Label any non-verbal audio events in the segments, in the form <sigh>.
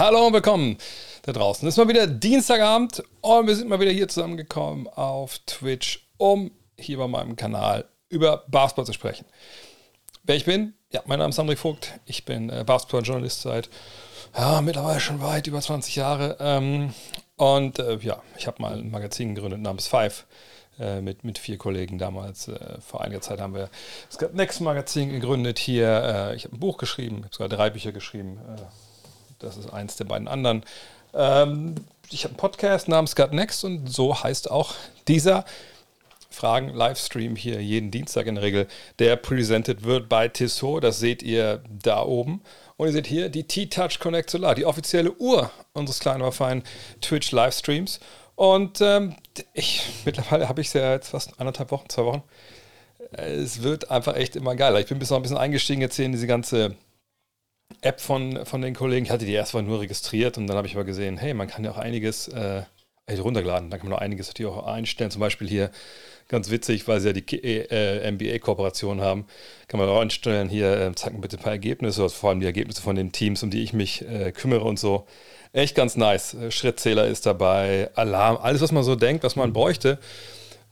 Hallo und willkommen da draußen. Es ist mal wieder Dienstagabend und wir sind mal wieder hier zusammengekommen auf Twitch, um hier bei meinem Kanal über Basketball zu sprechen. Wer ich bin? Ja, mein Name ist André Vogt. Ich bin äh, Basketball-Journalist seit ja, mittlerweile schon weit über 20 Jahre. Ähm, und äh, ja, ich habe mal ein Magazin gegründet namens Five äh, mit, mit vier Kollegen damals. Äh, vor einiger Zeit haben wir das Next Magazin gegründet hier. Äh, ich habe ein Buch geschrieben, ich habe sogar drei Bücher geschrieben. Äh, das ist eins der beiden anderen. Ähm, ich habe einen Podcast namens Gut Next und so heißt auch dieser Fragen-Livestream hier jeden Dienstag in der Regel, der presented wird bei Tissot. Das seht ihr da oben. Und ihr seht hier die T-Touch Connect Solar, die offizielle Uhr unseres kleinen, aber feinen Twitch-Livestreams. Und ähm, ich, mittlerweile habe ich es ja jetzt fast anderthalb Wochen, zwei Wochen. Es wird einfach echt immer geiler. Ich bin bis noch ein bisschen eingestiegen jetzt hier in diese ganze App von, von den Kollegen. Ich hatte die erstmal nur registriert und dann habe ich aber gesehen, hey, man kann ja auch einiges äh, runtergeladen. Da kann man auch einiges natürlich auch einstellen. Zum Beispiel hier ganz witzig, weil sie ja die äh, NBA-Kooperation haben, kann man auch einstellen, hier äh, mir bitte ein paar Ergebnisse, also vor allem die Ergebnisse von den Teams, um die ich mich äh, kümmere und so. Echt ganz nice. Äh, Schrittzähler ist dabei, Alarm, alles, was man so denkt, was man bräuchte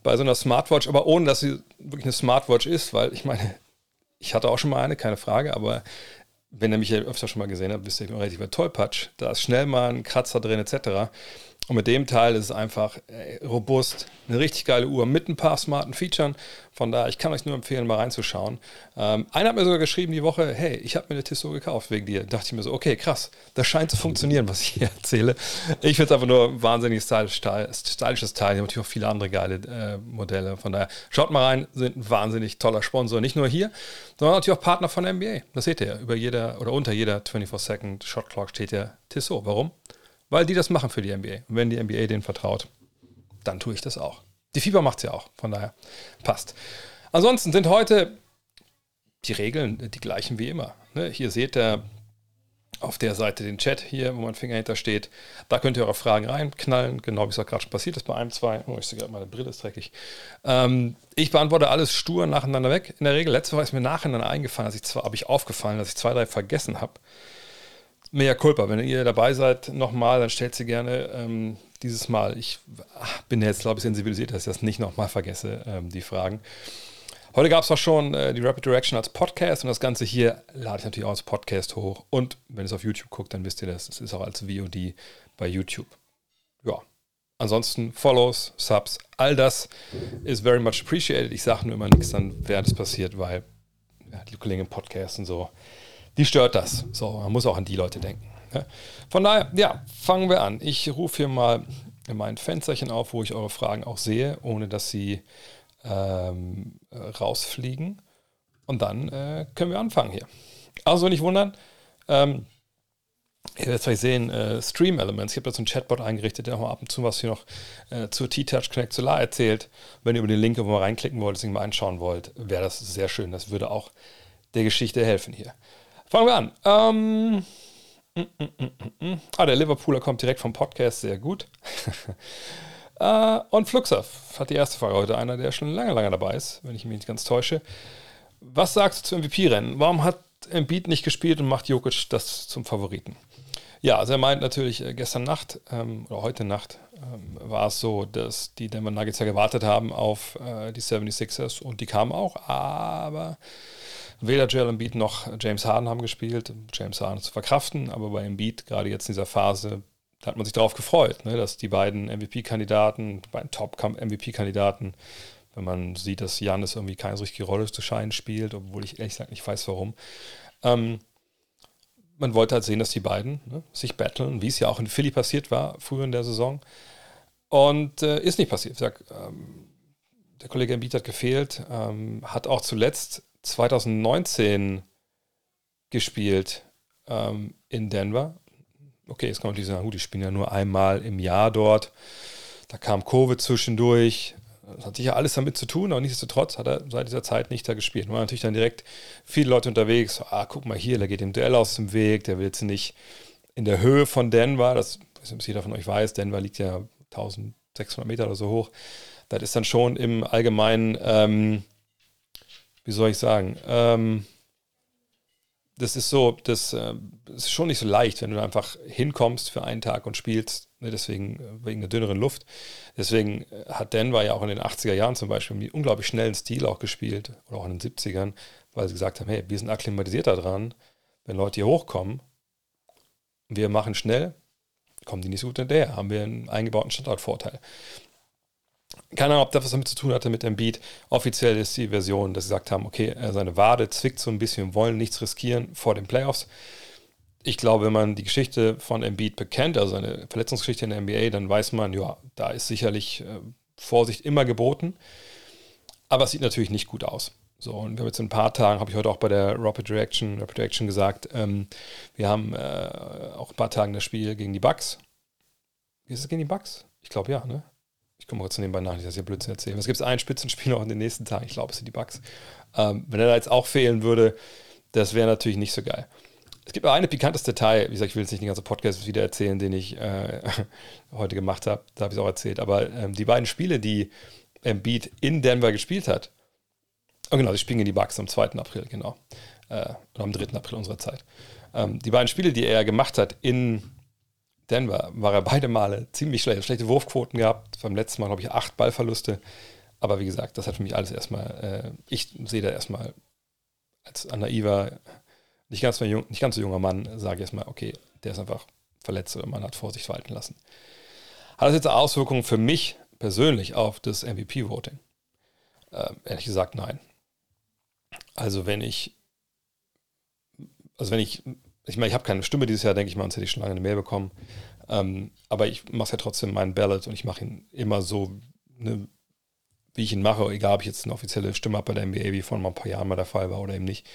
bei so einer Smartwatch, aber ohne, dass sie wirklich eine Smartwatch ist, weil ich meine, ich hatte auch schon mal eine, keine Frage, aber wenn ihr mich ja öfter schon mal gesehen habt, wisst ihr, ich bin relativ tollpatsch. Da ist schnell mal ein Kratzer drin, etc. Und mit dem Teil ist es einfach ey, robust, eine richtig geile Uhr mit ein paar smarten Features. Von daher, ich kann euch nur empfehlen, mal reinzuschauen. Ähm, einer hat mir sogar geschrieben die Woche, hey, ich habe mir eine Tissot gekauft wegen dir. Da dachte ich mir so, okay, krass, das scheint zu funktionieren, was ich hier <laughs> erzähle. Ich finde es einfach nur ein wahnsinnig stylisch, stylisches Teil. Ich habe natürlich auch viele andere geile äh, Modelle. Von daher, schaut mal rein, sind ein wahnsinnig toller Sponsor. Nicht nur hier, sondern natürlich auch Partner von der NBA. Das seht ihr. Über jeder oder unter jeder 24-Second Shot Clock steht ja Tissot. Warum? Weil die das machen für die NBA. Und wenn die NBA denen vertraut, dann tue ich das auch. Die FIBA macht es ja auch, von daher passt. Ansonsten sind heute die Regeln die gleichen wie immer. Ne? Hier seht ihr auf der Seite den Chat hier, wo mein Finger hinter steht. Da könnt ihr eure Fragen reinknallen, genau wie es auch gerade schon passiert ist bei einem, zwei. Oh, ich sehe gerade, meine Brille ist dreckig. Ähm, ich beantworte alles stur nacheinander weg. In der Regel, letzte Woche ist mir nacheinander eingefallen, dass ich zwar, habe ich aufgefallen, dass ich zwei, drei vergessen habe. Mehr Culpa, wenn ihr dabei seid, nochmal, dann stellt sie gerne ähm, dieses Mal. Ich ach, bin jetzt, glaube ich, sensibilisiert, dass ich das nicht nochmal vergesse, ähm, die Fragen. Heute gab es auch schon äh, die Rapid Direction als Podcast und das Ganze hier lade ich natürlich auch als Podcast hoch. Und wenn ihr es auf YouTube guckt, dann wisst ihr das. Es ist auch als VOD bei YouTube. Ja. Ansonsten Follows, Subs, all das ist very much appreciated. Ich sage nur immer nichts dann, während es passiert, weil ja, die Kollegen im Podcast und so die stört das. So, man muss auch an die Leute denken. Ja. Von daher, ja, fangen wir an. Ich rufe hier mal mein Fensterchen auf, wo ich eure Fragen auch sehe, ohne dass sie ähm, rausfliegen. Und dann äh, können wir anfangen hier. Also nicht wundern. Ähm, Ihr werdet vielleicht sehen, äh, Stream Elements. Ich habe da so einen Chatbot eingerichtet, der nochmal ab und zu was hier noch äh, zur T-Touch Connect Solar erzählt. Wenn ihr über den Link irgendwo mal reinklicken wollt, Ding mal anschauen wollt, wäre das sehr schön. Das würde auch der Geschichte helfen hier. Fangen wir an. Ähm, mm, mm, mm, ah, der Liverpooler kommt direkt vom Podcast, sehr gut. <laughs> äh, und Fluxaf hat die erste Frage heute, einer, der schon lange, lange dabei ist, wenn ich mich nicht ganz täusche. Was sagst du zum MVP-Rennen? Warum hat Embiid nicht gespielt und macht Jokic das zum Favoriten? Ja, also er meint natürlich, äh, gestern Nacht ähm, oder heute Nacht ähm, war es so, dass die Denver Nuggets ja gewartet haben auf äh, die 76ers und die kamen auch, aber Weder Joel Embiid noch James Harden haben gespielt. James Harden zu verkraften, aber bei Embiid, gerade jetzt in dieser Phase, da hat man sich darauf gefreut, ne, dass die beiden MVP-Kandidaten, die beiden Top-MVP-Kandidaten, wenn man sieht, dass Janis irgendwie keine richtige Rolle zu scheinen spielt, obwohl ich ehrlich gesagt nicht weiß, warum. Ähm, man wollte halt sehen, dass die beiden ne, sich battlen, wie es ja auch in Philly passiert war, früher in der Saison. Und äh, ist nicht passiert. Sag, ähm, der Kollege Embiid hat gefehlt, ähm, hat auch zuletzt 2019 gespielt ähm, in Denver. Okay, jetzt kann man natürlich sagen, gut, die spielen ja nur einmal im Jahr dort. Da kam Covid zwischendurch. Das hat sicher alles damit zu tun, aber nichtsdestotrotz hat er seit dieser Zeit nicht da gespielt. Da waren natürlich dann direkt viele Leute unterwegs. Ah, guck mal hier, der geht dem Duell aus dem Weg, der will jetzt nicht in der Höhe von Denver. Das was jeder von euch weiß, Denver liegt ja 1600 Meter oder so hoch. Das ist dann schon im Allgemeinen ähm, wie soll ich sagen, ähm, das ist so, das, äh, ist schon nicht so leicht, wenn du einfach hinkommst für einen Tag und spielst, ne, deswegen äh, wegen der dünneren Luft. Deswegen äh, hat Denver ja auch in den 80er Jahren zum Beispiel mit unglaublich schnellen Stil auch gespielt oder auch in den 70ern, weil sie gesagt haben, hey, wir sind akklimatisiert daran, wenn Leute hier hochkommen, wir machen schnell, kommen die nicht so gut hinterher, haben wir einen eingebauten Standortvorteil. Keine Ahnung, ob das was damit zu tun hatte mit Beat. Offiziell ist die Version, dass sie gesagt haben, okay, seine Wade zwickt so ein bisschen, wollen nichts riskieren vor den Playoffs. Ich glaube, wenn man die Geschichte von Embiid bekennt, also seine Verletzungsgeschichte in der NBA, dann weiß man, ja, da ist sicherlich äh, Vorsicht immer geboten. Aber es sieht natürlich nicht gut aus. So, und wir haben jetzt in ein paar Tagen, habe ich heute auch bei der Rapid Reaction, Rapid Reaction gesagt, ähm, wir haben äh, auch ein paar Tagen das Spiel gegen die Bucks. Ist es gegen die Bucks? Ich glaube ja, ne? Ich komme kurz nebenbei nach, nicht, dass ich Blödsinn erzähle. Es gibt ein Spitzenspiel noch in den nächsten Tagen. Ich glaube, es sind die Bugs. Ähm, wenn er da jetzt auch fehlen würde, das wäre natürlich nicht so geil. Es gibt aber ein pikantes Detail, wie gesagt, ich will jetzt nicht den ganzen Podcast wieder erzählen, den ich äh, <laughs> heute gemacht habe. Da habe ich es auch erzählt. Aber ähm, die beiden Spiele, die Embiid in Denver gespielt hat, oh genau, sie spielen in die Bugs am 2. April, genau. Äh, oder am 3. April unserer Zeit. Ähm, die beiden Spiele, die er gemacht hat in Denver war er beide Male ziemlich schlecht. Schlechte Wurfquoten gehabt. Beim letzten Mal, glaube ich, acht Ballverluste. Aber wie gesagt, das hat für mich alles erstmal, äh, ich sehe da erstmal als naiver, nicht ganz, so jung, nicht ganz so junger Mann, sage ich erstmal, okay, der ist einfach verletzt oder man hat Vorsicht walten lassen. Hat das jetzt Auswirkungen für mich persönlich auf das MVP-Voting? Äh, ehrlich gesagt, nein. Also wenn ich, also wenn ich ich meine, ich habe keine Stimme dieses Jahr, denke ich mal, sonst hätte ich schon lange eine Mail bekommen. Ähm, aber ich mache ja trotzdem meinen Ballot und ich mache ihn immer so, ne, wie ich ihn mache, egal ob ich jetzt eine offizielle Stimme habe bei der NBA, wie vor ein paar Jahren mal der Fall war oder eben nicht.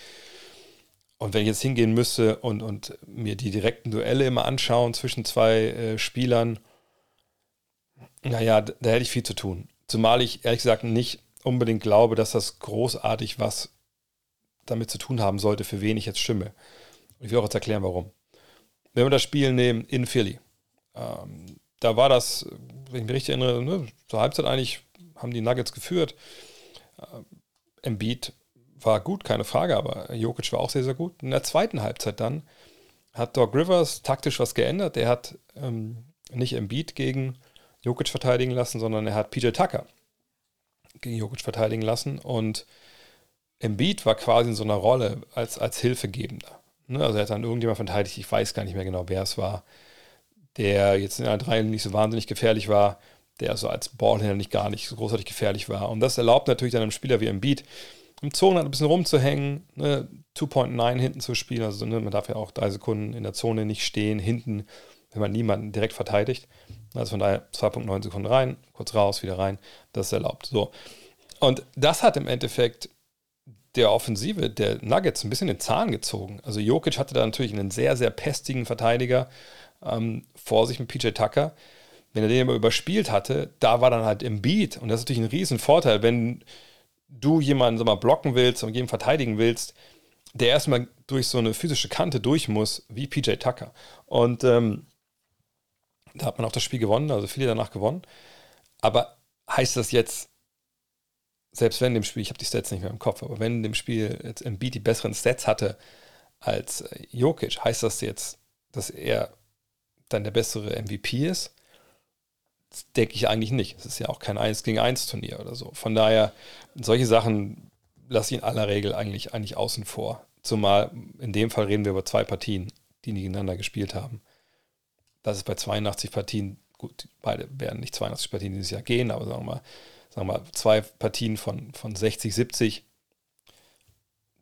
Und wenn ich jetzt hingehen müsste und, und mir die direkten Duelle immer anschauen zwischen zwei äh, Spielern, naja, da, da hätte ich viel zu tun. Zumal ich ehrlich gesagt nicht unbedingt glaube, dass das großartig was damit zu tun haben sollte, für wen ich jetzt stimme. Ich will auch jetzt erklären, warum. Wenn wir das Spiel nehmen in Philly, ähm, da war das, wenn ich mich richtig erinnere, ne, zur Halbzeit eigentlich haben die Nuggets geführt. Ähm, Embiid war gut, keine Frage, aber Jokic war auch sehr, sehr gut. In der zweiten Halbzeit dann hat Doc Rivers taktisch was geändert. Er hat ähm, nicht Embiid gegen Jokic verteidigen lassen, sondern er hat PJ Tucker gegen Jokic verteidigen lassen und Embiid war quasi in so einer Rolle als, als Hilfegebender. Ne? Also er hat dann irgendjemand verteidigt, ich weiß gar nicht mehr genau, wer es war, der jetzt in der Dreie nicht so wahnsinnig gefährlich war, der also als Ballhändler nicht gar nicht so großartig gefährlich war. Und das erlaubt natürlich dann einem Spieler wie Embiid, im Zone ein bisschen rumzuhängen, ne, 2.9 hinten zu spielen. Also ne, man darf ja auch drei Sekunden in der Zone nicht stehen, hinten, wenn man niemanden direkt verteidigt. Also von daher 2.9 Sekunden rein, kurz raus, wieder rein. Das ist erlaubt. So. Und das hat im Endeffekt der Offensive der Nuggets ein bisschen den Zahn gezogen. Also Jokic hatte da natürlich einen sehr, sehr pestigen Verteidiger ähm, vor sich mit PJ Tucker. Wenn er den aber überspielt hatte, da war dann halt im Beat. Und das ist natürlich ein Riesenvorteil, wenn du jemanden sag mal, blocken willst und jeden verteidigen willst, der erstmal durch so eine physische Kante durch muss, wie PJ Tucker. Und ähm, da hat man auch das Spiel gewonnen, also viele danach gewonnen. Aber heißt das jetzt, selbst wenn dem Spiel, ich habe die Stats nicht mehr im Kopf, aber wenn dem Spiel jetzt Embiid die besseren Stats hatte als äh, Jokic, heißt das jetzt, dass er dann der bessere MVP ist? Das denke ich eigentlich nicht. Es ist ja auch kein 1 gegen 1 Turnier oder so. Von daher, solche Sachen lasse ich in aller Regel eigentlich, eigentlich außen vor. Zumal in dem Fall reden wir über zwei Partien, die gegeneinander gespielt haben. Das ist bei 82 Partien, gut, beide werden nicht 82 Partien dieses Jahr gehen, aber sagen wir mal, sagen wir mal, zwei Partien von, von 60, 70,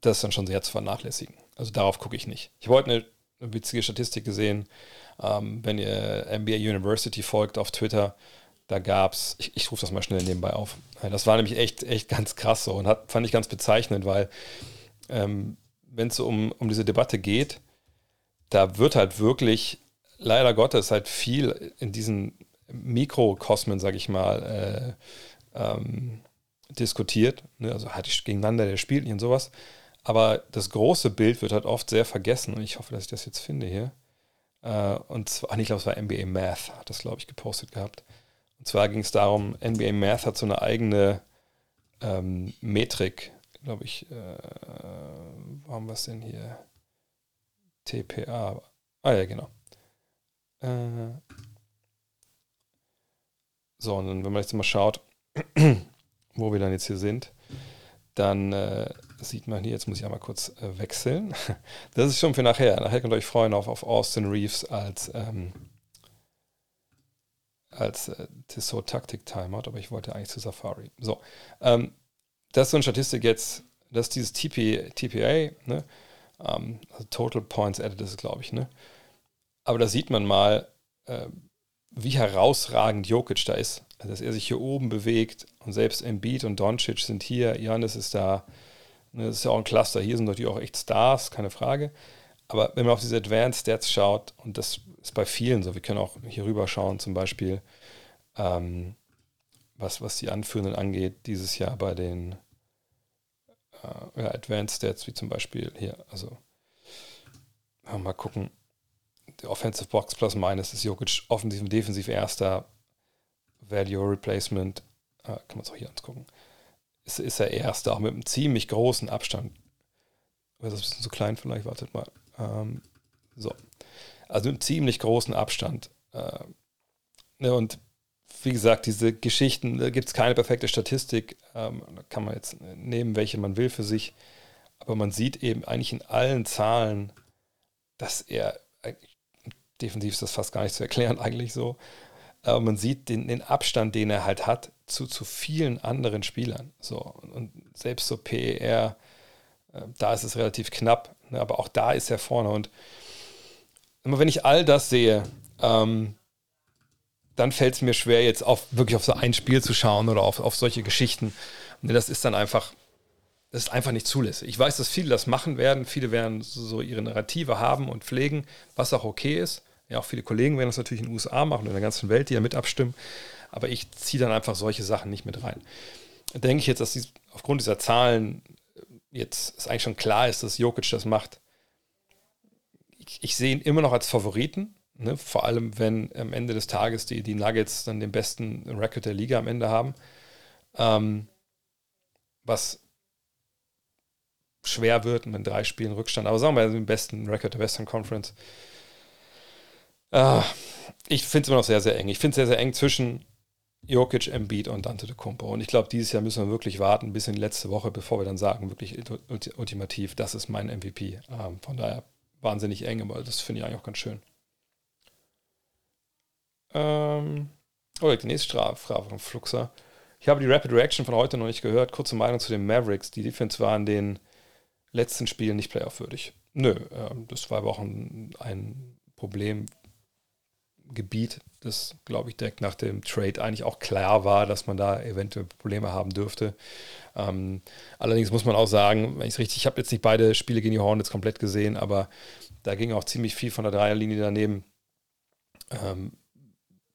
das ist dann schon sehr zu vernachlässigen. Also darauf gucke ich nicht. Ich habe heute eine, witzige Statistik gesehen, ähm, wenn ihr MBA University folgt auf Twitter, da gab es, ich, ich rufe das mal schnell nebenbei auf. Das war nämlich echt, echt ganz krass so und hat, fand ich ganz bezeichnend, weil ähm, wenn es um, um diese Debatte geht, da wird halt wirklich leider Gottes halt viel in diesen Mikrokosmen, sag ich mal, äh, ähm, diskutiert. Ne? Also hatte ich gegeneinander, der spielt nicht und sowas. Aber das große Bild wird halt oft sehr vergessen und ich hoffe, dass ich das jetzt finde hier. Äh, und zwar, ich glaube, es war NBA Math, hat das, glaube ich, gepostet gehabt. Und zwar ging es darum, NBA Math hat so eine eigene ähm, Metrik, glaube ich, äh, wir es denn hier? TPA. Ah ja, genau. Äh, so, und dann, wenn man jetzt mal schaut, wo wir dann jetzt hier sind, dann äh, sieht man hier, jetzt muss ich einmal kurz äh, wechseln. <laughs> Das ist schon für nachher. Nachher könnt ihr euch freuen auf, auf Austin Reeves als, ähm, als äh, Tissot Taktik Timeout, aber ich wollte eigentlich zu Safari. So, ähm, das ist so eine Statistik jetzt, das ist dieses TP, TPA, ne? Ähm, also Total Points Added ist es, glaube ich, ne? Aber da sieht man mal, äh, wie herausragend Jokic da ist. Also, dass er sich hier oben bewegt und selbst Embiid und Doncic sind hier, Janis ist da, ne, das ist ja auch ein Cluster, hier sind natürlich auch echt Stars, keine Frage. Aber wenn man auf diese Advanced Stats schaut, und das ist bei vielen so, wir können auch hier rüber schauen, zum Beispiel, ähm, was, was die Anführenden angeht, dieses Jahr bei den äh, Advanced Stats, wie zum Beispiel hier, also mal gucken, Offensive Box plus minus ist Jokic offensiv und defensiv erster. Value Replacement, äh, kann man es auch hier angucken, ist, ist er erster, auch mit einem ziemlich großen Abstand. Das ist ein bisschen zu klein vielleicht, wartet mal. Ähm, so. Also mit einem ziemlich großen Abstand. Äh, ne, und wie gesagt, diese Geschichten, da gibt es keine perfekte Statistik. Ähm, da kann man jetzt nehmen, welche man will für sich. Aber man sieht eben eigentlich in allen Zahlen, dass er defensiv ist das fast gar nicht zu erklären, <laughs> eigentlich so. Aber man sieht den, den Abstand, den er halt hat zu, zu vielen anderen Spielern. So. Und selbst so PER, äh, da ist es relativ knapp, ne? aber auch da ist er vorne. Und immer wenn ich all das sehe, ähm, dann fällt es mir schwer, jetzt auf wirklich auf so ein Spiel zu schauen oder auf, auf solche Geschichten. Und das ist dann einfach, das ist einfach nicht zulässig. Ich weiß, dass viele das machen werden. Viele werden so ihre Narrative haben und pflegen, was auch okay ist. Ja, auch viele Kollegen werden das natürlich in den USA machen und in der ganzen Welt, die ja mit abstimmen. Aber ich ziehe dann einfach solche Sachen nicht mit rein. Denke ich jetzt, dass dies, aufgrund dieser Zahlen jetzt es eigentlich schon klar ist, dass Jokic das macht. Ich, ich sehe ihn immer noch als Favoriten, ne? vor allem wenn am Ende des Tages die, die Nuggets dann den besten Record der Liga am Ende haben. Ähm, was schwer wird mit drei Spielen Rückstand. Aber sagen wir mal, den besten Record der Western Conference. Uh, ich finde es immer noch sehr, sehr eng. Ich finde es sehr, sehr eng zwischen Jokic, Embiid und Dante de Kumpo. Und ich glaube, dieses Jahr müssen wir wirklich warten bis in die letzte Woche, bevor wir dann sagen, wirklich ultimativ, das ist mein MVP. Ähm, von daher wahnsinnig eng, aber das finde ich eigentlich auch ganz schön. Ähm, oh, die nächste Frage von Fluxer. Ich habe die Rapid Reaction von heute noch nicht gehört. Kurze Meinung zu den Mavericks. Die Defense war in den letzten Spielen nicht playoff-würdig. Nö, äh, das war aber auch ein, ein Problem Gebiet, das, glaube ich, direkt nach dem Trade eigentlich auch klar war, dass man da eventuell Probleme haben dürfte. Ähm, allerdings muss man auch sagen, wenn ich es richtig, ich habe jetzt nicht beide Spiele gegen die Hornets komplett gesehen, aber da ging auch ziemlich viel von der Dreierlinie daneben. Ähm,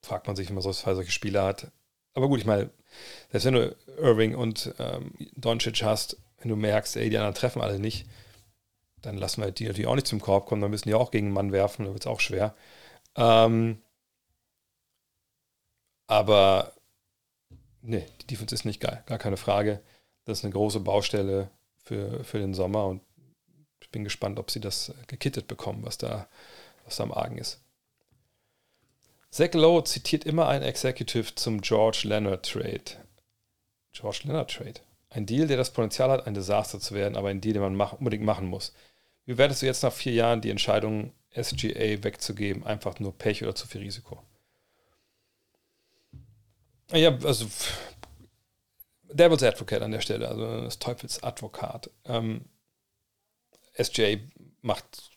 fragt man sich, wenn man solche, solche Spiele hat. Aber gut, ich meine, selbst wenn du Irving und ähm, Doncic hast, wenn du merkst, ey, die anderen treffen alle nicht, dann lassen wir die natürlich auch nicht zum Korb kommen, dann müssen die auch gegen einen Mann werfen, dann wird es auch schwer. Ähm, aber nee, die Defense ist nicht geil, gar keine Frage. Das ist eine große Baustelle für, für den Sommer und ich bin gespannt, ob sie das gekittet bekommen, was da, was da am Argen ist. Zach Lowe zitiert immer ein Executive zum George Leonard Trade. George Leonard Trade. Ein Deal, der das Potenzial hat, ein Desaster zu werden, aber ein Deal, den man mach, unbedingt machen muss. Wie wertest du jetzt nach vier Jahren die Entscheidung, SGA wegzugeben? Einfach nur Pech oder zu viel Risiko? Ja, also Devil's Advocate an der Stelle, also das Teufels Advokat. Ähm, SJ macht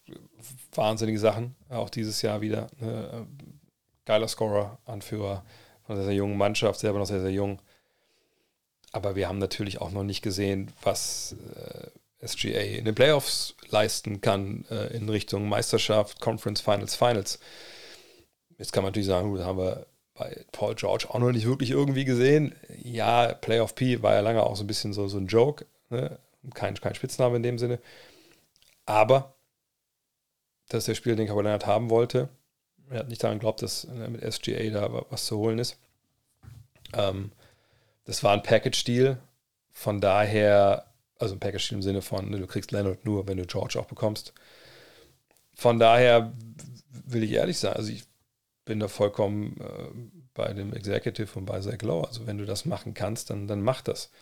wahnsinnige Sachen, auch dieses Jahr wieder. Ne? Geiler Scorer, Anführer von einer sehr, sehr jungen Mannschaft, selber noch sehr, sehr jung. Aber wir haben natürlich auch noch nicht gesehen, was äh, SGA in den Playoffs leisten kann äh, in Richtung Meisterschaft, Conference Finals, Finals. Jetzt kann man natürlich sagen, gut, da haben wir bei Paul George auch noch nicht wirklich irgendwie gesehen. Ja, Playoff P war ja lange auch so ein bisschen so, so ein Joke, ne? kein, kein Spitzname in dem Sinne. Aber das ist der Spieler, den Kawhi Leonard haben wollte. Er hat nicht daran geglaubt, dass ne, mit SGA da was zu holen ist. Ähm, das war ein Package-Deal. Von daher, also ein Package-Deal im Sinne von, ne, du kriegst Leonard nur, wenn du George auch bekommst. von daher will ich ehrlich sein, also ich bin da vollkommen äh, bei dem Executive und bei Zach Lowe. Also wenn du das machen kannst, dann, dann mach das.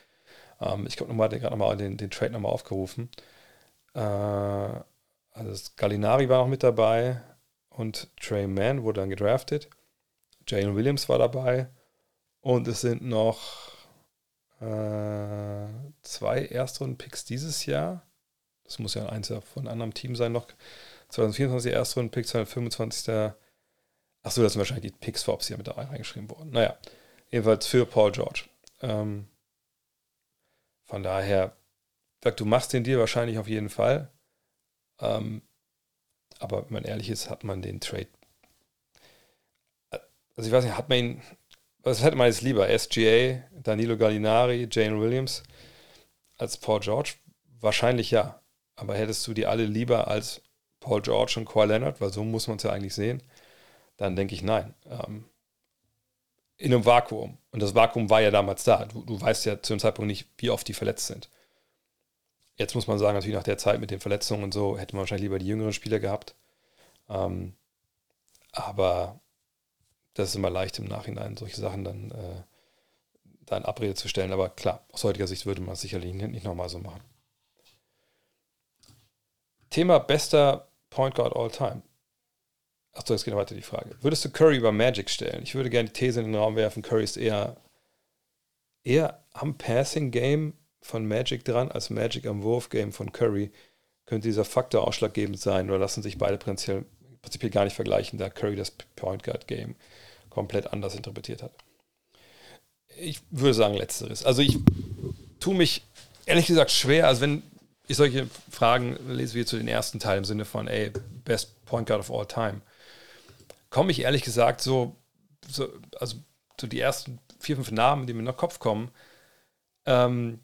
Ähm, ich glaube nochmal, gerade nochmal den, den Trade nochmal aufgerufen. Äh, also Gallinari war noch mit dabei und Trey Mann wurde dann gedraftet. Jalen Williams war dabei und es sind noch äh, zwei Erstrunden-Picks dieses Jahr. Das muss ja eins von einem anderen Team sein noch. 2024 Erstrunden-Pick, 2025. Achso, das sind wahrscheinlich die Picks für Ops hier mit da reingeschrieben worden. Naja, jedenfalls für Paul George. Ähm, von daher, du machst den Deal wahrscheinlich auf jeden Fall. Ähm, aber wenn man ehrlich ist, hat man den Trade. Also ich weiß nicht, hat man ihn. Was hätte man jetzt lieber? SGA, Danilo Gallinari, Jane Williams als Paul George? Wahrscheinlich ja. Aber hättest du die alle lieber als Paul George und Kawhi Leonard? Weil so muss man es ja eigentlich sehen. Dann denke ich nein. Ähm, in einem Vakuum. Und das Vakuum war ja damals da. Du, du weißt ja zu dem Zeitpunkt nicht, wie oft die verletzt sind. Jetzt muss man sagen, natürlich nach der Zeit mit den Verletzungen und so, hätte man wahrscheinlich lieber die jüngeren Spieler gehabt. Ähm, aber das ist immer leicht im Nachhinein, solche Sachen dann äh, da in Abrede zu stellen. Aber klar, aus heutiger Sicht würde man es sicherlich nicht, nicht nochmal so machen. Thema bester Point Guard all time. Achso, jetzt geht weiter die Frage. Würdest du Curry über Magic stellen? Ich würde gerne die These in den Raum werfen, Curry ist eher, eher am Passing-Game von Magic dran, als Magic am Wurf-Game von Curry. Könnte dieser Faktor ausschlaggebend sein oder lassen sich beide prinzipiell, prinzipiell gar nicht vergleichen, da Curry das Point Guard-Game komplett anders interpretiert hat? Ich würde sagen, letzteres. Also ich tue mich ehrlich gesagt schwer, also wenn ich solche Fragen lese wie zu den ersten Teil im Sinne von, ey, Best Point Guard of all time komme ich ehrlich gesagt so, so, also so die ersten vier, fünf Namen, die mir noch Kopf kommen, ähm,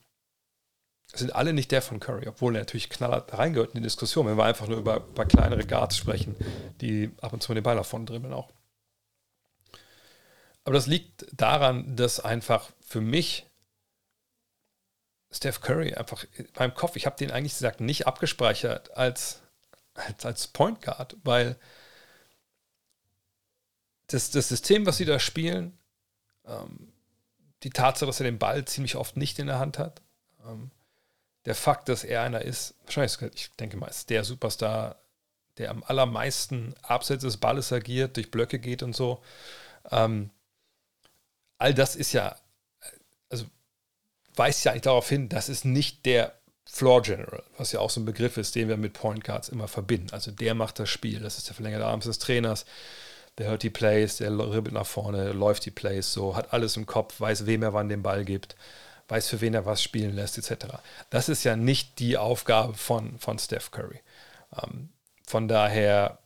sind alle nicht der von Curry, obwohl er natürlich knallhart reingehört in die Diskussion, wenn wir einfach nur über, über kleinere Guards sprechen, die ab und zu den Ball davon dribbeln auch. Aber das liegt daran, dass einfach für mich Steph Curry einfach in meinem Kopf, ich habe den eigentlich gesagt nicht abgespeichert als, als, als Point Guard, weil das, das System, was sie da spielen, ähm, die Tatsache, dass er den Ball ziemlich oft nicht in der Hand hat, ähm, der Fakt, dass er einer ist, wahrscheinlich, ich denke mal, ist der Superstar, der am allermeisten abseits des Balles agiert, durch Blöcke geht und so. Ähm, all das ist ja, also weist ja eigentlich darauf hin, das ist nicht der Floor General, was ja auch so ein Begriff ist, den wir mit Point Guards immer verbinden. Also der macht das Spiel, das ist der verlängerte Arm des Trainers, der hört die Plays, der ribbelt nach vorne, läuft die Plays so, hat alles im Kopf, weiß, wem er wann den Ball gibt, weiß, für wen er was spielen lässt, etc. Das ist ja nicht die Aufgabe von, von Steph Curry. Ähm, von daher,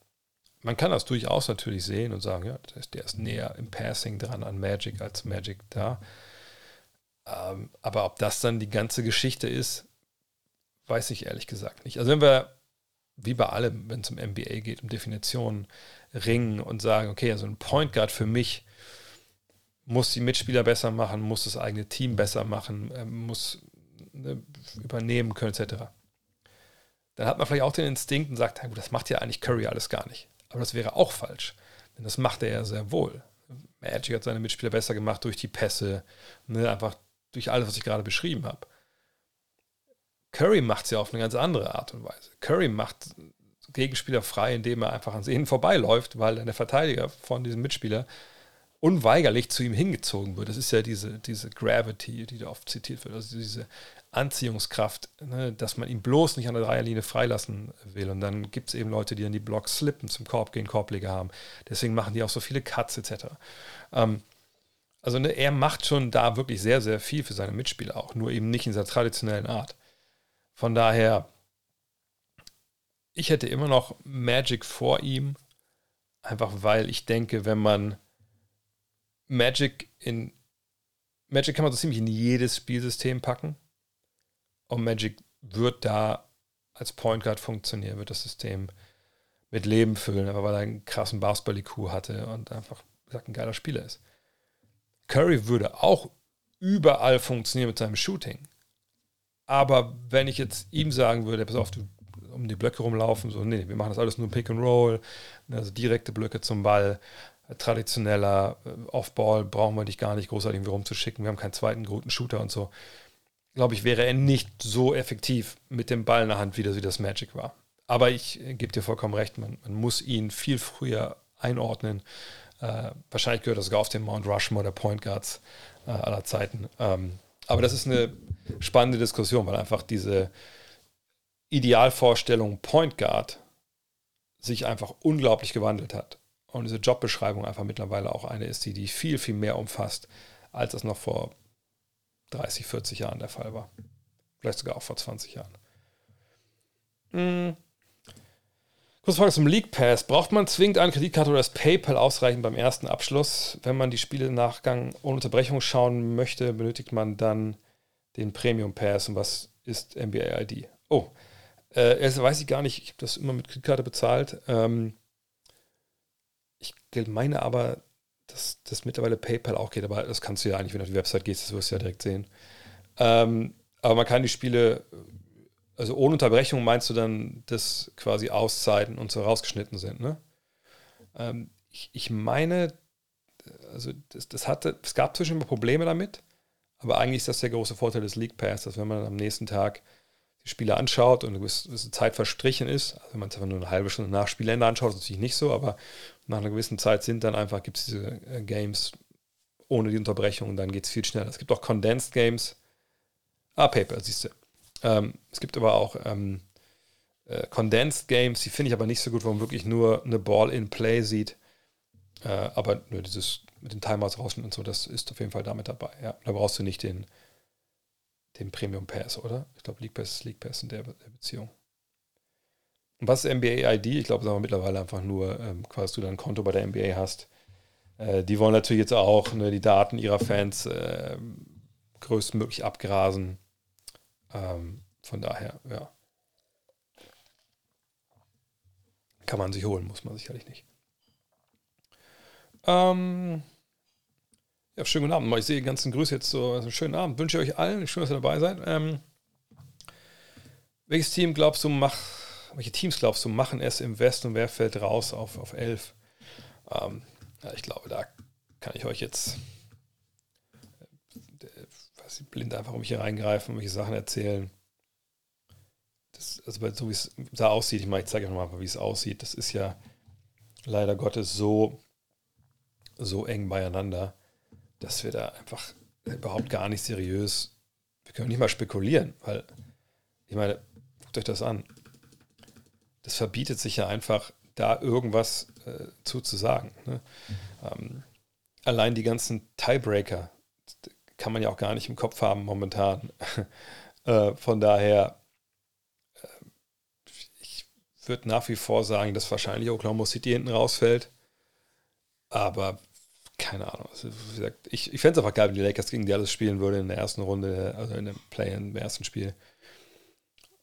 man kann das durchaus natürlich sehen und sagen, ja, der ist näher im Passing dran an Magic als Magic da. Ähm, aber ob das dann die ganze Geschichte ist, weiß ich ehrlich gesagt nicht. Also wenn wir, wie bei allem, wenn es um NBA geht, um Definitionen, ringen und sagen, okay, also ein Point Guard für mich muss die Mitspieler besser machen, muss das eigene Team besser machen, ähm, muss ne, übernehmen können, etc. Dann hat man vielleicht auch den Instinkt und sagt, das macht ja eigentlich Curry alles gar nicht. Aber das wäre auch falsch, denn das macht er ja sehr wohl. Magic hat seine Mitspieler besser gemacht durch die Pässe, ne, einfach durch alles, was ich gerade beschrieben habe. Curry macht es ja auf eine ganz andere Art und Weise. Curry macht Gegenspieler frei, indem er einfach an ihnen vorbeiläuft, weil der Verteidiger von diesem Mitspieler unweigerlich zu ihm hingezogen wird. Das ist ja diese, diese Gravity, die da oft zitiert wird, also diese Anziehungskraft, ne, dass man ihn bloß nicht an der Dreierlinie freilassen will. Und dann gibt es eben Leute, die dann die Blocks slippen, zum Korb gehen, Korbleger haben. Deswegen machen die auch so viele Cuts etc. Ähm, also ne, er macht schon da wirklich sehr, sehr viel für seine Mitspieler auch, nur eben nicht in seiner traditionellen Art. Von daher, ich hätte immer noch Magic vor ihm, einfach weil ich denke, wenn man Magic in Magic kann man so ziemlich in jedes Spielsystem packen und Magic wird da als Point Guard funktionieren, wird das System mit Leben füllen, aber weil er einen krassen Basketball-IQ hatte und einfach gesagt, ein geiler Spieler ist. Curry würde auch überall funktionieren mit seinem Shooting. Aber wenn ich jetzt ihm sagen würde, pass auf, du um die Blöcke rumlaufen. So, nee, wir machen das alles nur Pick and Roll, also direkte Blöcke zum Ball, traditioneller äh, Off-Ball, brauchen wir dich gar nicht großartig rumzuschicken. Wir haben keinen zweiten guten Shooter und so. Glaube ich, wäre er nicht so effektiv mit dem Ball in der Hand, wie das, wie das Magic war. Aber ich äh, gebe dir vollkommen recht, man, man muss ihn viel früher einordnen. Äh, wahrscheinlich gehört das sogar auf den Mount Rushmore der Point Guards äh, aller Zeiten. Ähm, aber das ist eine spannende Diskussion, weil einfach diese Idealvorstellung Point Guard sich einfach unglaublich gewandelt hat. Und diese Jobbeschreibung einfach mittlerweile auch eine ist, die, die viel, viel mehr umfasst, als es noch vor 30, 40 Jahren der Fall war. Vielleicht sogar auch vor 20 Jahren. Mhm. Kurze Frage zum League Pass. Braucht man zwingend eine Kreditkarte oder das PayPal ausreichend beim ersten Abschluss? Wenn man die Spiele im Nachgang ohne Unterbrechung schauen möchte, benötigt man dann den Premium Pass. Und was ist NBA ID? Oh, äh, das weiß ich gar nicht. Ich habe das immer mit Kreditkarte bezahlt. Ähm, ich meine aber, dass das mittlerweile PayPal auch geht, aber das kannst du ja eigentlich, wenn du auf die Website gehst, das wirst du ja direkt sehen. Ähm, aber man kann die Spiele also ohne Unterbrechung meinst du dann, dass quasi Auszeiten und so rausgeschnitten sind, ne? Ähm, ich, ich, meine, also das, das hatte, es gab zwischendurch Probleme damit, aber eigentlich ist das der große Vorteil des League Pass, dass wenn man am nächsten Tag Spiele anschaut und eine gewisse Zeit verstrichen ist, also wenn man es einfach nur eine halbe Stunde nach Spielende anschaut, ist natürlich nicht so, aber nach einer gewissen Zeit sind dann einfach, gibt es diese äh, Games ohne die Unterbrechung und dann geht es viel schneller. Es gibt auch Condensed Games. Ah, Paper, siehst du. Ähm, es gibt aber auch ähm, äh, Condensed Games, die finde ich aber nicht so gut, wo man wirklich nur eine Ball in Play sieht. Äh, aber nur dieses mit den Timers rausnehmen und so, das ist auf jeden Fall damit dabei. Ja, da brauchst du nicht den, den Premium Pass, oder? Ich glaube, League Pass ist League Pass in der, der Beziehung. Und was ist NBA ID? Ich glaube, sagen wir mittlerweile einfach nur, ähm, quasi du dein Konto bei der NBA hast. Äh, die wollen natürlich jetzt auch ne, die Daten ihrer Fans äh, größtmöglich abgrasen. Ähm, von daher, ja. Kann man sich holen, muss man sicherlich nicht. Ähm, ja, schönen guten Abend. Ich sehe ganzen Grüße jetzt so. Also schönen Abend. Wünsche euch allen. Schön, dass ihr dabei seid. Ähm, welches Team glaubst du, mach, welche Teams glaubst du, machen es im Westen und wer fällt raus auf, auf 11? Ähm, ja, ich glaube, da kann ich euch jetzt sie blind einfach um mich hier reingreifen, welche Sachen erzählen. Das, also so wie es da aussieht, ich ich zeige euch nochmal, wie es aussieht. Das ist ja leider Gottes so, so eng beieinander, dass wir da einfach überhaupt gar nicht seriös, wir können nicht mal spekulieren, weil, ich meine, guckt euch das an. Das verbietet sich ja einfach, da irgendwas äh, zu, zu sagen. Ne? Ähm, allein die ganzen Tiebreaker, kann man ja auch gar nicht im Kopf haben momentan. <laughs> äh, von daher, äh, ich würde nach wie vor sagen, dass wahrscheinlich Oklahoma City hinten rausfällt. Aber keine Ahnung. Also, wie gesagt, ich, ich fände es einfach geil, wenn die Lakers gegen die alles spielen würden in der ersten Runde, also in dem Play im ersten Spiel.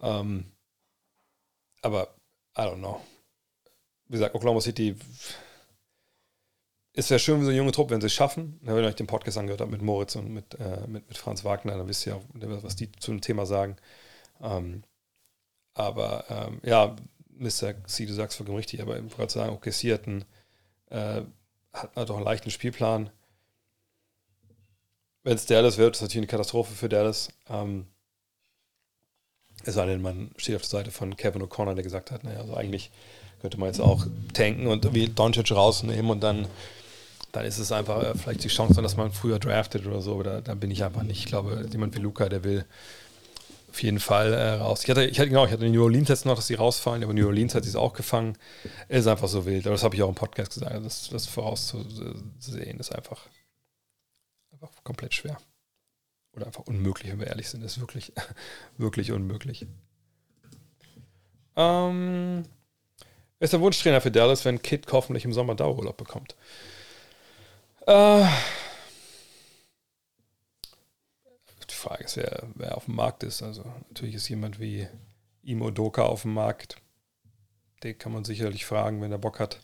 Ähm, aber I don't know. Wie gesagt, Oklahoma City es wäre schön, wie so eine junge Truppe, wenn sie es schaffen. Wenn ihr euch den Podcast angehört habt mit Moritz und mit, äh, mit, mit Franz Wagner, dann wisst ihr auch, was die zu dem Thema sagen. Ähm, aber ähm, ja, Mr. C, du sagst vollkommen richtig, aber ich wollte gerade sagen, okay, sie hat, einen, äh, hat doch einen leichten Spielplan. Wenn es Dallas wird, ist natürlich eine Katastrophe für Dallas. Ähm, es sei denn, man steht auf der Seite von Kevin O'Connor, der gesagt hat, naja, also eigentlich könnte man jetzt auch tanken und wie Doncic rausnehmen und dann dann ist es einfach äh, vielleicht die Chance, dass man früher draftet oder so. Da, da bin ich einfach nicht. Ich glaube, jemand wie Luca, der will auf jeden Fall äh, raus. Ich hatte, ich hatte, genau, ich hatte New Orleans jetzt noch, dass sie rausfallen, aber New Orleans hat sich auch gefangen. Ist einfach so wild. Aber das habe ich auch im Podcast gesagt. Also das, das vorauszusehen ist einfach, einfach komplett schwer. Oder einfach unmöglich, wenn wir ehrlich sind. Das ist wirklich, <laughs> wirklich unmöglich. Ähm, ist der Wunschtrainer für Dallas, wenn Kid hoffentlich im Sommer Dauerurlaub bekommt? Äh, die Frage ist, wer, wer auf dem Markt ist. Also natürlich ist jemand wie Imo Doka auf dem Markt. Den kann man sicherlich fragen, wenn er Bock hat.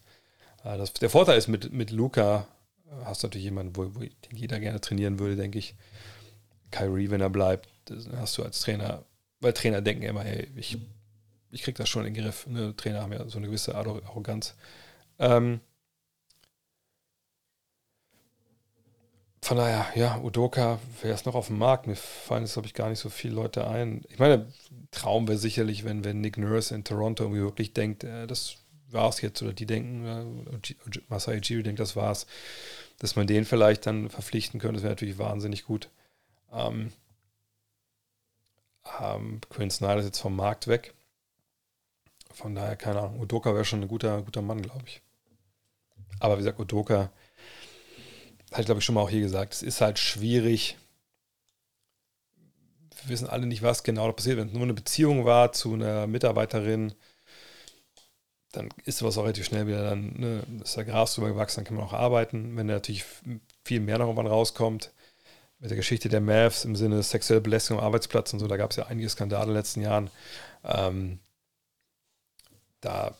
Äh, das, der Vorteil ist, mit, mit Luca äh, hast du natürlich jemanden, wo, wo den jeder gerne trainieren würde, denke ich. Kyrie, wenn er bleibt, hast du als Trainer, weil Trainer denken immer, hey, ich ich kriege das schon in den Griff. Ne? Trainer haben ja so eine gewisse Arroganz. Ähm, von daher, ja, Udoka, wer ist noch auf dem Markt? Mir fallen jetzt, glaube ich, gar nicht so viele Leute ein. Ich meine, Traum wäre sicherlich, wenn, wenn Nick Nurse in Toronto irgendwie wirklich denkt, äh, das war es jetzt, oder die denken, äh, Masai Ujiri denkt, das war's, dass man den vielleicht dann verpflichten könnte, das wäre natürlich wahnsinnig gut. Ähm, ähm, Quinn Snyder ist jetzt vom Markt weg. Von daher, keine Ahnung, Udoka wäre schon ein guter, guter Mann, glaube ich. Aber wie gesagt, Udoka, habe ich glaube ich schon mal auch hier gesagt, es ist halt schwierig. Wir wissen alle nicht, was genau da passiert. Wenn es nur eine Beziehung war zu einer Mitarbeiterin, dann ist sowas auch relativ schnell wieder, dann ne, ist da Gras drüber gewachsen, dann kann man auch arbeiten. Wenn da natürlich viel mehr noch irgendwann rauskommt, mit der Geschichte der Mavs im Sinne sexuelle Belästigung am Arbeitsplatz und so, da gab es ja einige Skandale in den letzten Jahren. Ähm, da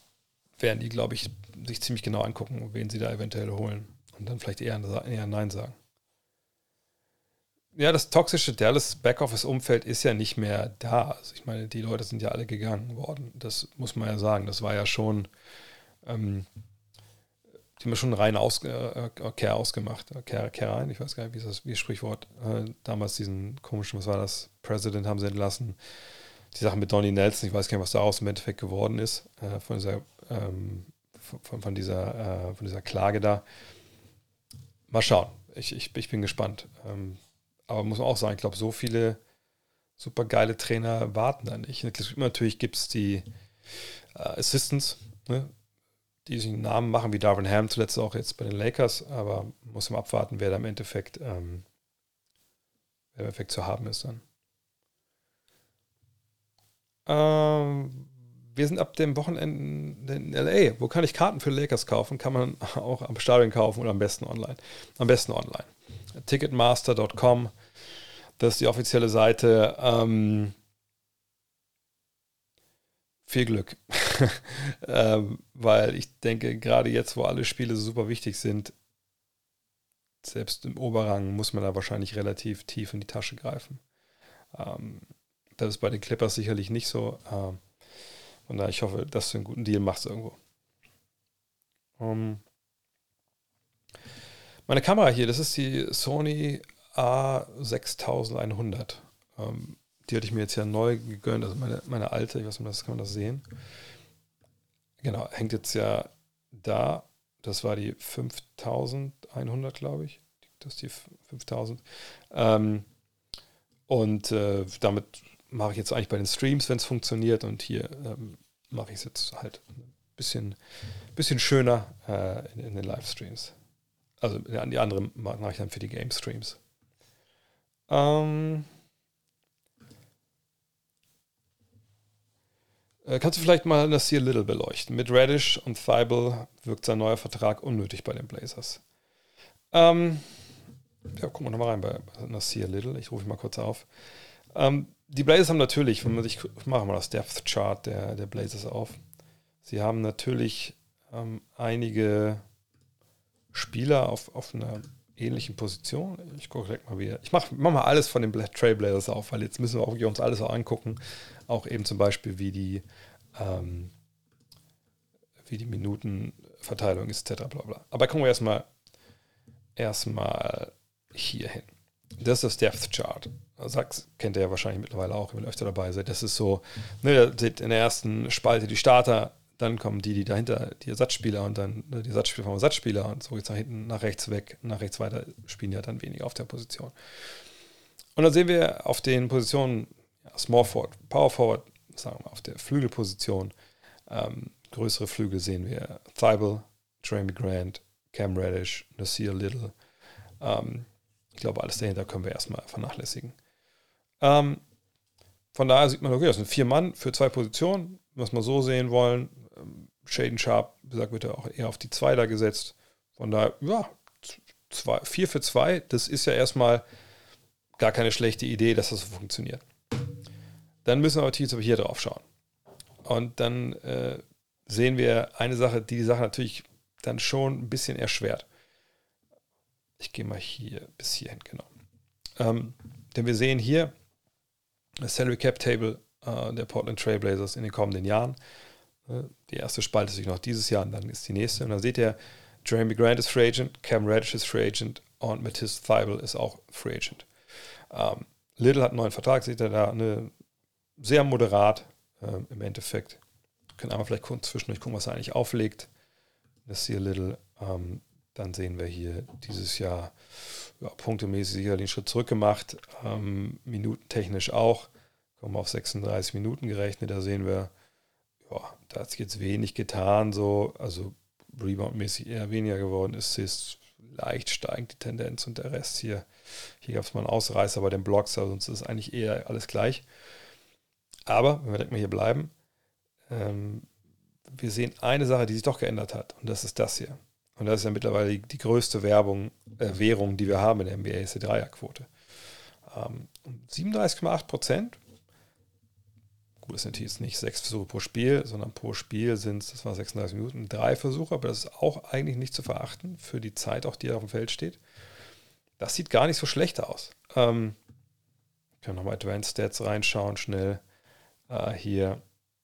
werden die, glaube ich, sich ziemlich genau angucken, wen sie da eventuell holen und dann vielleicht eher, eher Nein sagen. Ja, das toxische Dallas Backoffice-Umfeld ist ja nicht mehr da. Also ich meine, die Leute sind ja alle gegangen worden. Das muss man ja sagen. Das war ja schon, ähm, die haben schon rein aus, äh, Care ausgemacht. Care, Care rein, ich weiß gar nicht, wie ist das, wie Sprichwort. Äh, damals diesen komischen, was war das? President haben sie entlassen. Die Sache mit Donny Nelson, ich weiß gar nicht, was daraus im Endeffekt geworden ist, äh, von dieser, ähm, von, von, dieser, äh, von dieser Klage da. Mal schauen. Ich, ich, ich bin gespannt. Ähm, aber muss man auch sagen, ich glaube, so viele super geile Trainer warten da nicht. Natürlich gibt es die äh, Assistants, ne, die sich einen Namen machen, wie Darwin Ham zuletzt auch jetzt bei den Lakers, aber muss man abwarten, wer da im Endeffekt, ähm, wer im Endeffekt zu haben ist dann. Ähm, wir sind ab dem Wochenende in LA. Wo kann ich Karten für Lakers kaufen? Kann man auch am Stadion kaufen oder am besten online. Am besten online. Ticketmaster.com das ist die offizielle Seite. Ähm, viel Glück. <laughs> ähm, weil ich denke, gerade jetzt, wo alle Spiele super wichtig sind, selbst im Oberrang muss man da wahrscheinlich relativ tief in die Tasche greifen. Ähm, das ist bei den Clippers sicherlich nicht so. Ähm, von daher, ich hoffe, dass du einen guten Deal machst irgendwo. Um, ähm, meine Kamera hier, das ist die Sony A6100. Ähm, die hatte ich mir jetzt ja neu gegönnt, also meine, meine alte, ich weiß nicht, kann man das sehen. Genau, hängt jetzt ja da. Das war die 5100, glaube ich. Das ist die 5000. Ähm, und äh, damit mache ich jetzt eigentlich bei den Streams, wenn es funktioniert. Und hier ähm, mache ich es jetzt halt ein bisschen, bisschen schöner äh, in, in, den Livestreams. Also die andere mache ich dann für die Game Streams. Ähm, äh, kannst du vielleicht mal das hier Little beleuchten? Mit Radish und Thibault wirkt sein neuer Vertrag unnötig bei den Blazers. Ähm, ja, gucken wir nochmal rein bei Nasir Little. Ich rufe ihn mal kurz auf. Ähm, die Blazers haben natürlich, wenn man sich, ich mache mal das Depth Chart der, der Blazers auf. Sie haben natürlich ähm, einige Spieler auf, auf einer ähnlichen Position. Ich gucke direkt mal wieder. Ich mache mach mal alles von den Trailblazers auf, weil jetzt müssen wir auch uns alles auch angucken. Auch eben zum Beispiel, wie die, ähm, wie die Minutenverteilung ist, etc. Bla bla. Aber kommen wir erstmal erstmal hier hin. Das ist das Depth Chart. Sachs kennt ihr ja wahrscheinlich mittlerweile auch, wenn ihr öfter dabei seid. Das ist so, ne, in der ersten Spalte die Starter, dann kommen die, die dahinter, die Ersatzspieler und dann ne, die Ersatzspieler vom Ersatzspieler und so geht es nach hinten, nach rechts weg, nach rechts weiter, spielen ja dann weniger auf der Position. Und dann sehen wir auf den Positionen ja, Small Forward, Power Forward, sagen wir mal, auf der Flügelposition, ähm, größere Flügel sehen wir Thibault, Jeremy Grant, Cam Reddish, Nasir Little. Ähm, ich glaube, alles dahinter können wir erstmal vernachlässigen. Ähm, von daher sieht man, okay, das sind vier Mann für zwei Positionen, was wir so sehen wollen. Shaden Sharp, wie gesagt, wird ja auch eher auf die 2 da gesetzt. Von daher, ja, 4 für 2, das ist ja erstmal gar keine schlechte Idee, dass das so funktioniert. Dann müssen wir natürlich hier drauf schauen. Und dann äh, sehen wir eine Sache, die die Sache natürlich dann schon ein bisschen erschwert. Ich gehe mal hier bis hierhin, genau. Ähm, denn wir sehen hier, Salary Cap Table äh, der Portland Trailblazers in den kommenden Jahren. Äh, die erste spaltet sich noch dieses Jahr und dann ist die nächste. Und dann seht ihr, Jeremy Grant ist Free Agent, Cam Reddish ist Free Agent und Matisse Thibel ist auch Free Agent. Ähm, Little hat einen neuen Vertrag, seht ihr da, eine, sehr moderat äh, im Endeffekt. Können einmal vielleicht kurz zwischendurch gucken, was er eigentlich auflegt. Das hier Little. Ähm, dann sehen wir hier dieses Jahr ja, punktemäßig sicherlich einen Schritt zurück gemacht, ähm, minutentechnisch auch. Kommen auf 36 Minuten gerechnet. Da sehen wir, ja, da hat sich jetzt wenig getan, so, also Rebound-mäßig eher weniger geworden. Assists leicht steigend die Tendenz und der Rest hier. Hier gab es mal einen Ausreißer bei den Blocks, aber sonst ist eigentlich eher alles gleich. Aber, wenn wir direkt mal hier bleiben, ähm, wir sehen eine Sache, die sich doch geändert hat und das ist das hier. Und das ist ja mittlerweile die, die größte Werbung, äh, Währung, die wir haben in der NBA, ist die Dreierquote. Ähm, 37,8 Prozent. Gut, das sind jetzt nicht sechs Versuche pro Spiel, sondern pro Spiel sind es, das war 36 Minuten, drei Versuche, aber das ist auch eigentlich nicht zu verachten für die Zeit, auch die auf dem Feld steht. Das sieht gar nicht so schlecht aus. Ähm, können nochmal Advanced Stats reinschauen, schnell. Äh, hier,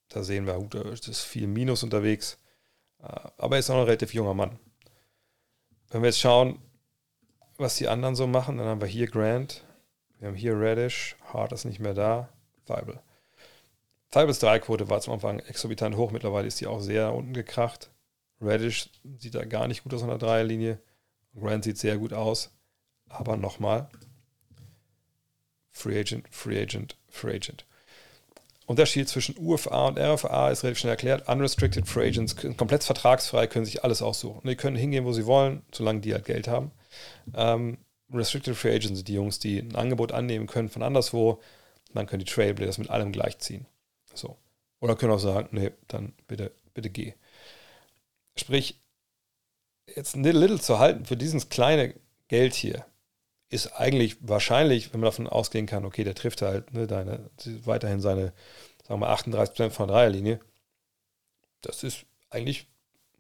da sehen wir, gut, da ist viel Minus unterwegs. Äh, aber er ist auch ein relativ junger Mann. Wenn wir jetzt schauen, was die anderen so machen, dann haben wir hier Grant, wir haben hier Reddish, Hart ist nicht mehr da, Weibel. Weibels Dreiquote war zum Anfang exorbitant hoch, mittlerweile ist die auch sehr unten gekracht. Reddish sieht da gar nicht gut aus an der Dreierlinie. Grant sieht sehr gut aus. Aber nochmal, Free Agent, Free Agent, Free Agent. Unterschied zwischen UFA und RFA ist relativ schnell erklärt. Unrestricted Free Agents, komplett vertragsfrei, können sich alles aussuchen. die können hingehen, wo sie wollen, solange die halt Geld haben. Ähm, Restricted Free Agents sind die Jungs, die ein Angebot annehmen können von anderswo. Dann können die Trailblazers mit allem gleichziehen. So. Oder können auch sagen, nee, dann bitte, bitte geh. Sprich, jetzt ein little zu halten für dieses kleine Geld hier ist eigentlich wahrscheinlich, wenn man davon ausgehen kann, okay, der trifft halt ne, deine, weiterhin seine, sagen wir 38% von der Dreierlinie. Das ist eigentlich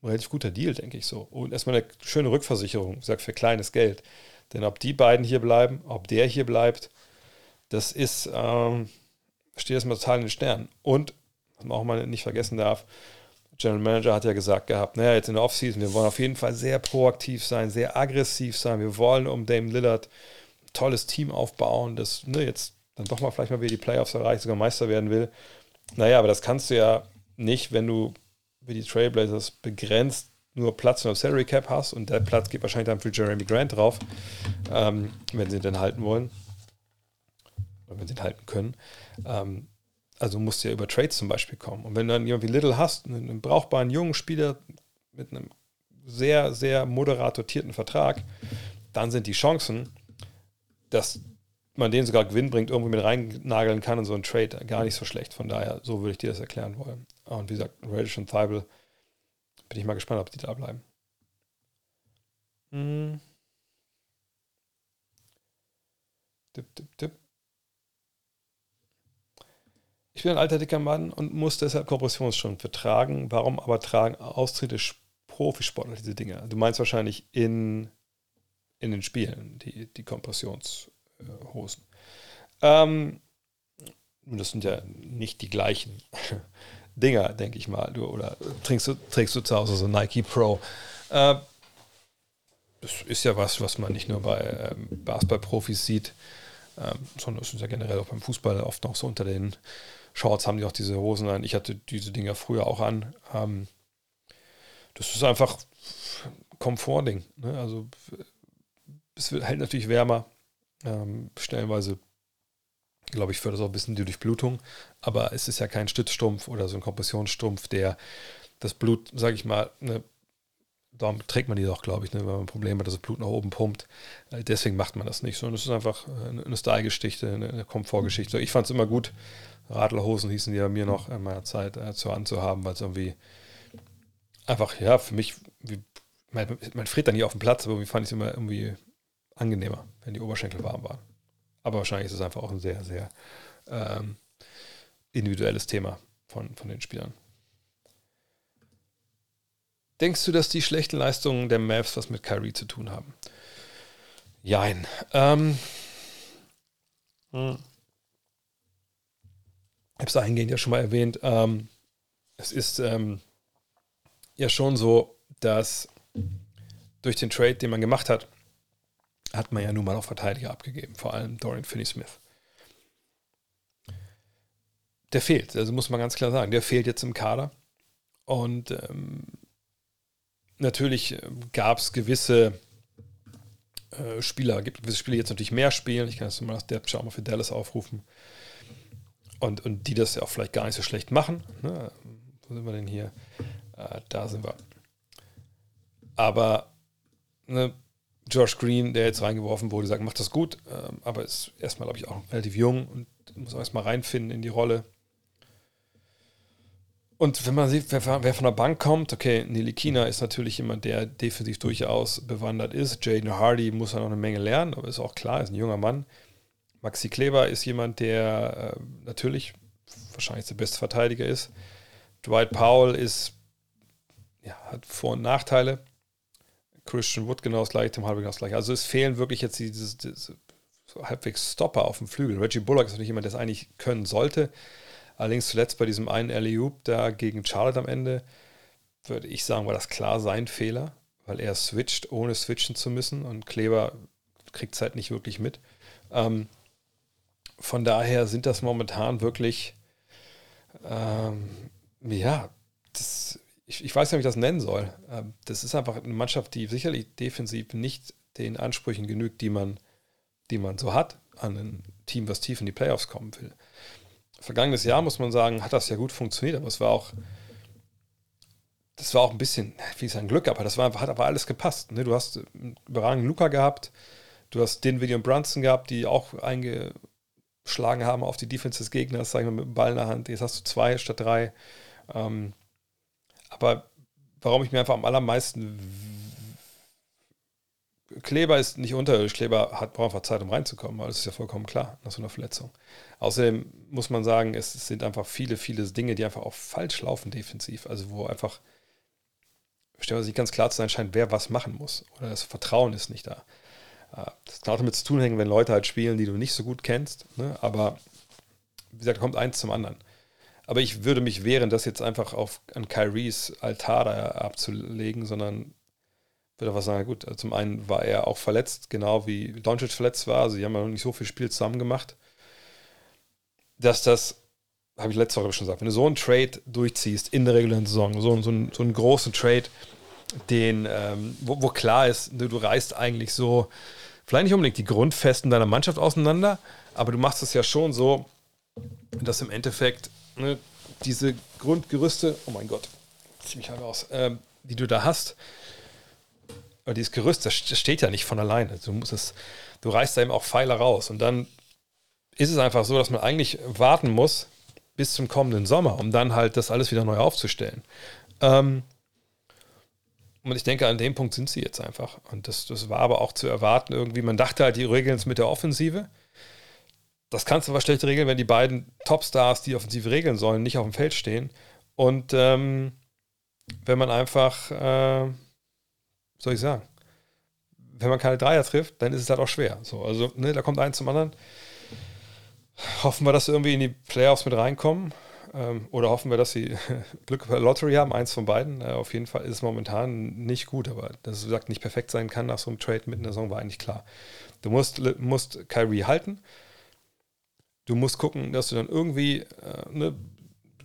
ein relativ guter Deal, denke ich so. Und erstmal eine schöne Rückversicherung, sagt für kleines Geld. Denn ob die beiden hier bleiben, ob der hier bleibt, das ist, ähm, steht erstmal total in den Sternen. Und, was man auch mal nicht vergessen darf, General Manager hat ja gesagt gehabt, naja, jetzt in der Offseason, wir wollen auf jeden Fall sehr proaktiv sein, sehr aggressiv sein. Wir wollen um Dame Lillard ein tolles Team aufbauen, das ne, jetzt dann doch mal vielleicht mal wieder die Playoffs erreicht, sogar Meister werden will. Naja, aber das kannst du ja nicht, wenn du wie die Trailblazers begrenzt nur Platz in der Salary Cap hast und der Platz geht wahrscheinlich dann für Jeremy Grant drauf, ähm, wenn sie ihn dann halten wollen. Oder wenn sie ihn halten können. Ähm, also musst du ja über Trades zum Beispiel kommen. Und wenn du dann irgendwie Little hast, einen brauchbaren jungen Spieler mit einem sehr, sehr moderat dotierten Vertrag, dann sind die Chancen, dass man den sogar Gewinn bringt, irgendwie mit reinnageln kann in so einen Trade gar nicht so schlecht. Von daher, so würde ich dir das erklären wollen. Und wie gesagt, Reddish und Thibault, bin ich mal gespannt, ob die da bleiben. Hm. Tipp, tipp, tipp. Ich bin ein alter dicker Mann und muss deshalb Kompressionsstrümpfe tragen. Warum aber tragen austritte Profisportler diese Dinge? Du meinst wahrscheinlich in, in den Spielen, die, die Kompressionshosen. Ähm, das sind ja nicht die gleichen <laughs> Dinger, denke ich mal. Du, oder trägst du, trägst du zu Hause so Nike Pro? Äh, das ist ja was, was man nicht nur bei ähm, Basketballprofis sieht, ähm, sondern es ist ja generell auch beim Fußball oft noch so unter den Shorts haben die auch diese Hosen an. Ich hatte diese Dinger früher auch an. Ähm, das ist einfach Komfortding. Ne? Also es hält natürlich wärmer. Ähm, stellenweise, glaube ich, fördert es auch ein bisschen die Durchblutung. Aber es ist ja kein Stützstrumpf oder so ein Kompressionsstrumpf, der das Blut, sage ich mal, ne, darum trägt man die doch, glaube ich, ne, wenn man ein Problem hat, dass das Blut nach oben pumpt. Äh, deswegen macht man das nicht. Sondern es ist einfach eine Style-Geschichte, eine Komfortgeschichte. Ich fand es immer gut, Radlerhosen hießen die ja mir noch in meiner Zeit äh, zu haben, weil es irgendwie einfach, ja, für mich, wie, man, man friert da nie auf dem Platz, aber irgendwie fand ich es immer irgendwie angenehmer, wenn die Oberschenkel warm waren. Aber wahrscheinlich ist es einfach auch ein sehr, sehr ähm, individuelles Thema von, von den Spielern. Denkst du, dass die schlechten Leistungen der Mavs was mit Kyrie zu tun haben? Jein. Ähm, hm. Ich habe es dahingehend ja schon mal erwähnt. Ähm, es ist ähm, ja schon so, dass durch den Trade, den man gemacht hat, hat man ja nun mal auch Verteidiger abgegeben, vor allem Dorian Finney-Smith. Der fehlt, also muss man ganz klar sagen, der fehlt jetzt im Kader. Und ähm, natürlich äh, gab es gewisse äh, Spieler, gibt gewisse Spieler, die jetzt natürlich mehr spielen. Ich kann das mal das Depth auch mal für Dallas aufrufen. Und, und die das ja auch vielleicht gar nicht so schlecht machen. Ne? Wo sind wir denn hier? Äh, da sind wir. Aber ne, Josh Green, der jetzt reingeworfen wurde, sagt, macht das gut, ähm, aber ist erstmal, glaube ich, auch relativ jung und muss auch erstmal reinfinden in die Rolle. Und wenn man sieht, wer, wer von der Bank kommt, okay, Nili Kina ist natürlich jemand, der defensiv durchaus bewandert ist. Jaden Hardy muss ja noch eine Menge lernen, aber ist auch klar, ist ein junger Mann. Maxi Kleber ist jemand, der äh, natürlich wahrscheinlich der beste Verteidiger ist. Dwight Powell ist, ja, hat Vor- und Nachteile. Christian Wood genau das gleiche, Tim Hardaway genau das gleiche. Also es fehlen wirklich jetzt diese, diese so halbwegs Stopper auf dem Flügel. Reggie Bullock ist natürlich jemand, der es eigentlich können sollte. Allerdings zuletzt bei diesem einen alley da gegen Charlotte am Ende, würde ich sagen, war das klar sein Fehler, weil er switcht, ohne switchen zu müssen und Kleber kriegt es halt nicht wirklich mit. Ähm, von daher sind das momentan wirklich, ähm, ja, das, ich, ich, weiß nicht, wie ich das nennen soll. Ähm, das ist einfach eine Mannschaft, die sicherlich defensiv nicht den Ansprüchen genügt, die man, die man so hat an ein Team, was tief in die Playoffs kommen will vergangenes Jahr, muss man sagen, hat das ja gut funktioniert, aber es war auch, das war auch ein bisschen, wie ich sagen, Glück, aber das war hat aber alles gepasst. Ne? Du hast einen überragenden Luca gehabt, du hast den William Brunson gehabt, die auch eingeschlagen haben auf die Defense des Gegners, sagen wir mit dem Ball in der Hand. Jetzt hast du zwei statt drei. Ähm, aber warum ich mir einfach am allermeisten Kleber ist nicht unterirdisch. Kleber hat, braucht einfach Zeit, um reinzukommen, aber das ist ja vollkommen klar nach so einer Verletzung. Außerdem muss man sagen, es sind einfach viele, viele Dinge, die einfach auch falsch laufen defensiv. Also wo einfach, stellen wir sich ganz klar zu sein scheint, wer was machen muss. Oder das Vertrauen ist nicht da. Das kann auch damit zu tun hängen, wenn Leute halt spielen, die du nicht so gut kennst. Ne? Aber wie gesagt, kommt eins zum anderen. Aber ich würde mich wehren, das jetzt einfach auf, an Kyries Altar da abzulegen, sondern würde einfach sagen, gut, also zum einen war er auch verletzt, genau wie Doncic verletzt war. Also, sie haben ja noch nicht so viel Spiel zusammen gemacht. Dass das, habe ich letzte Woche schon gesagt, wenn du so einen Trade durchziehst in der regulären Saison, so, so, so einen großen Trade, den, ähm, wo, wo, klar ist, du, du reißt eigentlich so, vielleicht nicht unbedingt die Grundfesten deiner Mannschaft auseinander, aber du machst es ja schon so, dass im Endeffekt ne, diese Grundgerüste, oh mein Gott, zieh mich halt aus, äh, die du da hast, oder dieses Gerüst, das steht ja nicht von alleine. Du musst es, du reißt da eben auch Pfeiler raus. Und dann ist es einfach so, dass man eigentlich warten muss bis zum kommenden Sommer, um dann halt das alles wieder neu aufzustellen. Ähm, und ich denke, an dem Punkt sind sie jetzt einfach. Und das, das war aber auch zu erwarten irgendwie. Man dachte halt, die regeln es mit der Offensive. Das kannst du aber schlecht regeln, wenn die beiden Topstars, die Offensive regeln sollen, nicht auf dem Feld stehen. Und ähm, wenn man einfach äh, soll ich sagen? Wenn man keine Dreier trifft, dann ist es halt auch schwer. So, also, ne, da kommt eins zum anderen. Hoffen wir, dass sie irgendwie in die Playoffs mit reinkommen. Ähm, oder hoffen wir, dass sie <laughs> Glück bei Lottery haben, eins von beiden. Äh, auf jeden Fall ist es momentan nicht gut, aber dass es, gesagt, nicht perfekt sein kann nach so einem Trade mitten in der Saison, war eigentlich klar. Du musst, musst Kyrie halten. Du musst gucken, dass du dann irgendwie äh, ne,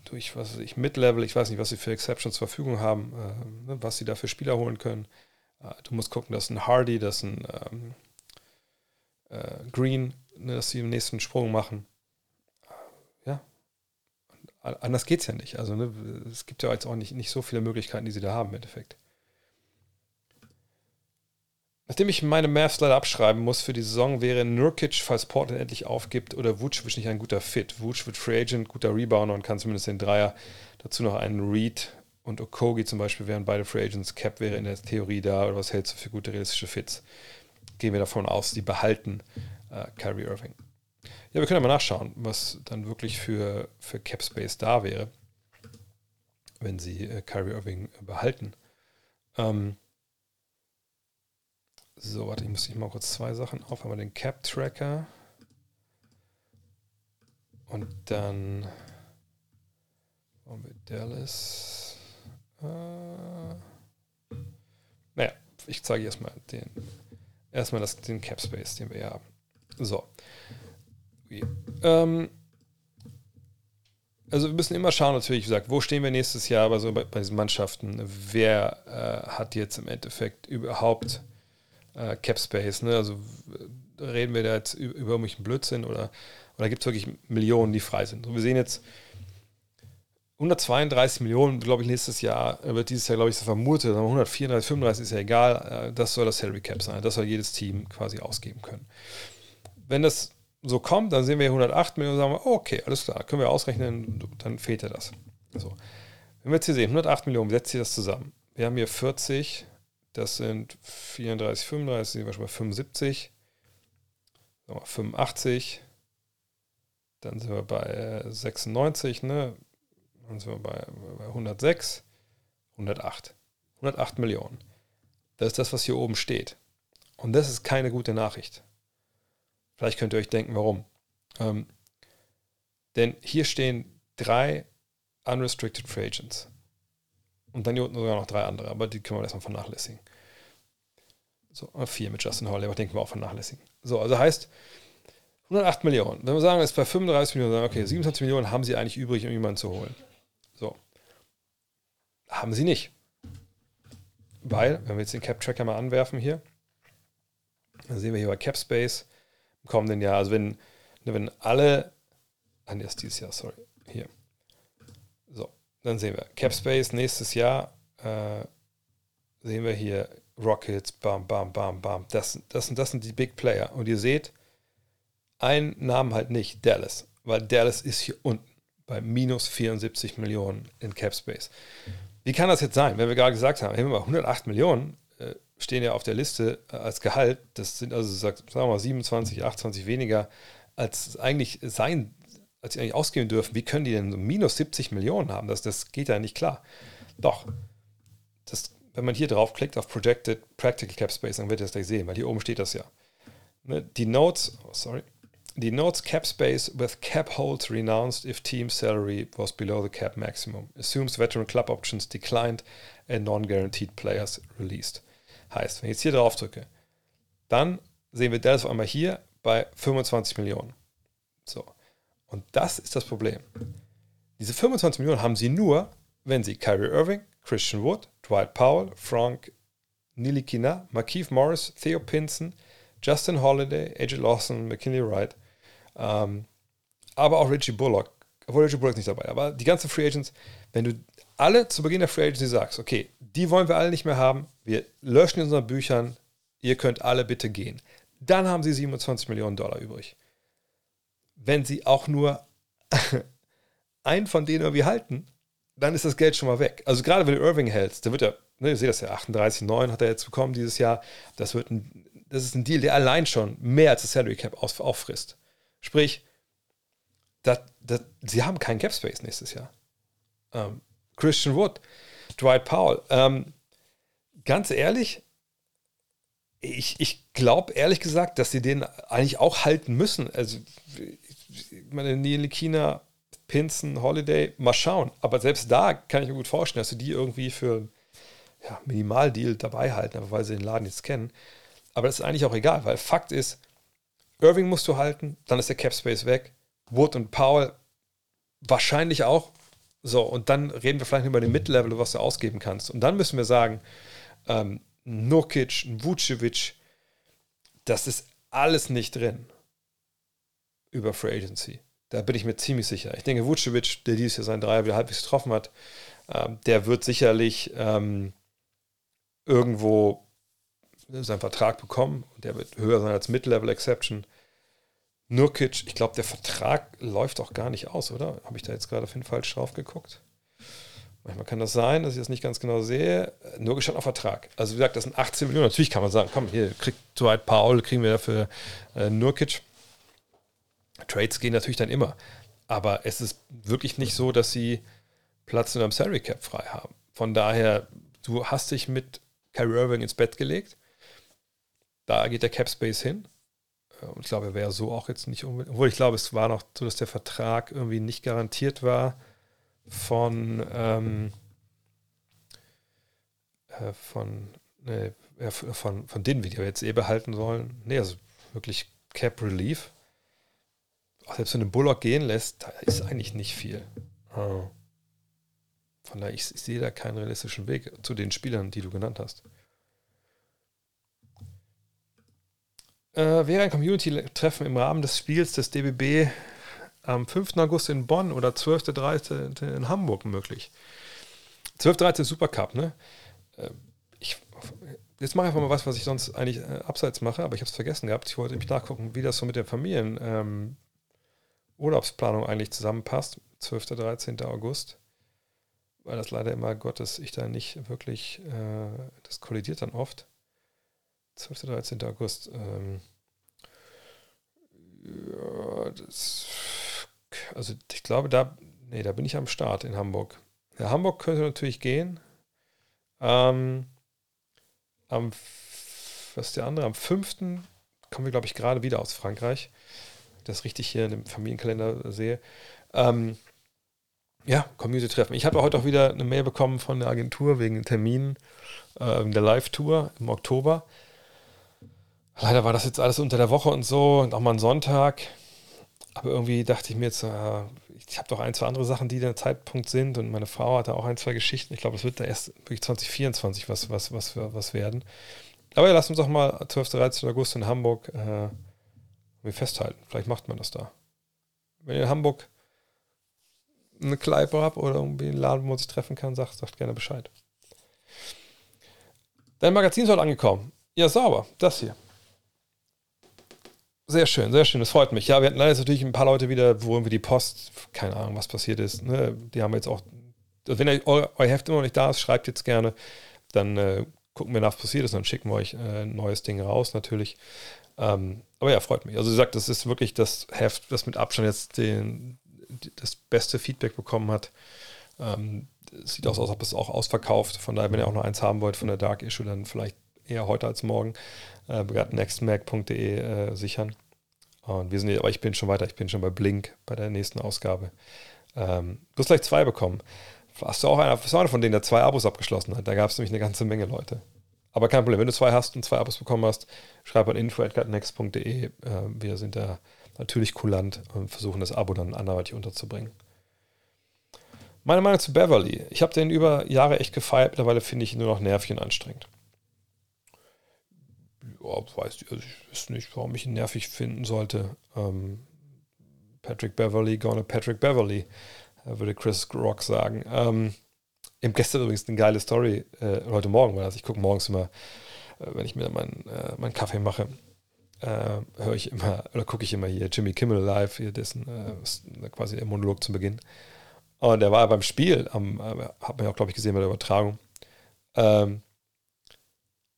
durch, was weiß ich, Mid-Level, ich weiß nicht, was sie für Exceptions zur Verfügung haben, äh, ne, was sie da für Spieler holen können. Äh, du musst gucken, dass ein Hardy, dass ein ähm, äh, Green, ne, dass sie den nächsten Sprung machen. Anders geht es ja nicht. Also ne, es gibt ja jetzt auch nicht, nicht so viele Möglichkeiten, die sie da haben im Endeffekt. Nachdem ich meine Mavs leider abschreiben muss für die Saison, wäre Nurkic, falls Portland endlich aufgibt, oder Vucevic nicht ein guter Fit. Vucevic Free Agent, guter Rebounder und kann zumindest den Dreier. Dazu noch einen Reed und Okogi zum Beispiel wären beide Free Agents. Cap wäre in der Theorie da. Oder was hältst du für gute realistische Fits? Gehen wir davon aus, die behalten äh, Kyrie Irving. Ja, wir können ja mal nachschauen, was dann wirklich für, für Cap Space da wäre, wenn sie äh, Kyrie Irving behalten. Ähm, so, warte, ich muss ich mal kurz zwei Sachen auf. Einmal den Cap Tracker und dann Dallas. Äh, naja, ich zeige erstmal den, erstmal das, den Cap Space, den wir hier haben. So. Ähm, also wir müssen immer schauen, natürlich, wie gesagt, wo stehen wir nächstes Jahr bei, so bei, bei diesen Mannschaften? Wer äh, hat jetzt im Endeffekt überhaupt äh, Cap Space? Ne? Also reden wir da jetzt über, über irgendwelchen Blödsinn oder, oder gibt es wirklich Millionen, die frei sind? Und wir sehen jetzt 132 Millionen, glaube ich, nächstes Jahr wird dieses Jahr, glaube ich, so vermutet. 134, 35 ist ja egal. Äh, das soll das Salary Cap sein. Das soll jedes Team quasi ausgeben können. Wenn das so kommt, dann sehen wir hier 108 Millionen und sagen wir, okay, alles klar, können wir ausrechnen, dann fehlt ja das. So. Wenn wir jetzt hier sehen, 108 Millionen, setzt sich das zusammen? Wir haben hier 40, das sind 34, 35, sind wir schon bei 75, 85, dann sind wir bei 96, ne? Dann sind wir bei, bei 106, 108. 108 Millionen. Das ist das, was hier oben steht. Und das ist keine gute Nachricht. Vielleicht könnt ihr euch denken, warum. Ähm, denn hier stehen drei Unrestricted Free Agents. Und dann hier unten sogar noch drei andere, aber die können wir erstmal vernachlässigen. So, vier mit Justin Holiday, aber denken wir auch vernachlässigen. So, also heißt 108 Millionen. Wenn wir sagen, es ist bei 35 Millionen, sagen, okay, 27 Millionen haben sie eigentlich übrig, um jemanden zu holen. So. Haben sie nicht. Weil, wenn wir jetzt den Cap-Tracker mal anwerfen hier, dann sehen wir hier bei Cap Space im kommenden Jahr, also wenn, wenn alle, ah, nee, dieses Jahr, sorry, hier. So, dann sehen wir Cap Space nächstes Jahr, äh, sehen wir hier Rockets, bam, bam, bam, bam. Das, das, das sind die Big Player. Und ihr seht, einen Namen halt nicht, Dallas, weil Dallas ist hier unten bei minus 74 Millionen in Cap Space. Wie kann das jetzt sein, wenn wir gerade gesagt haben, hey, 108 Millionen äh, stehen ja auf der Liste äh, als Gehalt, das sind also sagen wir mal 27, 28 weniger, als eigentlich sein, als sie eigentlich ausgeben dürfen. Wie können die denn so minus 70 Millionen haben? Das, das geht ja nicht klar. Doch, das, wenn man hier draufklickt auf Projected Practical Cap Space, dann wird das gleich sehen, weil hier oben steht das ja. Ne, die Notes, oh, sorry, denotes cap space with cap holds renounced if team salary was below the cap maximum. Assumes veteran club options declined and non-guaranteed players released. Heißt, wenn ich jetzt hier drauf drücke, dann sehen wir das auf einmal hier bei 25 Millionen. So. Und das ist das Problem. Diese 25 Millionen haben sie nur, wenn sie Kyrie Irving, Christian Wood, Dwight Powell, Frank Nilikina, Markeith Morris, Theo Pinson, Justin Holiday, AJ Lawson, McKinley Wright ähm, aber auch Richie Bullock, obwohl Richie Bullock nicht dabei, aber die ganzen Free Agents, wenn du alle zu Beginn der Free Agency sagst, okay, die wollen wir alle nicht mehr haben, wir löschen in unseren Büchern, ihr könnt alle bitte gehen, dann haben sie 27 Millionen Dollar übrig. Wenn sie auch nur <laughs> einen von denen irgendwie halten, dann ist das Geld schon mal weg. Also gerade wenn du Irving hältst, der wird ja, ne, ihr seht das ja, 38,9 hat er jetzt bekommen dieses Jahr. Das wird ein, das ist ein Deal, der allein schon mehr als das Salary Cap auffrisst. Sprich, das, das, sie haben keinen Cap Space nächstes Jahr. Ähm, Christian Wood, Dwight Powell. Ähm, ganz ehrlich, ich, ich glaube ehrlich gesagt, dass sie den eigentlich auch halten müssen. Also, ich meine, Neil Kina, Pinson, Holiday, mal schauen. Aber selbst da kann ich mir gut vorstellen, dass sie die irgendwie für ja, Minimaldeal dabei halten, weil sie den Laden jetzt kennen. Aber das ist eigentlich auch egal, weil Fakt ist, Irving musst du halten, dann ist der Cap Space weg. Wood und Powell wahrscheinlich auch. So, und dann reden wir vielleicht über den Mid-Level, was du ausgeben kannst. Und dann müssen wir sagen, ähm, Nurkic, Vucevic, das ist alles nicht drin über Free Agency. Da bin ich mir ziemlich sicher. Ich denke, Vucevic, der dieses Jahr seinen Dreier wieder halbwegs getroffen hat, ähm, der wird sicherlich ähm, irgendwo seinen Vertrag bekommen. Der wird höher sein als Mid-Level-Exception. Nurkic, ich glaube, der Vertrag läuft auch gar nicht aus, oder? Habe ich da jetzt gerade auf jeden Fall falsch drauf geguckt? Manchmal kann das sein, dass ich das nicht ganz genau sehe. Nurkic hat noch Vertrag. Also wie gesagt, das sind 18 Millionen. Natürlich kann man sagen, komm, hier kriegt Dwight Paul, kriegen wir dafür äh, Nurkic. Trades gehen natürlich dann immer. Aber es ist wirklich nicht so, dass sie Platz in einem Salary Cap frei haben. Von daher, du hast dich mit Kyrie Irving ins Bett gelegt. Da geht der Cap Space hin. Äh, und ich glaube, er wäre so auch jetzt nicht unbedingt. Obwohl ich glaube, es war noch so, dass der Vertrag irgendwie nicht garantiert war. Von, ähm, äh, von, nee, ja, von, von denen wir die jetzt eh behalten sollen. Nee, also wirklich Cap Relief. Auch selbst wenn du Bullock gehen lässt, da ist eigentlich nicht viel. Oh. Von daher, ich, ich sehe da keinen realistischen Weg zu den Spielern, die du genannt hast. Äh, wäre ein Community-Treffen im Rahmen des Spiels des DBB am 5. August in Bonn oder 12. 13. in Hamburg möglich? 12. 13. Supercup, ne? Äh, ich, jetzt mache ich einfach mal was, was ich sonst eigentlich äh, abseits mache, aber ich habe es vergessen gehabt. Ich wollte mich nachgucken, wie das so mit der Familien ähm, Urlaubsplanung eigentlich zusammenpasst. 12. 13. August. Weil das leider immer Gottes ich da nicht wirklich, äh, das kollidiert dann oft. 12. 13. August. Ähm, ja, das, also ich glaube, da, nee, da bin ich am Start in Hamburg. Ja, Hamburg könnte natürlich gehen. Ähm, am, was ist der andere? Am 5. kommen wir, glaube ich, gerade wieder aus Frankreich. Das richtig hier in dem Familienkalender sehe. Ähm, ja, Community-Treffen. Ich habe heute auch wieder eine Mail bekommen von der Agentur wegen Terminen äh, der Live-Tour im Oktober. Leider war das jetzt alles unter der Woche und so und auch mal ein Sonntag. Aber irgendwie dachte ich mir jetzt, äh, ich habe doch ein, zwei andere Sachen, die der Zeitpunkt sind und meine Frau hatte auch ein, zwei Geschichten. Ich glaube, es wird da erst wirklich 2024 was, was, was, was werden. Aber ja, lasst uns doch mal 12. 13. August in Hamburg äh, festhalten. Vielleicht macht man das da. Wenn ihr in Hamburg eine Kneipe habt oder irgendwie einen Laden, wo man sich treffen kann, sagt, sagt gerne Bescheid. Dein Magazin ist heute angekommen. Ja, sauber. Das hier. Sehr schön, sehr schön, das freut mich. Ja, wir hatten leider natürlich ein paar Leute wieder, wo irgendwie die Post, keine Ahnung, was passiert ist. Ne? Die haben jetzt auch, also wenn euer, euer Heft immer noch nicht da ist, schreibt jetzt gerne. Dann äh, gucken wir nach, was passiert ist dann schicken wir euch äh, ein neues Ding raus, natürlich. Ähm, aber ja, freut mich. Also, wie gesagt, das ist wirklich das Heft, das mit Abstand jetzt den, das beste Feedback bekommen hat. Ähm, sieht aus, als ob es auch ausverkauft. Von daher, wenn ihr auch noch eins haben wollt von der Dark Issue, dann vielleicht eher heute als morgen. Äh, nextmac.de äh, sichern. Und wir sind, aber ich bin schon weiter, ich bin schon bei Blink bei der nächsten Ausgabe. Ähm, du hast gleich zwei bekommen. Hast du auch einer, warst du einer von denen, der zwei Abos abgeschlossen hat? Da gab es nämlich eine ganze Menge Leute. Aber kein Problem, wenn du zwei hast und zwei Abos bekommen hast, schreib an info.next.de. Äh, wir sind da natürlich kulant und versuchen das Abo dann anderweitig unterzubringen. Meine Meinung zu Beverly. Ich habe den über Jahre echt gefeiert. Mittlerweile finde ich ihn nur noch nervig und anstrengend ja, weiß ich, also ich weiß nicht, warum ich ihn nervig finden sollte. Ähm, Patrick Beverly, gonna Patrick Beverly, äh, würde Chris Rock sagen. Ähm, im gestern übrigens eine geile Story, äh, heute Morgen war das. Ich gucke morgens immer, äh, wenn ich mir meinen äh, mein Kaffee mache, äh, höre ich immer, oder gucke ich immer hier Jimmy Kimmel live, hier dessen äh, quasi der Monolog zum Beginn. Und der war beim Spiel, am, hat man ja auch, glaube ich, gesehen bei der Übertragung. Ähm,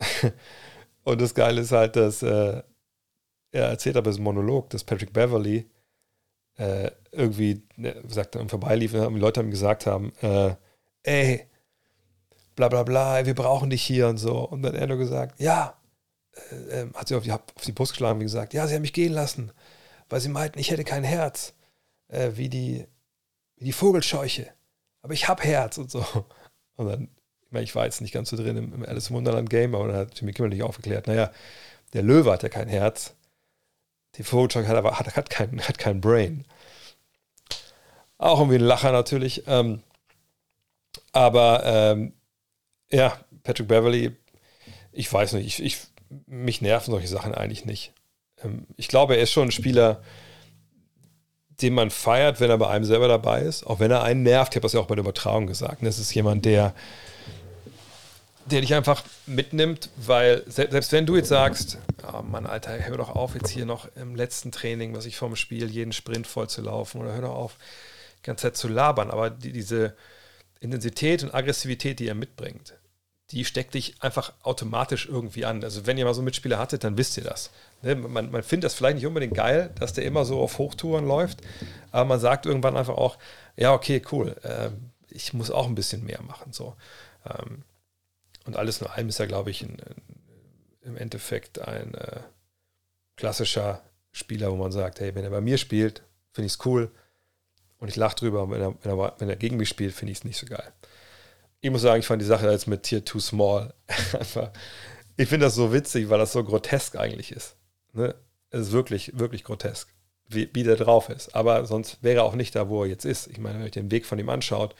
<laughs> Und das Geile ist halt, dass äh, er erzählt aber das Monolog, dass Patrick Beverly äh, irgendwie, ne, sagt im Vorbeiliefen, und die Leute haben gesagt haben, äh, ey, bla bla bla, wir brauchen dich hier und so. Und dann hat er nur gesagt, ja, äh, ähm, hat sie auf die, auf die Brust geschlagen, wie gesagt, ja, sie haben mich gehen lassen, weil sie meinten, ich hätte kein Herz, äh, wie, die, wie die Vogelscheuche. Aber ich hab Herz und so. Und dann ich war jetzt nicht ganz so drin im, im Alice im Wunderland Game, aber da hat Jimmy Kimmel nicht aufgeklärt. Naja, der Löwe hat ja kein Herz. Die Vogelscheuche hat aber hat, hat, kein, hat kein Brain. Auch irgendwie ein Lacher natürlich. Ähm, aber ähm, ja, Patrick Beverly, ich weiß nicht, ich, ich, mich nerven solche Sachen eigentlich nicht. Ähm, ich glaube, er ist schon ein Spieler, den man feiert, wenn er bei einem selber dabei ist, auch wenn er einen nervt. Ich habe das ja auch bei der Übertragung gesagt. Das ist jemand, der der dich einfach mitnimmt, weil selbst wenn du jetzt sagst, oh Mann, Alter, hör doch auf, jetzt hier noch im letzten Training, was ich vorm Spiel, jeden Sprint voll zu laufen oder hör doch auf, die ganze Zeit zu labern, aber die, diese Intensität und Aggressivität, die er mitbringt, die steckt dich einfach automatisch irgendwie an. Also wenn ihr mal so Mitspieler hattet, dann wisst ihr das. Ne? Man, man findet das vielleicht nicht unbedingt geil, dass der immer so auf Hochtouren läuft, aber man sagt irgendwann einfach auch, ja, okay, cool, äh, ich muss auch ein bisschen mehr machen. So. Ähm, und alles in allem ist er, glaube ich, ein, ein, im Endeffekt ein äh, klassischer Spieler, wo man sagt, hey, wenn er bei mir spielt, finde ich es cool. Und ich lache drüber, wenn er, wenn, er, wenn er gegen mich spielt, finde ich es nicht so geil. Ich muss sagen, ich fand die Sache jetzt mit Tier Too Small <laughs> einfach. Ich finde das so witzig, weil das so grotesk eigentlich ist. Ne? Es ist wirklich, wirklich grotesk, wie, wie der drauf ist. Aber sonst wäre er auch nicht da, wo er jetzt ist. Ich meine, wenn man den Weg von ihm anschaut,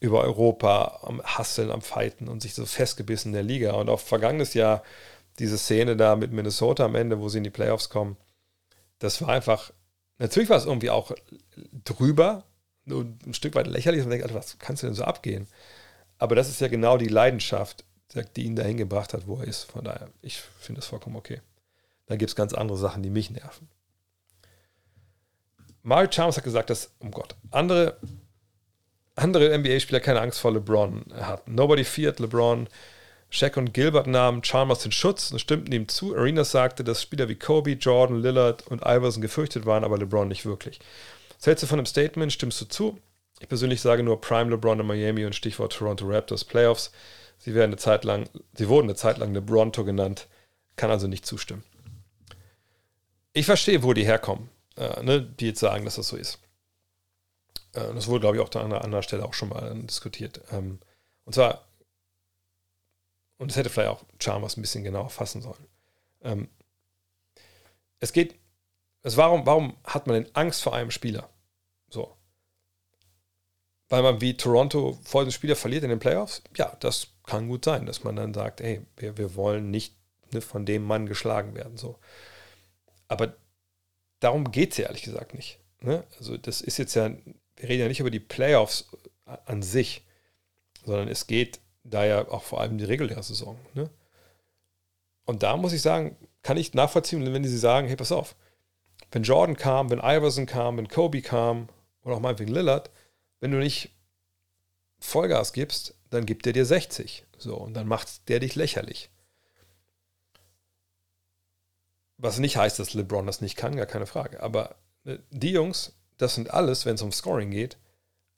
über Europa, am Hasseln, am Fighten und sich so festgebissen in der Liga. Und auch vergangenes Jahr diese Szene da mit Minnesota am Ende, wo sie in die Playoffs kommen, das war einfach, natürlich war es irgendwie auch drüber, nur ein Stück weit lächerlich und denkt, was kannst du denn so abgehen? Aber das ist ja genau die Leidenschaft, die ihn dahin gebracht hat, wo er ist. Von daher, ich finde das vollkommen okay. Dann gibt es ganz andere Sachen, die mich nerven. Mario Chalmers hat gesagt, dass, um Gott, andere andere NBA-Spieler keine Angst vor LeBron hatten. Nobody feared LeBron. Shaq und Gilbert nahmen Chalmers den Schutz und stimmten ihm zu. Arenas sagte, dass Spieler wie Kobe, Jordan, Lillard und Iverson gefürchtet waren, aber LeBron nicht wirklich. Was hältst du von dem Statement? Stimmst du zu? Ich persönlich sage nur Prime LeBron in Miami und Stichwort Toronto Raptors Playoffs. Sie, werden eine Zeit lang, sie wurden eine Zeit lang LeBronto genannt, kann also nicht zustimmen. Ich verstehe, wo die herkommen, äh, ne, die jetzt sagen, dass das so ist. Äh, das wurde, glaube ich, auch an einer anderen Stelle auch schon mal diskutiert. Ähm, und zwar, und das hätte vielleicht auch Chalmers ein bisschen genauer fassen sollen. Ähm, es geht, es warum, warum hat man denn Angst vor einem Spieler? So. Weil man wie Toronto vor dem Spieler verliert in den Playoffs? Ja, das kann gut sein, dass man dann sagt, hey, wir, wir wollen nicht ne, von dem Mann geschlagen werden. So. Aber darum geht es ja ehrlich gesagt nicht. Ne? Also das ist jetzt ja wir reden ja nicht über die Playoffs an sich, sondern es geht da ja auch vor allem die reguläre Saison. Ne? Und da muss ich sagen, kann ich nachvollziehen, wenn sie sagen, hey, pass auf, wenn Jordan kam, wenn Iverson kam, wenn Kobe kam oder auch meinetwegen Lillard, wenn du nicht Vollgas gibst, dann gibt er dir 60. So, und dann macht der dich lächerlich. Was nicht heißt, dass LeBron das nicht kann, gar keine Frage. Aber äh, die Jungs das sind alles, wenn es um Scoring geht,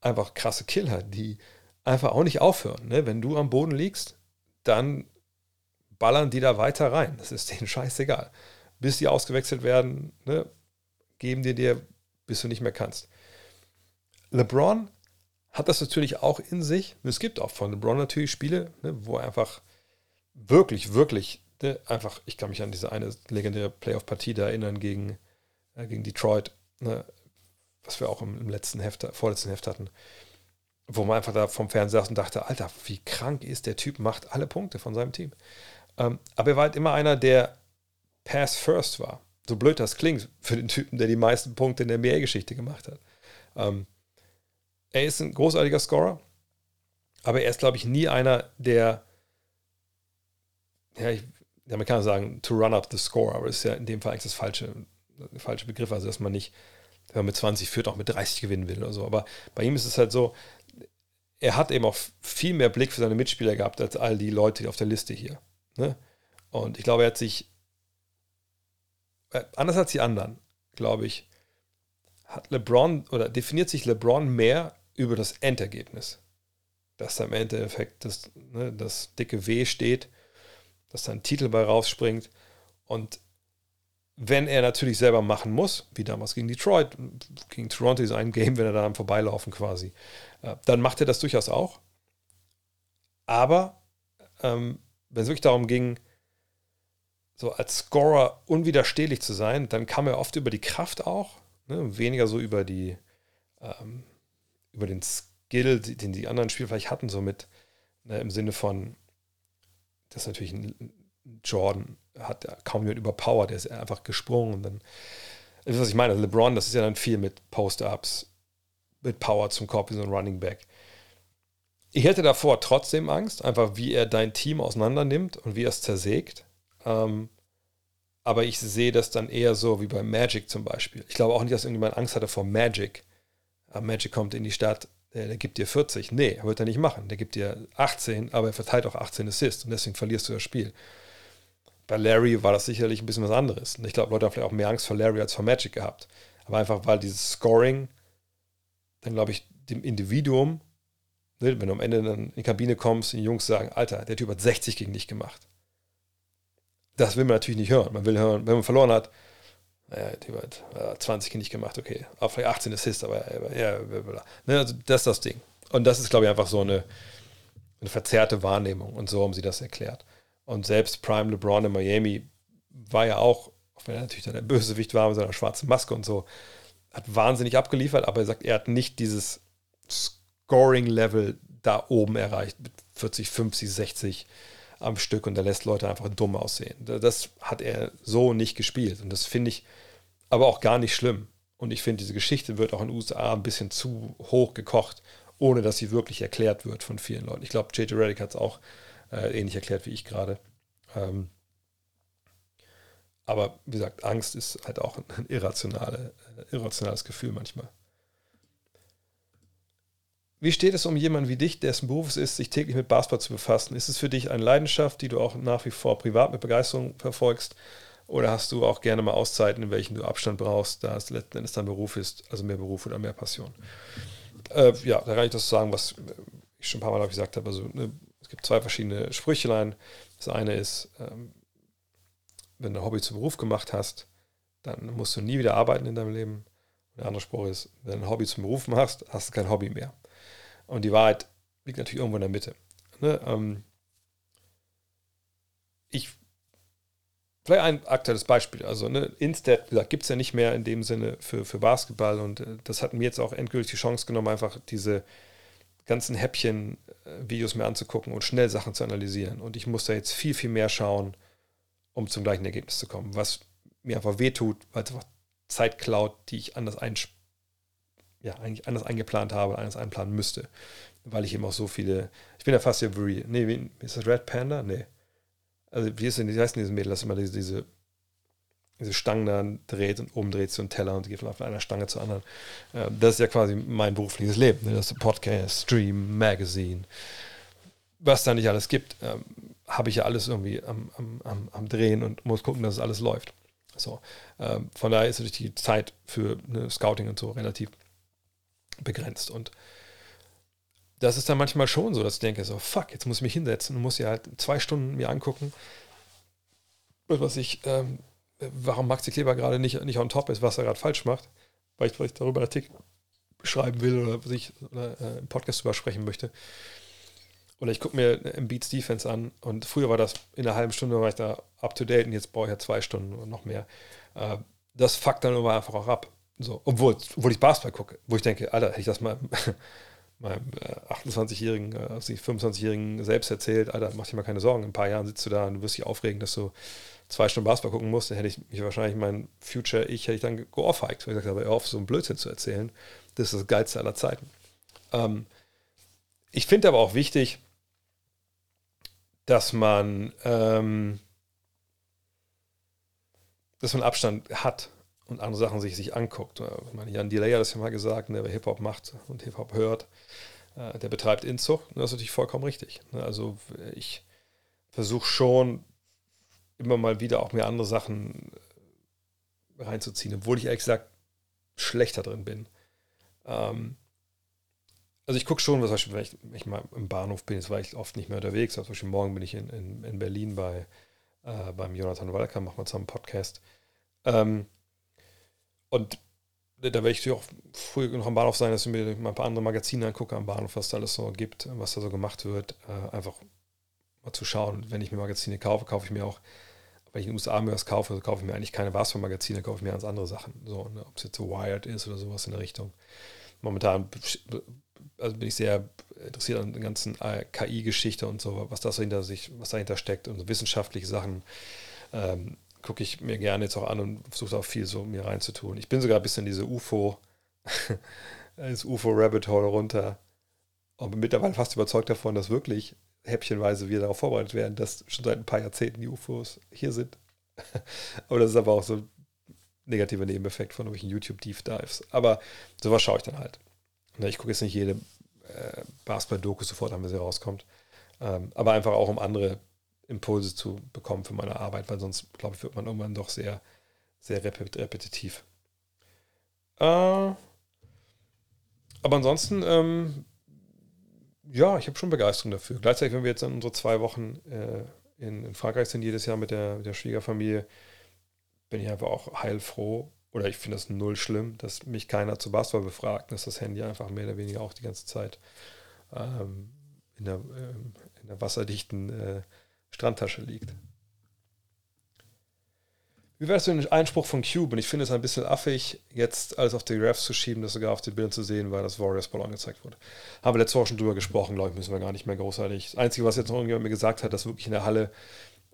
einfach krasse Killer, die einfach auch nicht aufhören. Ne? Wenn du am Boden liegst, dann ballern die da weiter rein. Das ist denen <laughs> scheißegal. Bis die ausgewechselt werden, ne? geben die dir, bis du nicht mehr kannst. LeBron hat das natürlich auch in sich. Es gibt auch von LeBron natürlich Spiele, ne, wo er einfach wirklich, wirklich, ne, einfach, ich kann mich an diese eine legendäre Playoff-Partie da erinnern gegen, äh, gegen Detroit, ne, was wir auch im, letzten Heft, vorletzten Heft hatten, wo man einfach da vom Fernseher saß und dachte, Alter, wie krank ist der Typ, macht alle Punkte von seinem Team. Ähm, aber er war halt immer einer, der Pass First war. So blöd das klingt für den Typen, der die meisten Punkte in der NBA-Geschichte gemacht hat. Ähm, er ist ein großartiger Scorer, aber er ist, glaube ich, nie einer, der, ja, ich, der Amerikaner sagen, to run up the score, aber das ist ja in dem Fall eigentlich das falsche, falsche Begriff, also dass man nicht wenn man mit 20 führt, auch mit 30 gewinnen will oder so. Aber bei ihm ist es halt so, er hat eben auch viel mehr Blick für seine Mitspieler gehabt als all die Leute auf der Liste hier. Ne? Und ich glaube, er hat sich, äh, anders als die anderen, glaube ich, hat LeBron oder definiert sich LeBron mehr über das Endergebnis. Dass da im Endeffekt das, ne, das dicke W steht, dass da ein Titel bei rausspringt. Und wenn er natürlich selber machen muss, wie damals gegen Detroit, gegen Toronto ist ein Game, wenn er dann am Vorbeilaufen quasi, äh, dann macht er das durchaus auch. Aber ähm, wenn es wirklich darum ging, so als Scorer unwiderstehlich zu sein, dann kam er oft über die Kraft auch, ne? weniger so über die ähm, über den Skill, den die anderen Spieler vielleicht hatten, so mit ne, im Sinne von, das ist natürlich ein Jordan hat kaum jemand überpowered, der ist einfach gesprungen und dann, das ist, was ich meine, also LeBron, das ist ja dann viel mit Post-Ups, mit Power zum Korb wie so ein Running Back. Ich hätte davor trotzdem Angst, einfach wie er dein Team auseinander nimmt und wie er es zersägt. Ähm, aber ich sehe das dann eher so wie bei Magic zum Beispiel. Ich glaube auch nicht, dass irgendjemand Angst hatte vor Magic. Aber Magic kommt in die Stadt, der, der gibt dir 40. Nee, wird er nicht machen. Der gibt dir 18, aber er verteilt auch 18 Assists und deswegen verlierst du das Spiel. Bei Larry war das sicherlich ein bisschen was anderes. Und ich glaube, Leute haben vielleicht auch mehr Angst vor Larry als vor Magic gehabt. Aber einfach, weil dieses Scoring dann, glaube ich, dem Individuum, ne, wenn du am Ende dann in die Kabine kommst und die Jungs sagen, Alter, der Typ hat 60 gegen dich gemacht. Das will man natürlich nicht hören. Man will hören, wenn man verloren hat, naja, die hat 20 nicht gemacht, okay. Auch vielleicht 18 Assists, aber ja, ne, also das ist das Ding. Und das ist, glaube ich, einfach so eine, eine verzerrte Wahrnehmung und so haben sie das erklärt. Und selbst Prime LeBron in Miami war ja auch, auch wenn er natürlich dann der Bösewicht war mit seiner schwarzen Maske und so, hat wahnsinnig abgeliefert, aber er sagt, er hat nicht dieses Scoring-Level da oben erreicht mit 40, 50, 60 am Stück und er lässt Leute einfach dumm aussehen. Das hat er so nicht gespielt und das finde ich aber auch gar nicht schlimm. Und ich finde, diese Geschichte wird auch in den USA ein bisschen zu hoch gekocht, ohne dass sie wirklich erklärt wird von vielen Leuten. Ich glaube, J.J. Reddick hat es auch äh, ähnlich erklärt wie ich gerade. Ähm, aber wie gesagt, Angst ist halt auch ein irrationale, äh, irrationales Gefühl manchmal. Wie steht es um jemanden wie dich, dessen Beruf es ist, sich täglich mit Basketball zu befassen? Ist es für dich eine Leidenschaft, die du auch nach wie vor privat mit Begeisterung verfolgst? Oder hast du auch gerne mal Auszeiten, in welchen du Abstand brauchst, da es letzten Endes dein Beruf ist, also mehr Beruf oder mehr Passion? Äh, ja, da kann ich das sagen, was ich schon ein paar Mal gesagt habe. Also ne, es gibt zwei verschiedene Sprüchlein. Das eine ist, ähm, wenn du ein Hobby zum Beruf gemacht hast, dann musst du nie wieder arbeiten in deinem Leben. Der andere Spruch ist, wenn du ein Hobby zum Beruf machst, hast du kein Hobby mehr. Und die Wahrheit liegt natürlich irgendwo in der Mitte. Ne? Ähm, ich, vielleicht ein aktuelles Beispiel. Also ne, Instead gibt es ja nicht mehr in dem Sinne für, für Basketball und äh, das hat mir jetzt auch endgültig die Chance genommen, einfach diese ganzen Häppchen-Videos äh, mir anzugucken und schnell Sachen zu analysieren. Und ich muss da jetzt viel, viel mehr schauen, um zum gleichen Ergebnis zu kommen, was mir einfach wehtut, weil es einfach Zeit klaut, die ich anders ja, eigentlich anders eingeplant habe, anders einplanen müsste. Weil ich eben auch so viele. Ich bin ja fast wie. Nee, wie, ist das Red Panda? Nee. Also, wie ist denn, wie heißt denn diese Mädel, dass immer diese, diese, diese Stangen dann dreht und umdreht so einen Teller und geht von einer Stange zur anderen. Ähm, das ist ja quasi mein berufliches Leben. Ne? Das ist Podcast, Stream, Magazine. Was da nicht alles gibt, ähm, habe ich ja alles irgendwie am, am, am, am Drehen und muss gucken, dass es alles läuft. So. Ähm, von daher ist natürlich die Zeit für ne, Scouting und so relativ begrenzt. Und das ist dann manchmal schon so, dass ich denke, so, fuck, jetzt muss ich mich hinsetzen und muss ja halt zwei Stunden mir angucken, was ich, ähm, warum Maxi Kleber gerade nicht, nicht on top ist, was er gerade falsch macht, weil ich vielleicht darüber einen Artikel schreiben will oder sich oder, äh, im Podcast drüber sprechen möchte. Oder ich gucke mir im Beats Defense an und früher war das in einer halben Stunde war ich da up to date und jetzt brauche ich ja zwei Stunden oder noch mehr. Äh, das fuckt dann aber einfach auch ab. So, obwohl, obwohl ich Basketball gucke, wo ich denke, Alter, hätte ich das mal <laughs> meinem äh, 28-jährigen, äh, 25-jährigen selbst erzählt, Alter, mach dir mal keine Sorgen, in ein paar Jahren sitzt du da und du wirst dich aufregen, dass du zwei Stunden Basketball gucken musst, dann hätte ich mich wahrscheinlich mein Future Ich hätte ich dann geohrfeigt, weil ich gesagt habe, hör auf, so einen Blödsinn zu erzählen. Das ist das Geilste aller Zeiten. Ähm, ich finde aber auch wichtig, dass man, ähm, dass man Abstand hat und andere Sachen sich, sich anguckt. Ich meine, Jan Delay hat das ja mal gesagt, ne, wer Hip-Hop macht und Hip-Hop hört, äh, der betreibt Inzucht. das ist natürlich vollkommen richtig. Ne? Also ich versuche schon immer mal wieder auch mir andere Sachen reinzuziehen, obwohl ich ehrlich gesagt schlechter drin bin. Ähm, also ich gucke schon, was Beispiel, wenn ich, wenn ich, mal im Bahnhof bin, jetzt war ich oft nicht mehr unterwegs. Zum Beispiel morgen bin ich in, in, in Berlin bei, äh, beim Jonathan Walker, machen wir zusammen einen Podcast. Ähm, und da werde ich auch früh noch am Bahnhof sein, dass ich mir mal ein paar andere Magazine angucke am Bahnhof, was da alles so gibt, was da so gemacht wird. Äh, einfach mal zu schauen. Wenn ich mir Magazine kaufe, kaufe ich mir auch, wenn ich in den USA mir was kaufe, also kaufe ich mir eigentlich keine Basketball-Magazine, kaufe ich mir ganz andere Sachen. So, ne? Ob es jetzt so Wired ist oder sowas in der Richtung. Momentan also bin ich sehr interessiert an der ganzen äh, KI-Geschichte und so, was das hinter sich, was dahinter steckt und so wissenschaftliche Sachen. Ähm, gucke ich mir gerne jetzt auch an und versuche auch viel so mir reinzutun. Ich bin sogar ein bisschen diese UFO, das <laughs> UFO-Rabbit Hole runter und bin mittlerweile fast überzeugt davon, dass wirklich häppchenweise wir darauf vorbereitet werden, dass schon seit ein paar Jahrzehnten die UFOs hier sind. <laughs> aber das ist aber auch so ein negativer Nebeneffekt von irgendwelchen YouTube-Deep Dives. Aber sowas schaue ich dann halt. Ich gucke jetzt nicht jede äh, Basketball-Doku sofort an, wenn sie rauskommt. Ähm, aber einfach auch um andere Impulse zu bekommen für meine Arbeit, weil sonst, glaube ich, wird man irgendwann doch sehr, sehr repetitiv. Äh, aber ansonsten, ähm, ja, ich habe schon Begeisterung dafür. Gleichzeitig, wenn wir jetzt dann unsere zwei Wochen äh, in, in, Frankreich sind, jedes Jahr mit der, mit der Schwiegerfamilie, bin ich einfach auch heilfroh oder ich finde das null schlimm, dass mich keiner zu Basketball befragt, dass das Handy einfach mehr oder weniger auch die ganze Zeit ähm, in, der, ähm, in, der, wasserdichten äh, Strandtasche liegt. Wie wär's mit dem Einspruch von Cube? Und ich finde es ein bisschen affig, jetzt alles auf die Refs zu schieben, das sogar auf den Bildern zu sehen, weil das Warriors Ball angezeigt wurde. Haben wir letzte Woche schon drüber gesprochen, glaube ich, müssen wir gar nicht mehr großartig. Das Einzige, was jetzt noch irgendjemand mir gesagt hat, dass wirklich in der Halle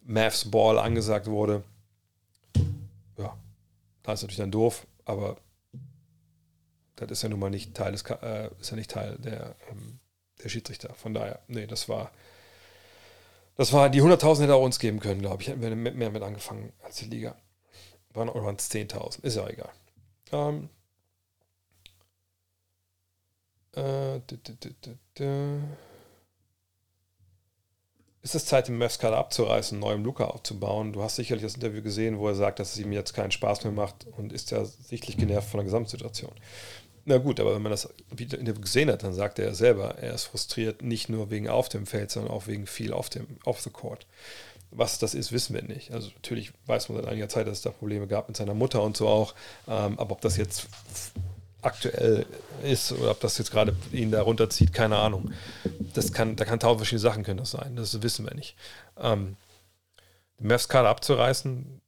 Mavs Ball angesagt wurde. Ja, da ist natürlich dann doof, aber das ist ja nun mal nicht Teil des, äh, ist ja nicht Teil der, ähm, der Schiedsrichter. Von daher, nee, das war, das war, die 100.000 hätte er uns geben können, glaube ich. Hätten wir mehr mit angefangen als die Liga. Waren, oder waren es 10.000? Ist ja egal. Ähm, äh, ist es Zeit, den Mavs-Kader abzureißen, neu im Luca aufzubauen? Du hast sicherlich das Interview gesehen, wo er sagt, dass es ihm jetzt keinen Spaß mehr macht und ist ja sichtlich genervt von der Gesamtsituation. Na gut, aber wenn man das Interview gesehen hat, dann sagt er selber, er ist frustriert, nicht nur wegen auf dem Feld, sondern auch wegen viel auf dem off the court. Was das ist, wissen wir nicht. Also natürlich weiß man seit einiger Zeit, dass es da Probleme gab mit seiner Mutter und so auch. Ähm, aber ob das jetzt aktuell ist oder ob das jetzt gerade ihn da runterzieht, keine Ahnung. Das kann, da kann tausend verschiedene Sachen können das sein. Das wissen wir nicht. Ähm, die Mavs-Kader abzureißen,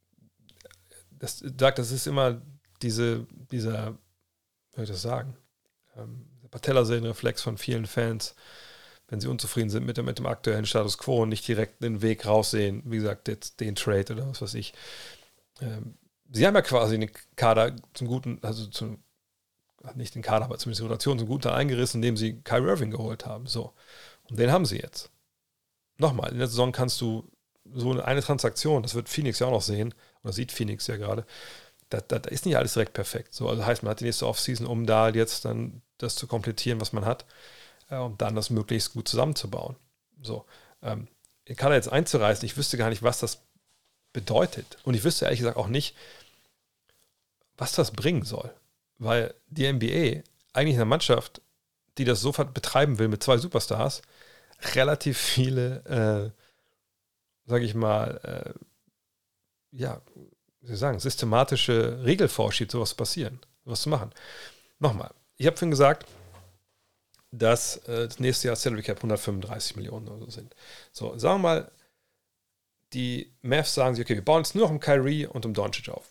das sagt, das ist immer diese, dieser, wie soll ich das sagen, ähm, der Patellasehnenreflex von vielen Fans, wenn sie unzufrieden sind mit dem, mit dem aktuellen Status quo und nicht direkt den Weg raussehen, wie gesagt, jetzt den Trade oder was weiß ich. Ähm, sie haben ja quasi einen Kader zum guten, also zum, nicht den Kader, aber zumindest die Rotation zum guten eingerissen, indem sie Kyrie Irving geholt haben. So. Und den haben sie jetzt. Nochmal, in der Saison kannst du so eine Transaktion, das wird Phoenix ja auch noch sehen, oder sieht Phoenix ja gerade, da, da, da ist nicht alles direkt perfekt. So, also heißt, man hat die nächste Offseason, um da jetzt dann das zu komplettieren, was man hat äh, und dann das möglichst gut zusammenzubauen. So, ähm, den Kader jetzt einzureißen, ich wüsste gar nicht, was das bedeutet. Und ich wüsste ehrlich gesagt auch nicht, was das bringen soll. Weil die NBA eigentlich eine Mannschaft, die das so betreiben will mit zwei Superstars, relativ viele, äh, sage ich mal, äh, ja, wie soll ich sagen, systematische Regel vorschiebt, sowas zu passieren, sowas zu machen. Nochmal, ich habe vorhin gesagt, dass äh, das nächste Jahr Salary Cap 135 Millionen oder so sind. So, sagen wir mal, die Mavs sagen sich, okay, wir bauen jetzt nur noch um Kyrie und um Doncic auf.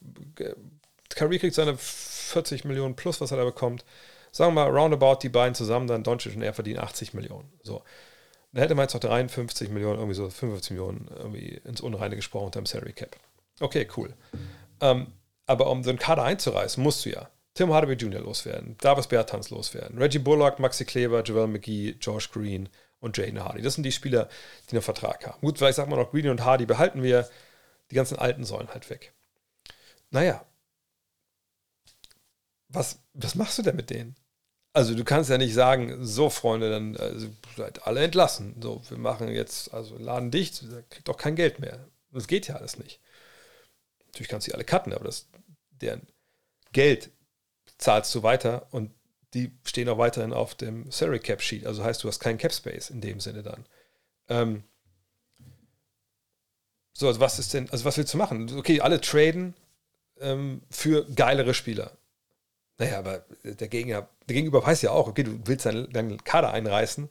Kyrie kriegt seine 40 Millionen plus, was er da bekommt. Sagen wir mal, roundabout die beiden zusammen, dann Doncic und er verdienen 80 Millionen. So. Dann hätte man jetzt noch 53 Millionen, irgendwie so 55 Millionen irgendwie ins Unreine gesprochen unter dem Salary Cap. Okay, cool. Ähm, aber um so einen Kader einzureißen, musst du ja Tim Hardaway Jr. loswerden, Davis Bertans loswerden, Reggie Bullock, Maxi Kleber, Joel McGee, Josh Green und Jaden Hardy. Das sind die Spieler, die einen Vertrag haben. Gut, vielleicht sagt man noch, Green und Hardy behalten wir, die ganzen Alten sollen halt weg. Naja, was, was machst du denn mit denen? Also du kannst ja nicht sagen, so Freunde, dann also, seid alle entlassen. So, wir machen jetzt, also Laden dicht, kriegt auch kein Geld mehr. Das geht ja alles nicht. Natürlich kannst du sie alle cutten, aber das, deren Geld zahlst du weiter und die stehen auch weiterhin auf dem Salary Cap Sheet. Also heißt, du hast keinen Cap Space in dem Sinne dann. Ähm, so, also was ist denn, also was willst du machen? Okay, alle traden ähm, für geilere Spieler. Naja, aber der, Gegner, der Gegenüber weiß ja auch, okay, du willst deinen, deinen Kader einreißen.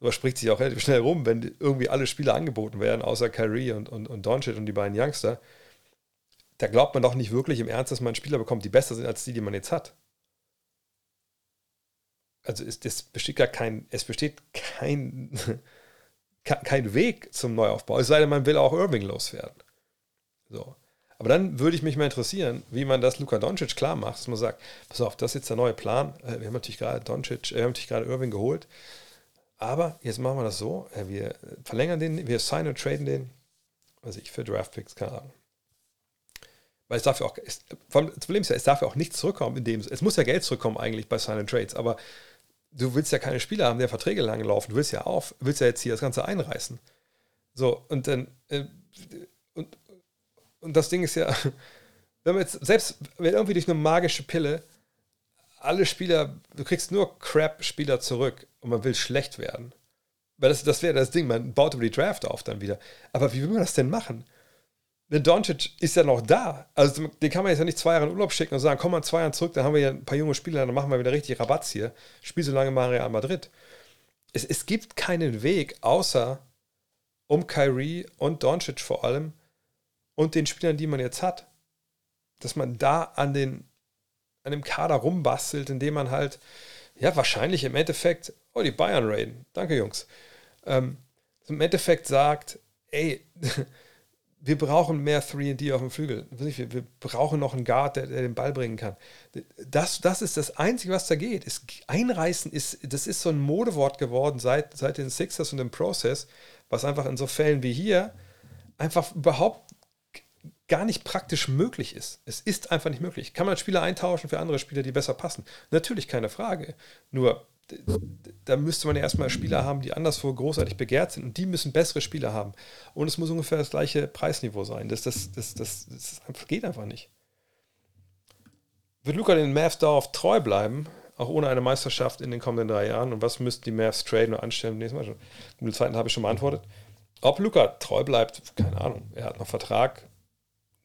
Aber spricht sich auch relativ schnell rum, wenn irgendwie alle Spieler angeboten werden, außer Kyrie und, und, und Doncic und die beiden Youngster. Da glaubt man doch nicht wirklich im Ernst, dass man Spieler bekommt, die besser sind als die, die man jetzt hat. Also ist, es besteht gar kein, es besteht kein, <laughs> kein Weg zum Neuaufbau. Es sei denn, man will auch Irving loswerden. So. Aber dann würde ich mich mal interessieren, wie man das Luka Doncic klar macht, dass man sagt, pass auf, das ist jetzt der neue Plan. Äh, wir haben natürlich gerade Doncic, äh, wir haben natürlich gerade Irving geholt. Aber jetzt machen wir das so, äh, wir verlängern den, wir signen und traden den, weiß ich, für Draftpicks, keine Ahnung. Weil es darf ja auch, es, das Problem ist ja, es darf ja auch nichts zurückkommen in dem, es muss ja Geld zurückkommen eigentlich bei and Trades, aber du willst ja keine Spieler haben, der Verträge lang laufen, du willst ja auf, willst ja jetzt hier das Ganze einreißen. So, und dann, äh, und, und das Ding ist ja, <laughs> wenn man jetzt, selbst wenn irgendwie durch eine magische Pille alle Spieler, du kriegst nur Crap-Spieler zurück und man will schlecht werden. Weil das, das wäre das Ding, man baut über die Draft auf dann wieder. Aber wie will man das denn machen? Der Doncic ist ja noch da. Also den kann man jetzt ja nicht zwei Jahre in Urlaub schicken und sagen, komm mal zwei Jahre zurück, dann haben wir ja ein paar junge Spieler, dann machen wir wieder richtig Rabatz hier. Spiel so lange mal Real Madrid. Es, es gibt keinen Weg, außer um Kyrie und Doncic vor allem und den Spielern, die man jetzt hat, dass man da an, den, an dem Kader rumbastelt, indem man halt, ja, wahrscheinlich im Endeffekt, oh, die Bayern raiden. Danke, Jungs. Ähm, im Endeffekt sagt, ey, <laughs> wir brauchen mehr 3D auf dem Flügel. Wir, brauchen noch einen Guard, der, der, den Ball bringen kann. Das, das ist das Einzige, was da geht. Es, einreißen ist, das ist so ein Modewort geworden seit, seit den Sixers und dem Process, was einfach in so Fällen wie hier einfach überhaupt gar nicht praktisch möglich ist. Es ist einfach nicht möglich. Kann man Spieler eintauschen für andere Spieler, die besser passen? Natürlich keine Frage. Nur da müsste man ja erstmal Spieler haben, die anderswo großartig begehrt sind und die müssen bessere Spieler haben. Und es muss ungefähr das gleiche Preisniveau sein. Das, das, das, das, das geht einfach nicht. Wird Luca den Mavs darauf treu bleiben, auch ohne eine Meisterschaft in den kommenden drei Jahren? Und was müssten die Mavs traden und anstellen? Nächstes Mal schon. Den zweiten habe ich schon beantwortet. Ob Luca treu bleibt, keine Ahnung. Er hat noch Vertrag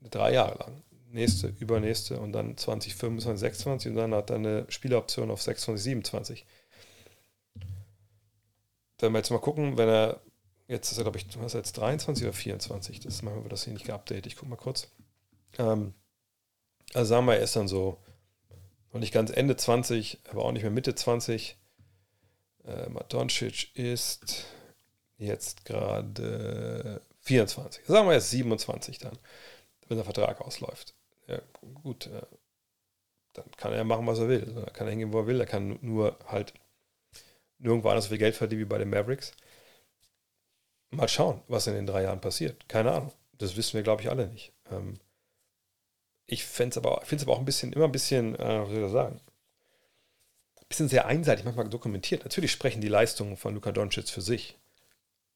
drei Jahre lang. Nächste, übernächste und dann 2025, 26 und dann hat er eine Spieleroption auf 26, 27 wenn wir jetzt mal gucken, wenn er, jetzt ist er, glaube ich, was jetzt 23 oder 24, das machen wir das hier nicht geupdatet, ich gucke mal kurz. Ähm, also sagen wir, er ist dann so, noch nicht ganz Ende 20, aber auch nicht mehr Mitte 20. Äh, Madoncic ist jetzt gerade 24. Sagen wir jetzt 27 dann, wenn der Vertrag ausläuft. Ja, gut, äh, dann kann er machen, was er will. Er kann hingehen, wo er will. Er kann nur halt nirgendwo anders so viel Geld verdient wie bei den Mavericks. Mal schauen, was in den drei Jahren passiert. Keine Ahnung. Das wissen wir, glaube ich, alle nicht. Ähm, ich finde es aber, aber auch ein bisschen, immer ein bisschen, äh, was soll ich das sagen? Ein bisschen sehr einseitig, manchmal dokumentiert. Natürlich sprechen die Leistungen von Luka Doncic für sich.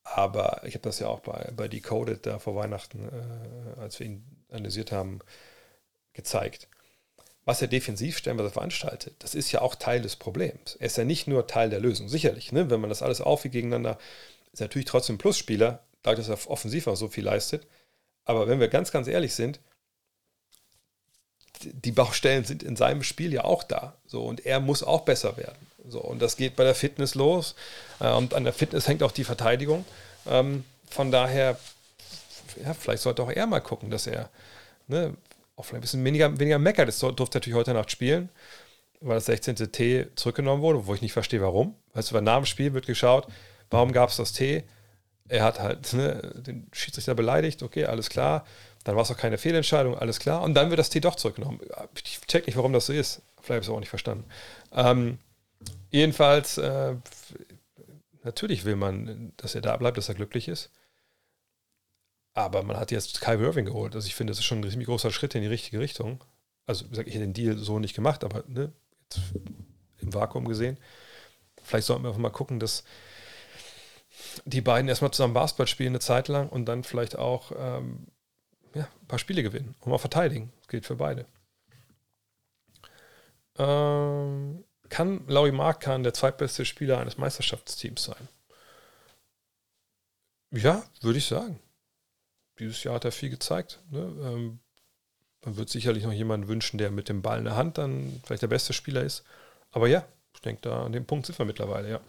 Aber ich habe das ja auch bei, bei Decoded da vor Weihnachten, äh, als wir ihn analysiert haben, gezeigt was er defensiv stellenweise veranstaltet, das ist ja auch Teil des Problems. Er ist ja nicht nur Teil der Lösung. Sicherlich, ne? wenn man das alles aufwiegt gegeneinander, ist er natürlich trotzdem ein Plusspieler, dadurch, dass er offensiv auch so viel leistet. Aber wenn wir ganz, ganz ehrlich sind, die Baustellen sind in seinem Spiel ja auch da. So, und er muss auch besser werden. So, und das geht bei der Fitness los. Äh, und an der Fitness hängt auch die Verteidigung. Ähm, von daher, ja, vielleicht sollte auch er mal gucken, dass er, ne, auch vielleicht ein bisschen weniger, weniger meckert. Das durfte natürlich heute Nacht spielen, weil das 16. T zurückgenommen wurde, wo ich nicht verstehe, warum. Weißt du, nach dem Spiel wird geschaut, warum gab es das T? Er hat halt ne, den Schiedsrichter beleidigt, okay, alles klar. Dann war es auch keine Fehlentscheidung, alles klar. Und dann wird das T doch zurückgenommen. Ich check nicht, warum das so ist. Vielleicht habe ich es auch nicht verstanden. Ähm, jedenfalls, äh, natürlich will man, dass er da bleibt, dass er glücklich ist. Aber man hat jetzt Kai Irving geholt. Also ich finde, das ist schon ein ziemlich großer Schritt in die richtige Richtung. Also ich hätte den Deal so nicht gemacht, aber ne, im Vakuum gesehen. Vielleicht sollten wir einfach mal gucken, dass die beiden erstmal zusammen Basketball spielen eine Zeit lang und dann vielleicht auch ähm, ja, ein paar Spiele gewinnen und mal verteidigen. Das gilt für beide. Ähm, kann Laurie Markan der zweitbeste Spieler eines Meisterschaftsteams sein? Ja, würde ich sagen dieses Jahr hat er viel gezeigt. Ne? Ähm, man wird sicherlich noch jemanden wünschen, der mit dem Ball in der Hand dann vielleicht der beste Spieler ist. Aber ja, ich denke, da an dem Punkt sind wir mittlerweile, ja.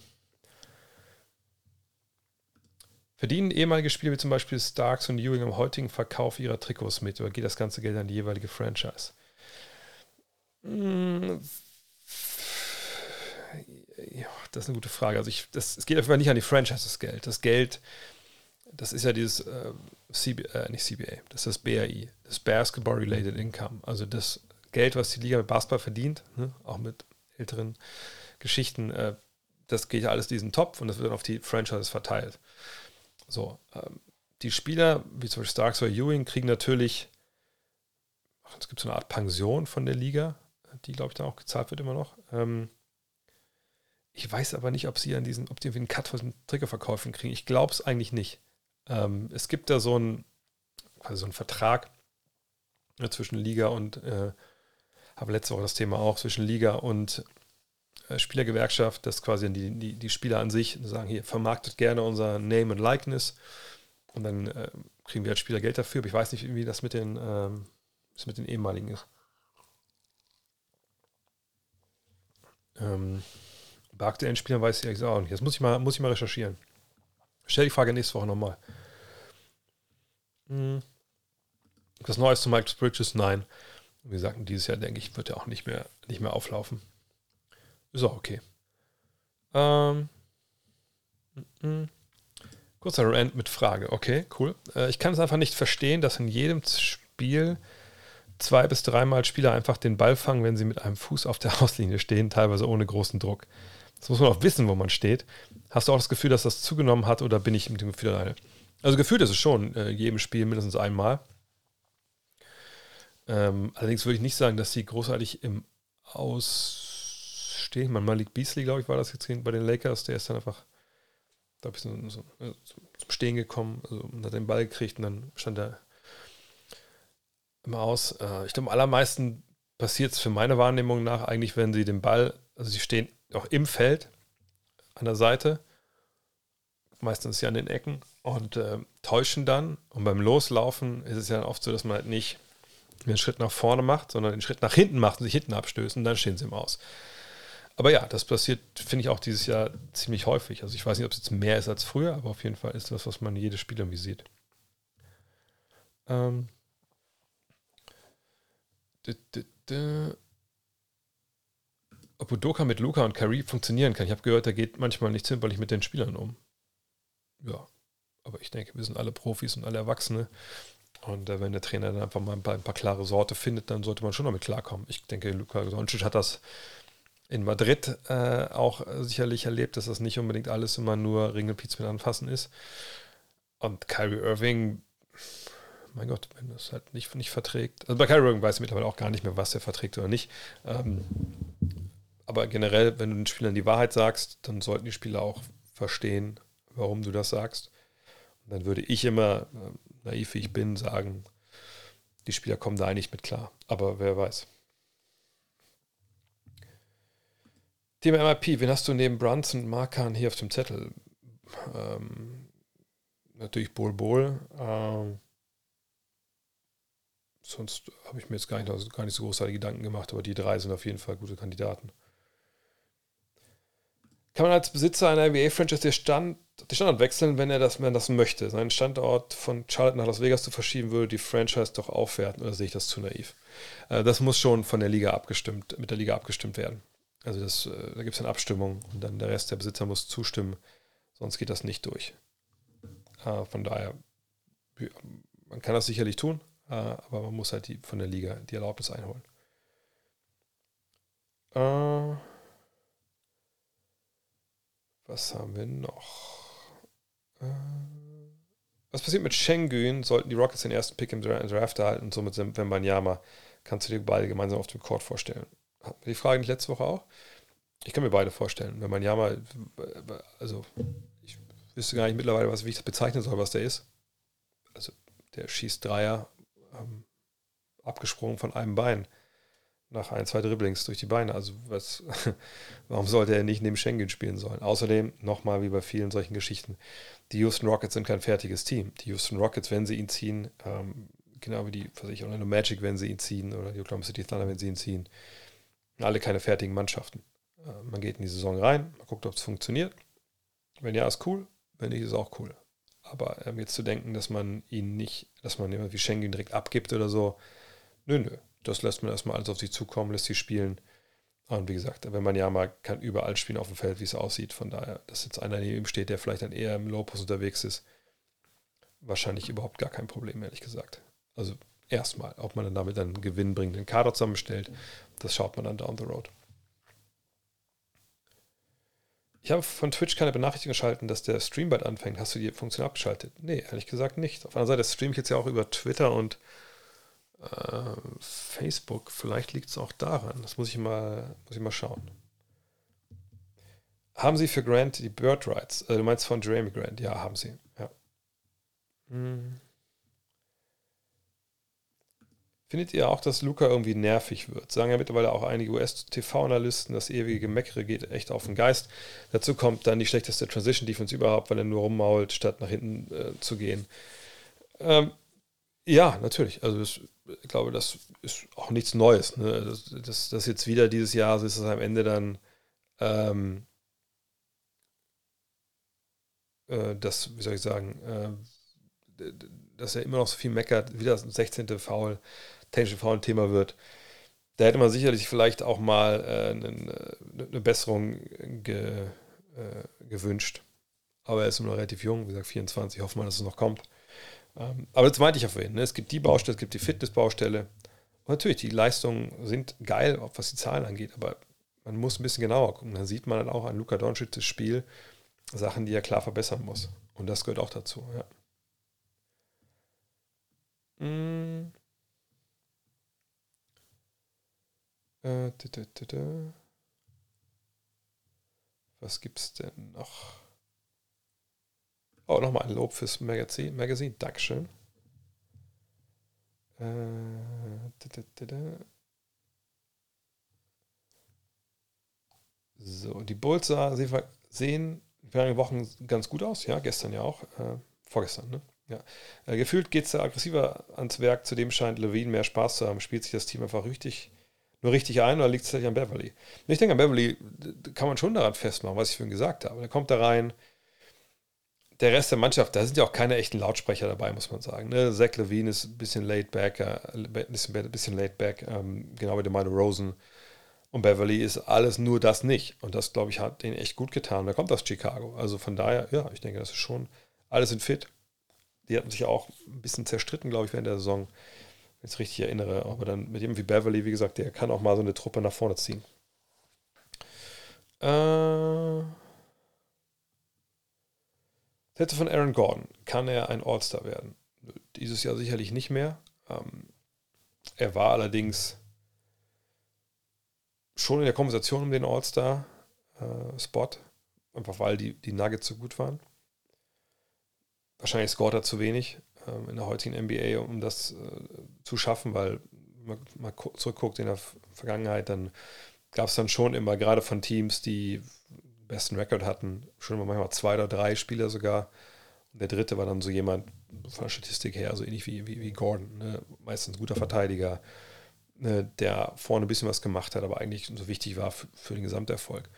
Verdienen ehemalige Spieler wie zum Beispiel Starks und Ewing im heutigen Verkauf ihrer Trikots mit oder geht das ganze Geld an die jeweilige Franchise? Hm, ja, das ist eine gute Frage. Also ich, das, es geht auf jeden Fall nicht an die Franchise das Geld. Das Geld das ist ja dieses äh, CB, äh, nicht CBA, das ist das BRI, das Basketball Related Income. Also das Geld, was die Liga mit Basketball verdient, ne, auch mit älteren Geschichten, äh, das geht ja alles in diesen Topf und das wird dann auf die Franchises verteilt. So, ähm, die Spieler, wie zum Beispiel Starks oder Ewing, kriegen natürlich, es gibt so eine Art Pension von der Liga, die, glaube ich, dann auch gezahlt wird immer noch. Ähm, ich weiß aber nicht, ob sie an diesen, ob die einen Cut von den Triggerverkäufen kriegen. Ich glaube es eigentlich nicht. Ähm, es gibt da so einen, also so einen Vertrag äh, zwischen Liga und, äh, habe letzte Woche das Thema auch, zwischen Liga und äh, Spielergewerkschaft, dass quasi die, die, die Spieler an sich sagen, hier, vermarktet gerne unser Name and Likeness und dann äh, kriegen wir als Spieler Geld dafür, aber ich weiß nicht, wie das mit den, ähm, das mit den ehemaligen ist. Ähm, bei aktuellen Spielern weiß ich auch nicht. Das muss ich mal, muss ich mal recherchieren. Stell die Frage nächste Woche nochmal. Hm. Das Neueste zu Michael Bridges? Nein. Wie gesagt, dieses Jahr, denke ich, wird er auch nicht mehr, nicht mehr auflaufen. Ist auch okay. Ähm. M Kurzer Rant mit Frage. Okay, cool. Äh, ich kann es einfach nicht verstehen, dass in jedem Spiel zwei bis dreimal Spieler einfach den Ball fangen, wenn sie mit einem Fuß auf der <laughs> Auslinie stehen, teilweise ohne großen Druck. Das muss man auch wissen, wo man steht. Hast du auch das Gefühl, dass das zugenommen hat oder bin ich mit dem Gefühl alleine? Also gefühlt ist es schon, äh, jedem Spiel mindestens einmal. Ähm, allerdings würde ich nicht sagen, dass sie großartig im Ausstehen. Man, Malik Beasley, glaube ich, war das jetzt bei den Lakers. Der ist dann einfach, glaube ich, so, so, so, zum Stehen gekommen also, und hat den Ball gekriegt und dann stand er immer aus. Äh, ich glaube, am allermeisten passiert es für meine Wahrnehmung nach eigentlich, wenn sie den Ball, also sie stehen auch im Feld an der Seite, meistens ja an den Ecken und äh, täuschen dann. Und beim Loslaufen ist es ja oft so, dass man halt nicht den Schritt nach vorne macht, sondern den Schritt nach hinten macht und sich hinten abstößt und dann stehen sie im Aus. Aber ja, das passiert, finde ich, auch dieses Jahr ziemlich häufig. Also ich weiß nicht, ob es jetzt mehr ist als früher, aber auf jeden Fall ist das, was man jedes Spiel irgendwie sieht. Ähm. Ob Udoka mit Luca und Kari funktionieren kann. Ich habe gehört, er geht manchmal nicht zimperlich mit den Spielern um. Ja, aber ich denke, wir sind alle Profis und alle Erwachsene. Und äh, wenn der Trainer dann einfach mal ein paar, ein paar, klare Sorte findet, dann sollte man schon damit klarkommen. Ich denke, Luka Doncic hat das in Madrid äh, auch sicherlich erlebt, dass das nicht unbedingt alles immer nur Ringelpiez mit anfassen ist. Und Kyrie Irving, mein Gott, wenn das halt nicht, nicht verträgt. Also bei Kyrie Irving weiß ich mittlerweile auch gar nicht mehr, was er verträgt oder nicht. Ähm, aber generell, wenn du den Spielern die Wahrheit sagst, dann sollten die Spieler auch verstehen, warum du das sagst. Dann würde ich immer äh, naiv wie ich bin, sagen, die Spieler kommen da eigentlich mit klar. Aber wer weiß. Thema MIP, wen hast du neben Brunson und Markan hier auf dem Zettel? Ähm, natürlich Bol Bol. Ähm, sonst habe ich mir jetzt gar nicht, gar nicht so großartige Gedanken gemacht, aber die drei sind auf jeden Fall gute Kandidaten. Kann man als Besitzer einer NBA-Franchise den Stand den Standort wechseln, wenn er das, wenn das möchte. Seinen Standort von Charlotte nach Las Vegas zu verschieben, würde die Franchise doch aufwerten, oder sehe ich das zu naiv? Äh, das muss schon von der Liga abgestimmt, mit der Liga abgestimmt werden. Also das, äh, da gibt es eine Abstimmung und dann der Rest der Besitzer muss zustimmen, sonst geht das nicht durch. Äh, von daher, man kann das sicherlich tun, aber man muss halt die, von der Liga die Erlaubnis einholen. was haben wir noch? Äh, was passiert mit Schengen? Sollten die Rockets den ersten Pick im Draft erhalten somit sind Wembanyama? Kannst du dir beide gemeinsam auf dem Court vorstellen? Die Frage nicht letzte Woche auch? Ich kann mir beide vorstellen. Wenn Wembanyama, also ich wüsste gar nicht mittlerweile, was, wie ich das bezeichnen soll, was der ist. Also der schießt Dreier, ähm, abgesprungen von einem Bein nach ein, zwei Dribblings durch die Beine. Also was, <laughs> warum sollte er nicht neben Schengen spielen sollen? Außerdem, nochmal wie bei vielen solchen Geschichten, die Houston Rockets sind kein fertiges Team. Die Houston Rockets, wenn sie ihn ziehen, ähm, genau wie die, was ich, Orlando Magic, wenn sie ihn ziehen, oder die Oklahoma City Thunder, wenn sie ihn ziehen, alle keine fertigen Mannschaften. Äh, man geht in die Saison rein, man guckt, ob es funktioniert. Wenn ja, ist cool. Wenn nicht, ist auch cool. Aber ähm, jetzt zu denken, dass man ihn nicht, dass man jemand wie Schengen direkt abgibt oder so, nö, nö das lässt man erstmal alles auf sich zukommen, lässt sie spielen. Und wie gesagt, wenn man ja mal kann überall spielen auf dem Feld, wie es aussieht. Von daher, dass jetzt einer neben ihm steht, der vielleicht dann eher im Low-Post unterwegs ist, wahrscheinlich überhaupt gar kein Problem, ehrlich gesagt. Also erstmal, ob man dann damit einen gewinnbringenden Kader zusammenstellt, das schaut man dann down the road. Ich habe von Twitch keine Benachrichtigung geschalten, dass der Stream bald anfängt. Hast du die Funktion abgeschaltet? Nee, ehrlich gesagt nicht. Auf anderen Seite streame ich jetzt ja auch über Twitter und äh, Facebook, vielleicht liegt es auch daran. Das muss ich mal, muss ich mal schauen. Haben Sie für Grant die Bird Rights? Äh, du meinst von Jeremy Grant? Ja, haben Sie. Ja. Hm. Findet ihr auch, dass Luca irgendwie nervig wird? Sagen ja mittlerweile auch einige US-TV-Analysten, das ewige Gemeckere geht echt auf den Geist. Dazu kommt dann die schlechteste Transition-Defense überhaupt, weil er nur rummault, statt nach hinten äh, zu gehen. Ähm, ja, natürlich. Also das, ich glaube, das ist auch nichts Neues. Ne? Das, das, das jetzt wieder dieses Jahr, so ist es am Ende dann ähm, äh, das, wie soll ich sagen, äh, dass er immer noch so viel meckert, wieder das 16. Foul, technische Foul ein Thema wird. Da hätte man sicherlich vielleicht auch mal äh, eine, eine, Besserung ge, äh, gewünscht. Aber er ist nur noch relativ jung, wie gesagt 24, hoffen wir, dass es noch kommt. Ähm, aber das meinte ich auf jeden Ne? Es gibt die Baustelle, es gibt die Fitnessbaustelle. Und natürlich, die Leistungen sind geil, was die Zahlen angeht, aber man muss ein bisschen genauer gucken. Dann sieht man dann auch an Luka Doncic Spiel Sachen, die er klar verbessern muss. Und das gehört auch dazu, ja. Äh, Was gibt's denn noch? Oh, nochmal ein Lob fürs Magazin. Magazin. Dankeschön. Äh, so, die Bulls sehen während Wochen ganz gut aus. Ja, gestern ja auch. Äh, vorgestern, ne? Ja. Äh, gefühlt geht es da aggressiver ans Werk. Zudem scheint Levine mehr Spaß zu haben. Spielt sich das Team einfach richtig, nur richtig ein oder liegt es tatsächlich an Beverly? Ich denke, an Beverly kann man schon daran festmachen, was ich vorhin gesagt habe. Der kommt da rein. Der Rest der Mannschaft, da sind ja auch keine echten Lautsprecher dabei, muss man sagen. Ne? Zach Levine ist ein bisschen laid back, äh, bisschen, bisschen laid back, ähm, genau wie der Milo Rosen. Und Beverly ist alles nur das nicht. Und das, glaube ich, hat den echt gut getan. Da kommt aus Chicago. Also von daher, ja, ich denke, das ist schon, alle sind fit. Die hatten sich auch ein bisschen zerstritten, glaube ich, während der Saison, wenn ich es richtig erinnere. Aber dann mit jemandem wie Beverly, wie gesagt, der kann auch mal so eine Truppe nach vorne ziehen. Äh, Sätze von Aaron Gordon. Kann er ein All-Star werden? Dieses Jahr sicherlich nicht mehr. Ähm, er war allerdings schon in der Konversation um den All-Star-Spot, äh, einfach weil die, die Nuggets so gut waren. Wahrscheinlich scoret er zu wenig ähm, in der heutigen NBA, um das äh, zu schaffen, weil man mal zurückguckt in der Vergangenheit, dann gab es dann schon immer, gerade von Teams, die besten Rekord hatten, schon manchmal zwei oder drei Spieler sogar. Und der dritte war dann so jemand von der Statistik her, so ähnlich wie, wie, wie Gordon, ne? meistens guter Verteidiger, Ne, der vorne ein bisschen was gemacht hat, aber eigentlich so wichtig war für, für den Gesamterfolg.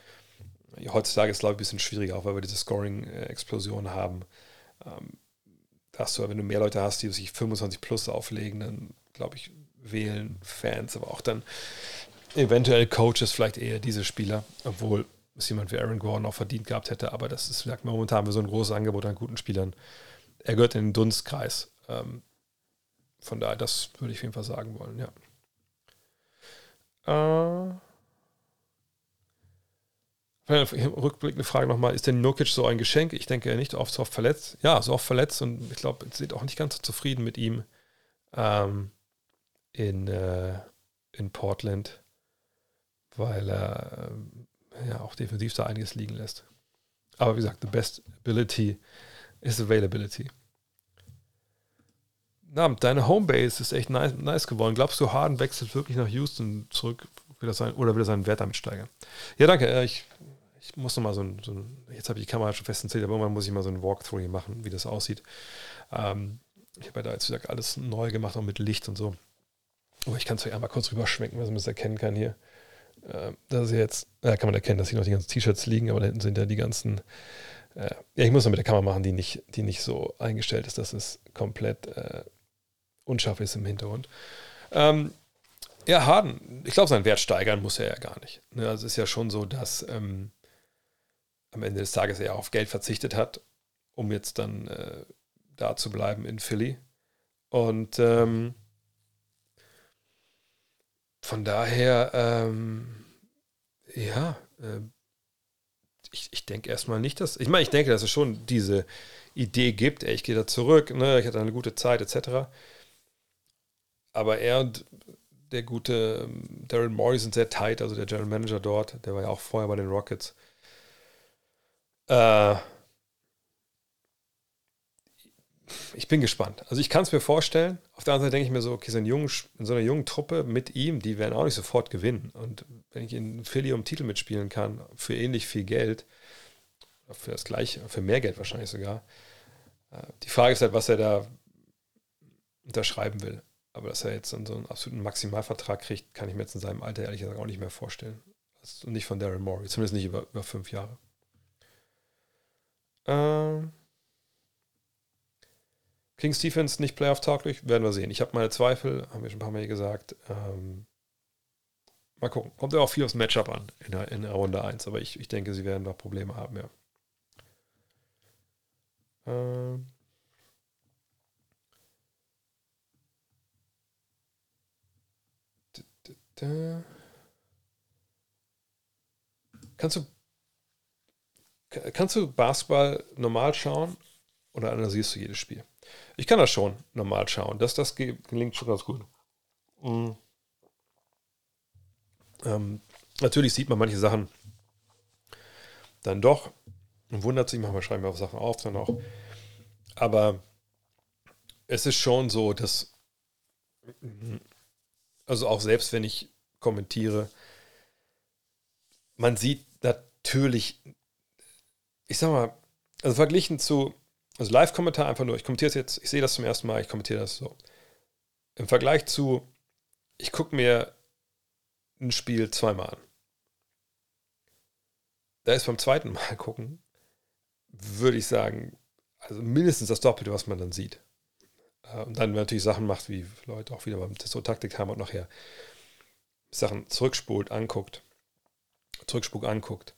Heutzutage ist es, glaube ich, ein bisschen schwieriger, auch weil wir diese Scoring-Explosion haben. Ähm, hast du, wenn du mehr Leute hast, die sich 25 plus auflegen, dann glaube ich, wählen Fans, aber auch dann eventuell Coaches vielleicht eher diese Spieler, obwohl es jemand wie Aaron Gordon auch verdient gehabt hätte, aber das ist, sagt man, momentan wir so ein großes Angebot an guten Spielern. Er gehört in den Dunstkreis. Ähm, von daher, das würde ich auf jeden Fall sagen wollen, ja. Äh, rückblickende Frage nochmal: Ist denn Nurkic so ein Geschenk? Ich denke, er nicht oft so oft verletzt. Ja, so oft verletzt und ich glaube, seid auch nicht ganz so zufrieden mit ihm ähm, in, äh, in Portland, weil er äh, ja auch defensiv da einiges liegen lässt. Aber wie gesagt, the best ability is availability. Na, deine Homebase ist echt nice, nice geworden. Glaubst du, Harden wechselt wirklich nach Houston zurück will sein, oder will er seinen Wert damit steigern? Ja, danke. Äh, ich, ich muss noch mal so ein, so ein jetzt habe ich die Kamera schon fest installiert, aber irgendwann muss ich mal so ein Walkthrough hier machen, wie das aussieht. Ähm, ich habe ja da jetzt gesagt alles neu gemacht, auch mit Licht und so. Aber ich kann es euch einmal kurz rüberschwenken, was man das erkennen kann hier. Äh, das ist jetzt, da kann man erkennen, dass hier noch die ganzen T-Shirts liegen, aber da hinten sind ja die ganzen. Äh, ja, ich muss noch mit der Kamera machen, die nicht, die nicht so eingestellt ist, dass es komplett äh, unscharf ist im Hintergrund. Ähm, ja, Harden, ich glaube, seinen Wert steigern muss er ja gar nicht. Ne, also es ist ja schon so, dass ähm, am Ende des Tages er auf Geld verzichtet hat, um jetzt dann äh, da zu bleiben in Philly. Und ähm, von daher, ähm, ja, äh, ich, ich denke erstmal nicht, dass. Ich meine, ich denke, dass es schon diese Idee gibt, ey, ich gehe da zurück, ne, ich hatte eine gute Zeit, etc aber er und der gute ähm, Daryl Morey sind sehr tight, also der General Manager dort, der war ja auch vorher bei den Rockets. Äh, ich bin gespannt. Also ich kann es mir vorstellen. Auf der anderen Seite denke ich mir so, okay, so in, in so einer jungen Truppe mit ihm, die werden auch nicht sofort gewinnen. Und wenn ich in Philly um Titel mitspielen kann, für ähnlich viel Geld, für das gleiche, für mehr Geld wahrscheinlich sogar. Äh, die Frage ist halt, was er da unterschreiben will. Aber dass er jetzt so einen absoluten Maximalvertrag kriegt, kann ich mir jetzt in seinem Alter ehrlich gesagt auch nicht mehr vorstellen. Also nicht von Darren Morey, zumindest nicht über, über fünf Jahre. Ähm, Kings Defense nicht Playoff-tauglich, werden wir sehen. Ich habe meine Zweifel, haben wir schon ein paar Mal gesagt. Ähm, mal gucken. Kommt ja auch viel aufs Matchup an in der, in der Runde 1, aber ich, ich denke, sie werden da Probleme haben, ja. Ähm, Kannst du, kannst du Basketball normal schauen oder analysierst du jedes Spiel? Ich kann das schon normal schauen. Das, das gelingt schon ganz gut. Mhm. Ähm, natürlich sieht man manche Sachen dann doch und wundert sich, manchmal schreiben wir auch Sachen auf, dann auch. Aber es ist schon so, dass, also auch selbst wenn ich kommentiere, man sieht natürlich, ich sag mal, also verglichen zu, also Live-Kommentar einfach nur, ich kommentiere es jetzt, ich sehe das zum ersten Mal, ich kommentiere das so. Im Vergleich zu, ich gucke mir ein Spiel zweimal an. Da ist beim zweiten Mal <laughs> gucken, würde ich sagen, also mindestens das Doppelte, was man dann sieht. Äh, und dann natürlich Sachen macht, wie Leute auch wieder beim Testo-Taktik haben und nachher Sachen zurückspult, anguckt, zurückspult, anguckt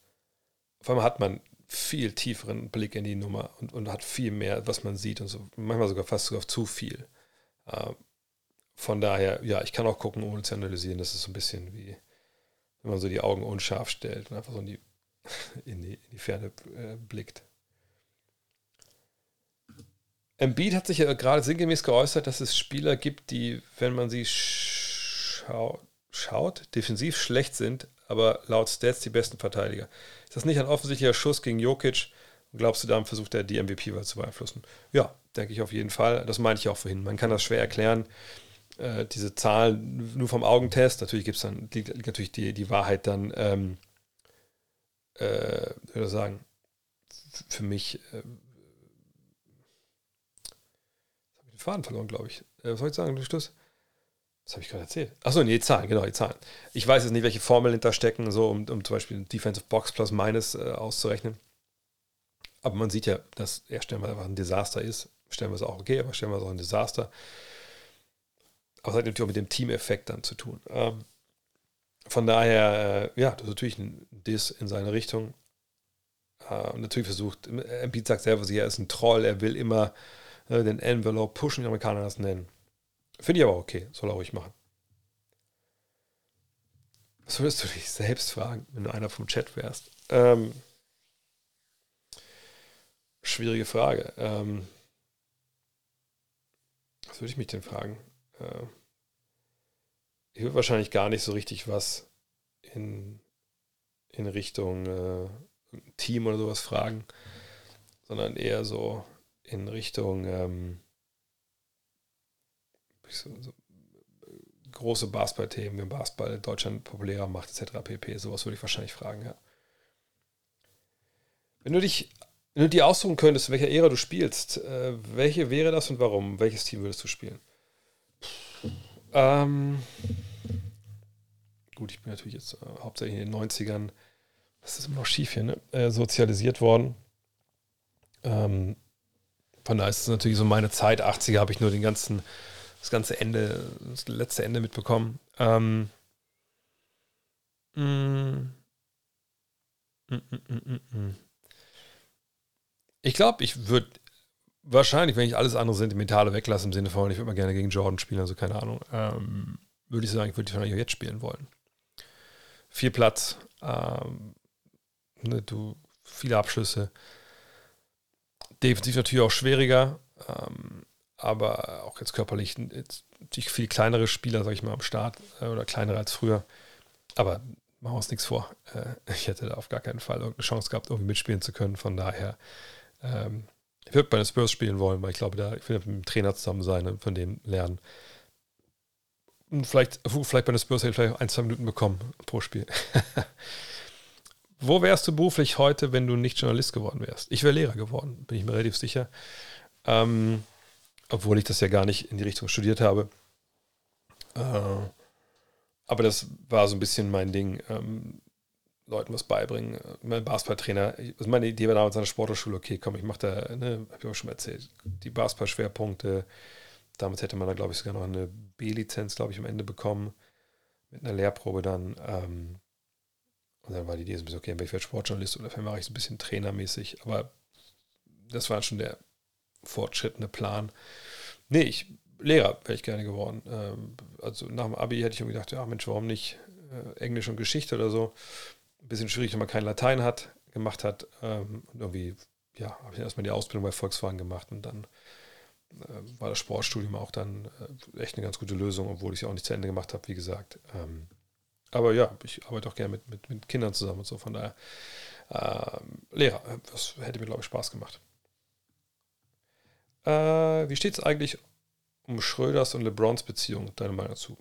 auf einmal hat man viel tieferen Blick in die Nummer und, und hat viel mehr, was man sieht und so, manchmal sogar fast sogar zu viel. Äh, von daher, ja, ich kann auch gucken, ohne zu analysieren. Das ist so ein bisschen wie, wenn man so die Augen unscharf stellt und einfach so in die, <laughs> in die, in die Ferne äh, blickt. Embiid hat sich ja gerade sinngemäß geäußert, dass es Spieler gibt, die, wenn man sie schau schaut, defensiv schlecht sind, aber laut Stats die besten Verteidiger. Ist das nicht ein offensichtlicher Schuss gegen Jokic? Glaubst du, damit versucht er die MVP-Wahl zu beeinflussen? Ja, denke ich auf jeden Fall. Das meinte ich auch vorhin. Man kann das schwer erklären. Äh, diese Zahlen nur vom Augentest. Natürlich gibt es dann liegt natürlich die, die Wahrheit dann, ähm, äh, würde sagen, für mich. Äh, habe den Faden verloren, glaube ich. Äh, was soll ich sagen, Schluss? Was habe ich gerade erzählt? Achso, nee, die Zahlen, genau, die Zahlen. Ich weiß jetzt nicht, welche Formeln hinterstecken, so um, um zum Beispiel Defensive Box plus minus äh, auszurechnen. Aber man sieht ja, dass er stellenweise einfach ein Desaster ist. Stellenweise auch okay, aber stellenweise auch ein Desaster. Aber es hat natürlich auch mit dem Team-Effekt dann zu tun. Ähm, von daher, äh, ja, das ist natürlich ein Diss in seine Richtung. Äh, natürlich versucht, Embiid sagt selber, er ist ein Troll, er will immer äh, den Envelope pushen, die Amerikaner das nennen. Finde ich aber okay, soll er ruhig machen. Was würdest du dich selbst fragen, wenn du einer vom Chat wärst? Ähm, schwierige Frage. Ähm, was würde ich mich denn fragen? Äh, ich würde wahrscheinlich gar nicht so richtig was in, in Richtung äh, Team oder sowas fragen, sondern eher so in Richtung, ähm, so, so große Basketball-Themen, wie Basketball in Deutschland populärer macht, etc. pp. Sowas würde ich wahrscheinlich fragen, ja. Wenn du dich, wenn du dir aussuchen könntest, in welcher Ära du spielst, äh, welche wäre das und warum? Welches Team würdest du spielen? Ähm, gut, ich bin natürlich jetzt äh, hauptsächlich in den 90ern, das ist immer noch schief hier, ne? Äh, sozialisiert worden. Ähm, von daher ist es natürlich so meine Zeit. 80er habe ich nur den ganzen das ganze Ende, das letzte Ende mitbekommen. Ähm, mm, mm, mm, ich glaube, ich würde wahrscheinlich, wenn ich alles andere Sentimentale weglasse, im Sinne von, ich würde mal gerne gegen Jordan spielen, also keine Ahnung, ähm, würde ich sagen, ich würde die wahrscheinlich auch jetzt spielen wollen. Viel Platz, ähm, ne, du, viele Abschlüsse. Defensiv natürlich auch schwieriger. Ähm, aber auch jetzt körperlich jetzt viel kleinere Spieler, sag ich mal, am Start äh, oder kleinere als früher. Aber machen wir uns nichts vor. Äh, <laughs> ich hätte da auf gar keinen Fall irgendeine Chance gehabt, irgendwie mitspielen zu können. Von daher, ähm, ich würde bei den Spurs spielen wollen, weil ich glaube, da ich will mit dem Trainer zusammen sein und von dem lernen. Und vielleicht, vielleicht bei den Spurs hätte ich vielleicht ein, zwei Minuten bekommen pro Spiel. <laughs> Wo wärst du beruflich heute, wenn du nicht Journalist geworden wärst? Ich wäre Lehrer geworden, bin ich mir relativ sicher. Ähm, obwohl ich das ja gar nicht in die Richtung studiert habe. Äh, aber das war so ein bisschen mein Ding. Ähm, Leuten was beibringen. Mein Basketballtrainer, also meine Idee war damals an der Sporthochschule, okay, komm, ich mache da, ne, habe ich auch schon mal erzählt, die Basketball-Schwerpunkte. Damals hätte man da, glaube ich, sogar noch eine B-Lizenz, glaube ich, am Ende bekommen. Mit einer Lehrprobe dann. Ähm, und dann war die Idee so ein bisschen, okay, ich werde Sportjournalist oder vielleicht mache ich es ein bisschen trainermäßig. Aber das war schon der fortschrittende Plan. Nee, ich, Lehrer wäre ich gerne geworden. Ähm, also nach dem Abi hätte ich irgendwie gedacht, ja Mensch, warum nicht äh, Englisch und Geschichte oder so. Ein bisschen schwierig, wenn man kein Latein hat, gemacht hat. Ähm, irgendwie, ja, habe ich erstmal die Ausbildung bei Volkswagen gemacht und dann äh, war das Sportstudium auch dann äh, echt eine ganz gute Lösung, obwohl ich es ja auch nicht zu Ende gemacht habe, wie gesagt. Ähm, aber ja, ich arbeite auch gerne mit, mit, mit Kindern zusammen und so. Von daher, ähm, Lehrer, das hätte mir, glaube ich, Spaß gemacht. Äh, wie steht es eigentlich um Schröders und LeBrons Beziehung, deine Meinung dazu?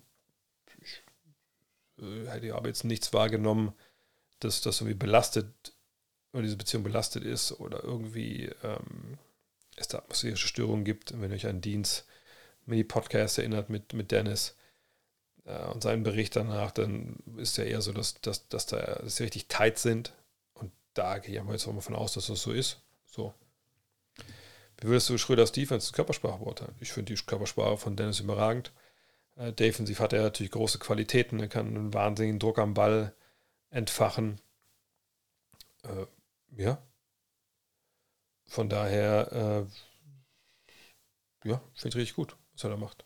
Ich äh, hätte aber jetzt nichts wahrgenommen, dass das irgendwie belastet, oder diese Beziehung belastet ist oder irgendwie ähm, es da atmosphärische Störungen gibt. Wenn ihr euch an Dienst Mini-Podcast erinnert mit, mit Dennis äh, und seinen Bericht danach, dann ist ja eher so, dass, dass, dass, da, dass sie richtig tight sind. Und da gehe ich aber jetzt auch mal von aus, dass das so ist. So. Wie würdest du Schröders Defense Körpersprache beurteilen? Ich finde die Körpersprache von Dennis überragend. Äh, defensiv hat er natürlich große Qualitäten. Er kann einen wahnsinnigen Druck am Ball entfachen. Äh, ja. Von daher, äh, ja, finde ich richtig gut, was er da macht.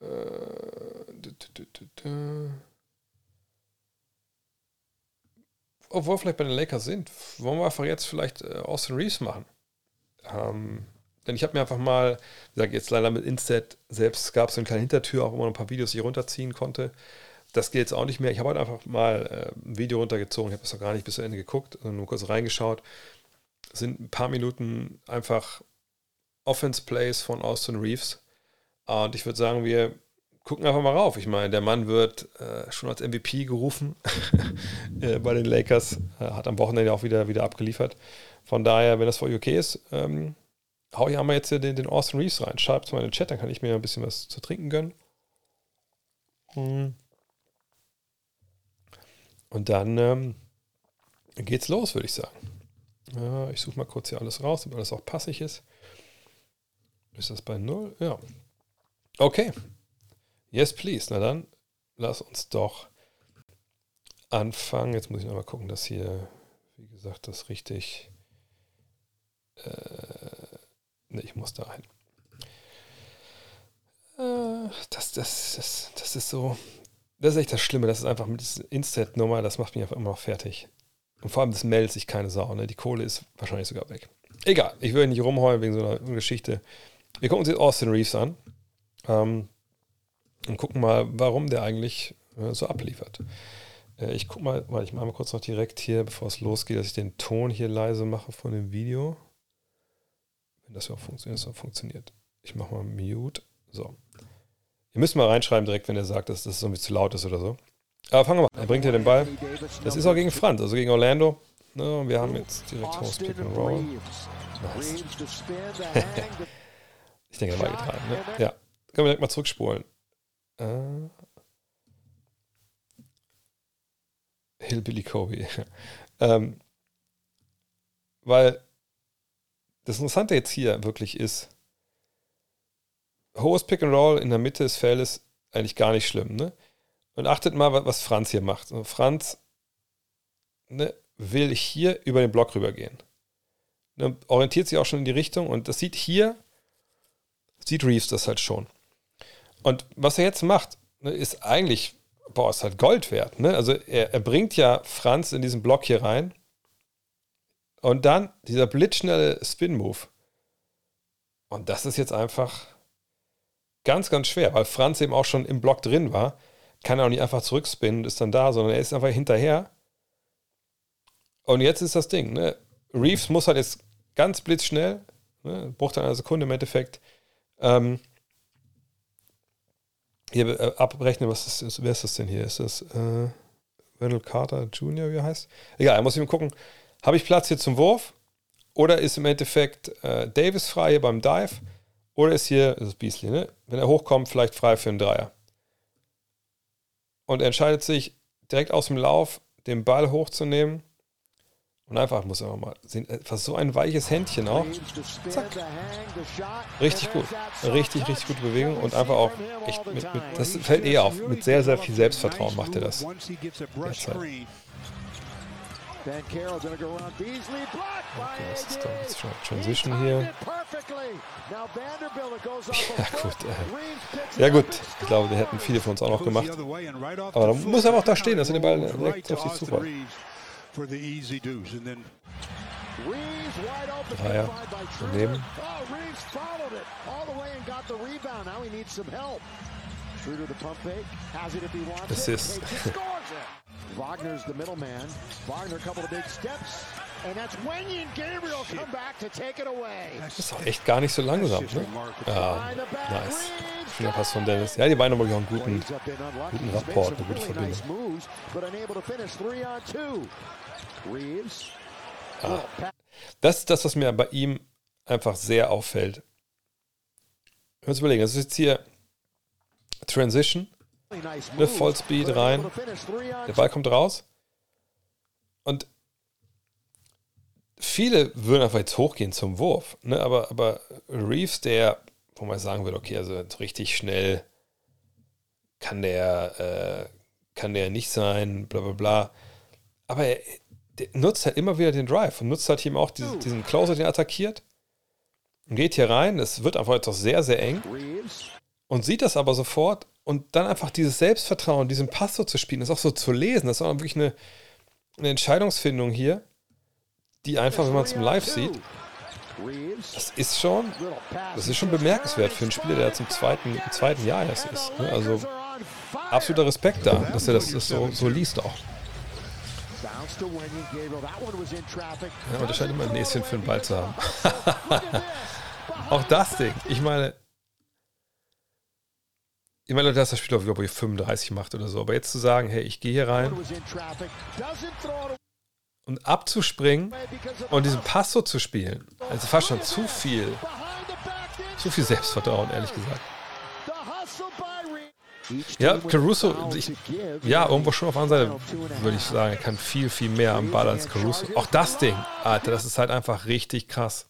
Äh, Obwohl wir vielleicht bei den Lakers sind, wollen wir einfach jetzt vielleicht äh, Austin Reeves machen. Ähm, denn ich habe mir einfach mal, wie gesagt, jetzt leider mit Instead selbst gab es eine kleine Hintertür, auch immer noch ein paar Videos, die ich runterziehen konnte. Das geht jetzt auch nicht mehr. Ich habe heute einfach mal äh, ein Video runtergezogen, ich habe es noch gar nicht bis zu Ende geguckt, sondern nur kurz reingeschaut. Es sind ein paar Minuten einfach Offense-Plays von Austin Reeves. Und ich würde sagen, wir gucken einfach mal rauf. Ich meine, der Mann wird äh, schon als MVP gerufen <laughs> äh, bei den Lakers, äh, hat am Wochenende auch wieder, wieder abgeliefert. Von daher, wenn das für euch okay ist, ähm, hau ich einmal jetzt den, den Austin Reeves rein. Schreibt es mal in den Chat, dann kann ich mir ein bisschen was zu trinken gönnen. Hm. Und dann ähm, geht's los, würde ich sagen. Ja, ich suche mal kurz hier alles raus, damit alles auch passig ist. Ist das bei 0? Ja. Okay, Yes, please. Na dann, lass uns doch anfangen. Jetzt muss ich noch mal gucken, dass hier, wie gesagt, das richtig. Äh, ne, ich muss da rein. Äh, das, das, das, das ist so. Das ist echt das Schlimme. Das ist einfach mit dieser Instant-Nummer, das macht mich einfach immer noch fertig. Und vor allem, das meldet sich keine Sau. Ne? Die Kohle ist wahrscheinlich sogar weg. Egal, ich will nicht rumheulen wegen so einer Geschichte. Wir gucken uns jetzt Austin Reeves an. Ähm, und gucken mal, warum der eigentlich äh, so abliefert. Äh, ich gucke mal, weil ich mache mal kurz noch direkt hier, bevor es losgeht, dass ich den Ton hier leise mache von dem Video. Wenn das ja auch funktioniert, das auch funktioniert. Ich mache mal Mute. So. Ihr müsst mal reinschreiben direkt, wenn er sagt, dass das irgendwie zu laut ist oder so. Aber fangen wir mal. Er bringt hier den Ball. Das ist auch gegen Franz, also gegen Orlando. Ne, wir haben jetzt direkt House Pick and Roll. Nice. <laughs> ich denke, er war getragen. Ne? Ja. Können wir direkt mal zurückspulen. Äh, Hillbilly Kobe. <laughs> ähm, weil das Interessante jetzt hier wirklich ist, hohes Pick and Roll in der Mitte des Feldes eigentlich gar nicht schlimm. Ne? Und achtet mal, was Franz hier macht. Und Franz ne, will hier über den Block rübergehen. Ne, orientiert sich auch schon in die Richtung und das sieht hier, sieht Reeves das halt schon. Und was er jetzt macht, ne, ist eigentlich, boah, ist halt Gold wert. Ne? Also er, er bringt ja Franz in diesen Block hier rein. Und dann dieser blitzschnelle Spin-Move. Und das ist jetzt einfach ganz, ganz schwer, weil Franz eben auch schon im Block drin war. Kann er auch nicht einfach zurückspinnen und ist dann da, sondern er ist einfach hinterher. Und jetzt ist das Ding, ne? Reeves muss halt jetzt ganz blitzschnell, ne? braucht dann eine Sekunde im Endeffekt, ähm, hier äh, abrechnen, was ist, ist, wer ist das denn hier? Ist das äh, Wendell Carter Jr., wie er heißt? Egal, muss eben gucken, habe ich Platz hier zum Wurf Oder ist im Endeffekt äh, Davis frei hier beim Dive? Oder ist hier, das ist Beasley, ne? Wenn er hochkommt, vielleicht frei für einen Dreier. Und er entscheidet sich, direkt aus dem Lauf den Ball hochzunehmen. Und einfach, muss er mal sehen, einfach so ein weiches Händchen auch. Zack. Richtig gut. Richtig, richtig gute Bewegung und einfach auch echt mit, mit das fällt eher auf. Mit sehr, sehr viel Selbstvertrauen macht er das. Derzeit. Okay, was ist da jetzt schon Transition hier? Ja gut, äh, ja gut, ich glaube, die hätten viele von uns auch noch gemacht. Aber da muss er auch da stehen, dass er den Ball direkt auf sich zufällt. Dreier daneben. Assist. Wagner's the middleman. Wagner, a couple of big steps. And that's Wendy and Gabriel come back to take it away. Das ist auch echt gar nicht so langsam, ne? Ja, nice. Schöner Pass von Dennis. Ja, die beiden haben wirklich auch einen guten, guten Rapport, eine gute Verbindung. Ah. Das ist das, was mir bei ihm einfach sehr auffällt. Ich muss überlegen, das ist jetzt hier Transition eine Vollspeed rein. Der Ball kommt raus. Und viele würden einfach jetzt hochgehen zum Wurf. Ne? Aber, aber Reeves, der, wo man sagen würde, okay, also richtig schnell kann der, äh, kann der nicht sein, bla bla bla. Aber er nutzt halt immer wieder den Drive und nutzt halt eben auch diesen, diesen Closer, den er attackiert. Und geht hier rein. Es wird einfach jetzt auch sehr, sehr eng. Und sieht das aber sofort und dann einfach dieses Selbstvertrauen, diesen Pass so zu spielen, das auch so zu lesen, das ist auch wirklich eine, eine Entscheidungsfindung hier, die einfach, wenn man es im Live sieht, das ist schon, das ist schon bemerkenswert für einen Spieler, der zum zweiten, im zweiten Jahr erst ist. Ne? Also absoluter Respekt da, dass er das, das so, so liest auch. Ja, und er scheint immer ein Näschen für den Ball zu haben. <laughs> auch das Ding. Ich meine, ich meine, dass das Spiel auf, glaube ich, 35 macht oder so. Aber jetzt zu sagen, hey, ich gehe hier rein und abzuspringen und diesen Pass so zu spielen, also fast schon zu viel, zu viel Selbstvertrauen, ehrlich gesagt. Ja, Caruso, ich, ja, irgendwo schon auf der anderen Seite würde ich sagen, er kann viel, viel mehr am Ball als Caruso. Auch das Ding, Alter, das ist halt einfach richtig krass.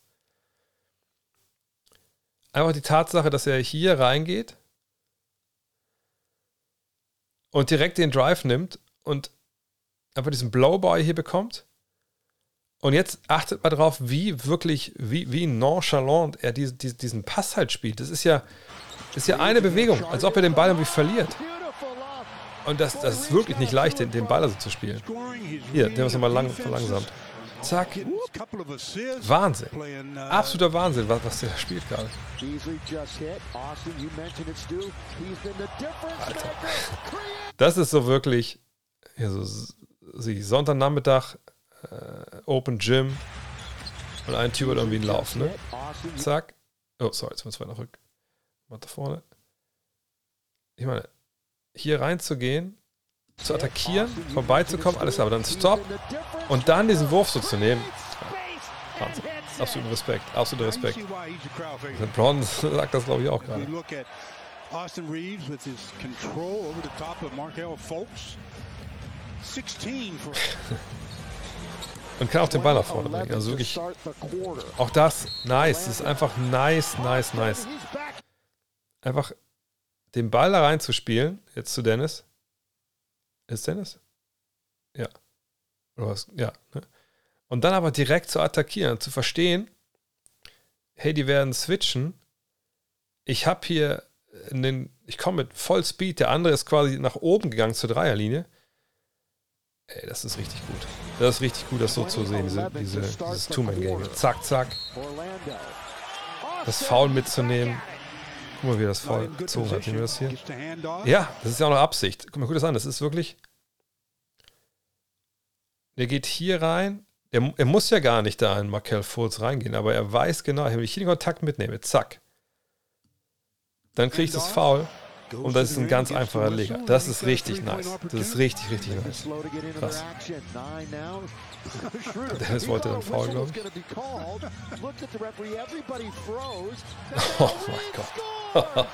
Einfach die Tatsache, dass er hier reingeht und direkt den Drive nimmt und einfach diesen Blowboy hier bekommt. Und jetzt achtet mal drauf, wie wirklich, wie, wie nonchalant er diese, diesen Pass halt spielt. Das ist ja, das ist ja eine Bewegung, als ob er den Ball irgendwie verliert. Und das, das ist wirklich nicht leicht, den, den Ball also zu spielen. Hier, der ist nochmal lang, verlangsamt. Zack. Wahnsinn. Absoluter Wahnsinn, was, was der spielt gerade. Alter. Das ist so wirklich ja, so, Sonntagnachmittag, äh, Open Gym und ein Typ hat irgendwie einen Lauf, ne? Zack. Oh, sorry, jetzt müssen wir noch rück. Mal da vorne. Ich meine, hier reinzugehen, zu attackieren, vorbeizukommen, alles aber dann Stop und dann diesen Wurf so zu nehmen. Wahnsinn. Absoluter Respekt, absoluter Respekt. Braun <laughs> sagt das, glaube ich, auch gerade. Austin Reeves with his control over the top of Markel Folks. 16 for <laughs> und kann auch den Ball nach vorne bringen. Also wirklich, auch das, nice. Das ist einfach nice, nice, nice. Einfach den Ball da reinzuspielen, jetzt zu Dennis. Ist Dennis? Ja. Oder was? Ja. Ne? Und dann aber direkt zu attackieren, zu verstehen, hey, die werden switchen. Ich habe hier einen, ich komme mit Vollspeed, der andere ist quasi nach oben gegangen zur Dreierlinie. Ey, das ist richtig gut. Das ist richtig gut, das so zu sehen, diese, diese, dieses Two-Man-Game. Zack, zack. Das Foul mitzunehmen. Guck mal, wie das Foul gezogen hat. Nehmen wir das hier? Ja, das ist ja auch noch Absicht. Guck mal, guck das an. Das ist wirklich. Der geht hier rein. Er, er muss ja gar nicht da in Markel Fultz reingehen, aber er weiß genau, wenn ich hier den Kontakt mitnehme, zack. Dann kriege ich das Foul Und das ist ein ganz einfacher Leger. Das ist richtig nice. Das ist richtig, richtig nice. Krass. Dennis wollte dann faul, glaube ich. Oh mein Gott.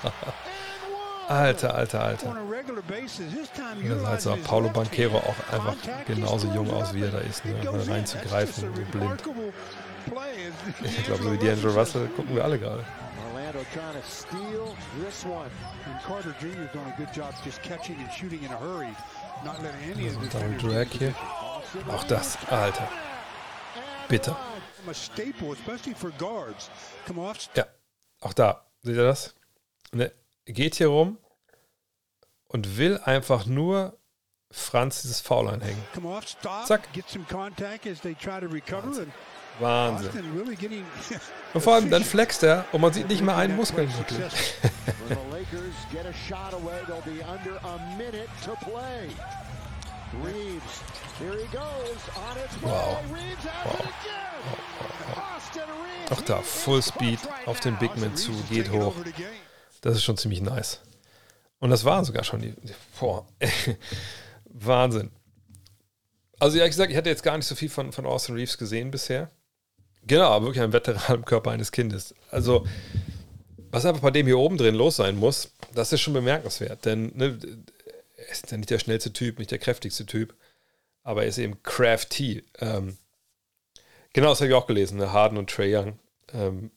Alter, alter, alter. Heißt auch Paulo Banquero auch einfach genauso jung aus, wie er da ist, ne? reinzugreifen, blind. <laughs> Ich glaube, so wie D'Angelo Russell gucken wir alle gerade. Orlando trying to steal this one. And Carter Jr. has done a good job just catching and shooting in a hurry. Not letting any of the Drag hier. Auch das, Alter. Bitte. Ja, auch da. Seht ihr das? Ne, geht hier rum und will einfach nur Franz dieses Foul einhängen. Zack. Wahnsinn. Wahnsinn. <laughs> Und vor allem, dann <laughs> flext er und man sieht nicht mal einen Muskel wirklich. Wow. Auch da, Full Speed auf den Big Man zu, geht hoch. Das ist schon ziemlich nice. Und das waren sogar schon die. Boah. <laughs> Wahnsinn. Also, ehrlich gesagt, ich hatte jetzt gar nicht so viel von, von Austin Reeves gesehen bisher. Genau, aber wirklich ein Veteran im Körper eines Kindes. Also, was einfach bei dem hier oben drin los sein muss, das ist schon bemerkenswert. Denn ne, er ist ja nicht der schnellste Typ, nicht der kräftigste Typ, aber er ist eben crafty. Ähm, genau, das habe ich auch gelesen, ne? Harden und Trey Young. Ähm,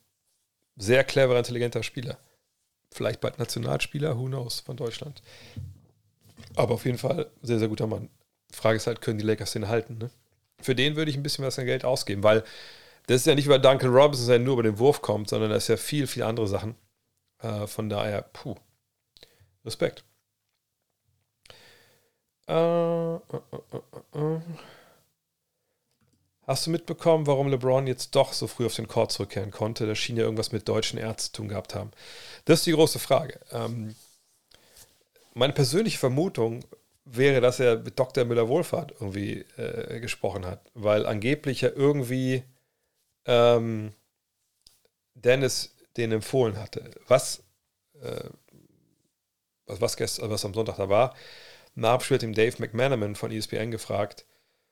sehr cleverer, intelligenter Spieler. Vielleicht bald Nationalspieler, who knows, von Deutschland. Aber auf jeden Fall sehr, sehr guter Mann. Frage ist halt, können die Lakers den halten? Ne? Für den würde ich ein bisschen was an Geld ausgeben, weil das ist ja nicht über Duncan Robinson, der nur über den Wurf kommt, sondern da ist ja viel, viel andere Sachen. Äh, von daher, puh, Respekt. Äh, Hast du mitbekommen, warum LeBron jetzt doch so früh auf den Court zurückkehren konnte? Das schien ja irgendwas mit deutschen Ärzten zu tun gehabt haben. Das ist die große Frage. Ähm, meine persönliche Vermutung wäre, dass er mit Dr. Müller-Wohlfahrt irgendwie äh, gesprochen hat, weil angeblich ja irgendwie ähm, Dennis den empfohlen hatte. Was, äh, was, was, gestern, was am Sonntag da war, Abspiel hat ihm Dave McManaman von ESPN gefragt,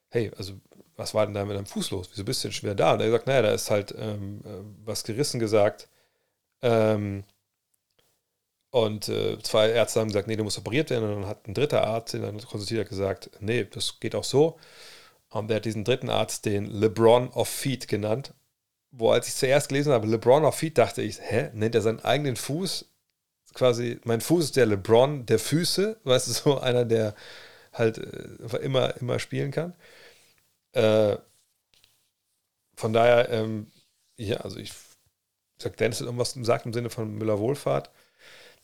hey, also was war denn da mit deinem Fuß los? Wieso bist du denn schwer da? Und er sagt, naja, da ist halt ähm, äh, was gerissen gesagt. Ähm, und äh, zwei Ärzte haben gesagt, nee, du musst operiert werden. Und dann hat ein dritter Arzt, den dann konsultiert, gesagt, nee, das geht auch so. Und der hat diesen dritten Arzt den LeBron of Feet genannt wo als ich zuerst gelesen habe, LeBron auf Feet, dachte ich, hä, nennt er seinen eigenen Fuß? Quasi, mein Fuß ist der LeBron der Füße, <laughs> weißt du, so einer, der halt äh, immer, immer spielen kann. Äh, von daher, ähm, ja, also ich sag, hat irgendwas gesagt im Sinne von Müller Wohlfahrt.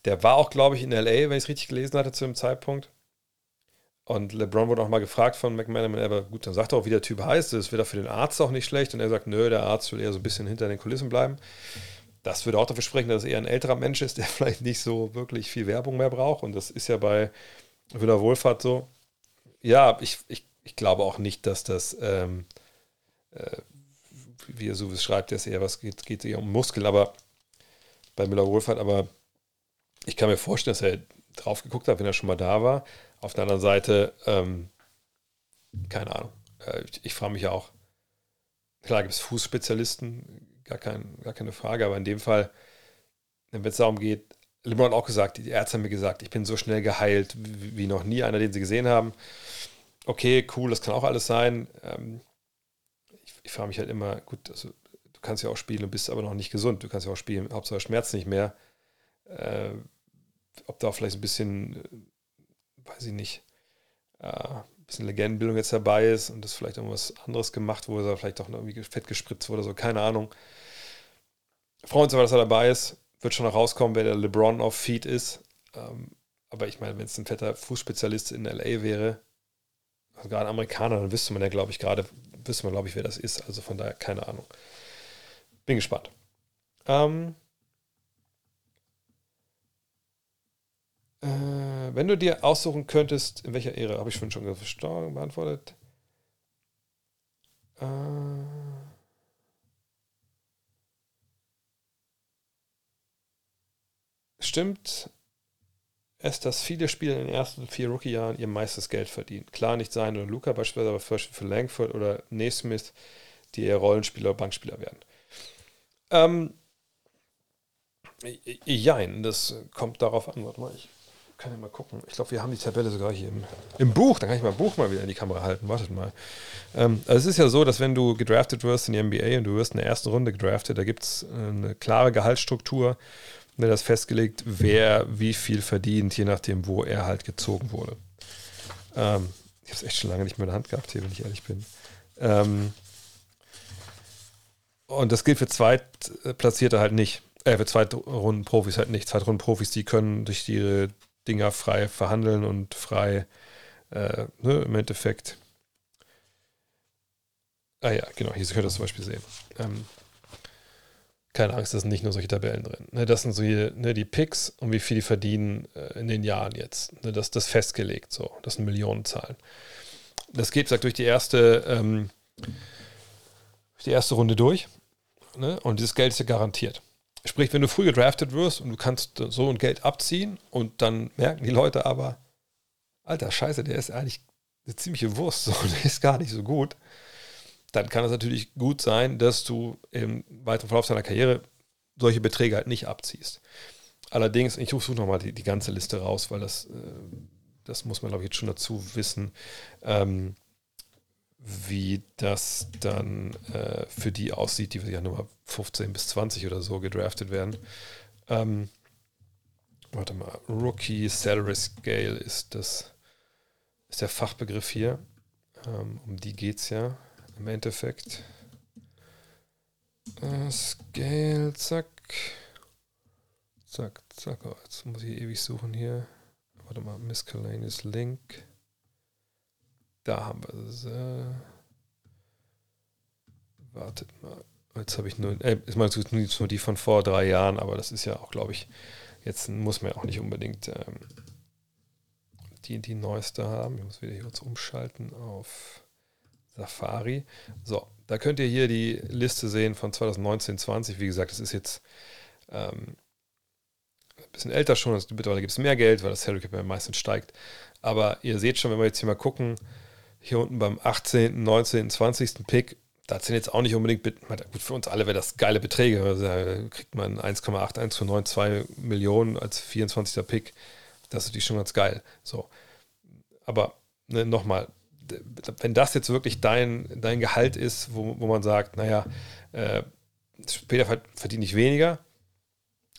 Der war auch, glaube ich, in LA, wenn ich es richtig gelesen hatte zu dem Zeitpunkt. Und LeBron wurde auch mal gefragt von McManaman, aber gut, dann sagt er auch, wie der Typ heißt. Das auch für den Arzt auch nicht schlecht. Und er sagt, nö, der Arzt will eher so ein bisschen hinter den Kulissen bleiben. Das würde auch dafür sprechen, dass es eher ein älterer Mensch ist, der <laughs> vielleicht nicht so wirklich viel Werbung mehr braucht. Und das ist ja bei Willer Wohlfahrt so. Ja, ich, ich, ich glaube auch nicht, dass das, ähm, äh, wie er so schreibt, dass eher was geht, geht eher um Muskeln, aber bei Müller Wohlfahrt, aber ich kann mir vorstellen, dass er drauf geguckt hat, wenn er schon mal da war. Auf der anderen Seite, ähm, keine Ahnung. Äh, ich, ich frage mich ja auch, klar gibt es Fußspezialisten, gar, kein, gar keine Frage, aber in dem Fall, wenn es darum geht, LeBron hat auch gesagt, die Ärzte haben mir gesagt, ich bin so schnell geheilt wie, noch nie einer, den sie gesehen haben. Okay, cool, das kann auch alles sein. Ähm, ich, ich frage mich halt immer, gut, also, du kannst ja auch spielen und bist aber noch nicht gesund. Du kannst ja auch spielen, Hauptsache Schmerz nicht mehr. Äh, ob da vielleicht ein bisschen weiß ich nicht, äh, ein bisschen Legendenbildung jetzt dabei ist und das vielleicht irgendwas anderes gemacht wurde, oder vielleicht auch irgendwie fett gespritzt wurde, so, keine Ahnung. Freuen uns aber, dass er dabei ist. Wird schon noch rauskommen, wer der LeBron auf Feed ist. Ähm, aber ich meine, wenn es ein fetter Fußspezialist in LA wäre, also gerade Amerikaner, dann wüsste man ja, glaube ich, gerade, wüsste man, glaube ich, wer das ist. Also von daher, keine Ahnung. Bin gespannt. Ähm, Äh, wenn du dir aussuchen könntest, in welcher Ära, habe ich schon schon beantwortet. Äh, stimmt, es, dass viele Spieler in den ersten vier Rookie-Jahren ihr meistes Geld verdienen. Klar, nicht sein oder Luca beispielsweise, aber für Langford oder Naismith, die eher Rollenspieler oder Bankspieler werden. Ähm, jein, das kommt darauf an. Warte mal, ich kann ja mal gucken. Ich glaube, wir haben die Tabelle sogar hier im, im, Buch. Dann kann ich mein Buch mal wieder in die Kamera halten. Wartet mal. Ähm, also es ist ja so, dass wenn du gedraftet wirst in die NBA und du wirst in der ersten Runde gedraftet, da gibt es äh, eine klare Gehaltsstruktur ne, das festgelegt, wer wie viel verdient, je nachdem, wo er halt gezogen wurde. Ähm, ich habe es echt schon lange nicht mehr in der Hand gehabt, hier, wenn ich ehrlich bin. Ähm, und das gilt für Zweitplatzierte halt nicht. Äh, für Zweitrunden-Profis halt nicht. Zweitrunden-Profis, die können durch ihre Dinger frei verhandeln und frei äh, ne, im Endeffekt. Ah ja, genau, hier könnt ihr das zum Beispiel sehen. Ähm, keine Angst, da sind nicht nur solche Tabellen drin. Ne, das sind so hier, ne, die Picks und wie viel die verdienen äh, in den Jahren jetzt. Ne, das, ist festgelegt so. Das sind Millionenzahlen. Das geht, sagt, durch die erste, ähm, die erste Runde durch. Ne, und dieses Geld ist ja garantiert. Sprich, wenn du früh gedraftet wirst und du kannst so ein Geld abziehen und dann merken die Leute aber, alter Scheiße, der ist eigentlich eine ziemliche Wurst, so, <laughs> der ist gar nicht so gut dann kann es natürlich gut sein, dass du im weiteren Verlauf deiner Karriere solche Beträge halt nicht abziehst. Allerdings, ich suche nochmal die, die ganze Liste raus, weil das, äh, das muss man, glaube ich, jetzt schon dazu wissen, ähm, wie das dann äh, für die aussieht, die ja Nummer 15 bis 20 oder so gedraftet werden. Ähm, warte mal, Rookie Salary Scale ist das, ist der Fachbegriff hier. Ähm, um die geht es ja im Endeffekt. Uh, Scale, zack. Zack, zack. Oh, jetzt muss ich ewig suchen hier. Warte mal, Miscellaneous Link. Da haben wir es. Äh, wartet mal. Jetzt habe ich nur, äh, ich meine, nur die von vor drei Jahren, aber das ist ja auch, glaube ich, jetzt muss man auch nicht unbedingt ähm, die, die neueste haben. Ich muss wieder hier kurz umschalten auf Safari. So, da könnt ihr hier die Liste sehen von 2019, 20. Wie gesagt, das ist jetzt ähm, ein bisschen älter schon. Also mittlerweile gibt es mehr Geld, weil das Salary Cap meistens steigt. Aber ihr seht schon, wenn wir jetzt hier mal gucken, hier unten beim 18., 19., 20. Pick, da sind jetzt auch nicht unbedingt, gut, für uns alle wäre das geile Beträge. Also da kriegt man 1,8, 1,92 Millionen als 24. Pick. Das ist natürlich schon ganz geil. So. Aber ne, nochmal, wenn das jetzt wirklich dein, dein Gehalt ist, wo, wo man sagt, naja, äh, später verdiene ich weniger,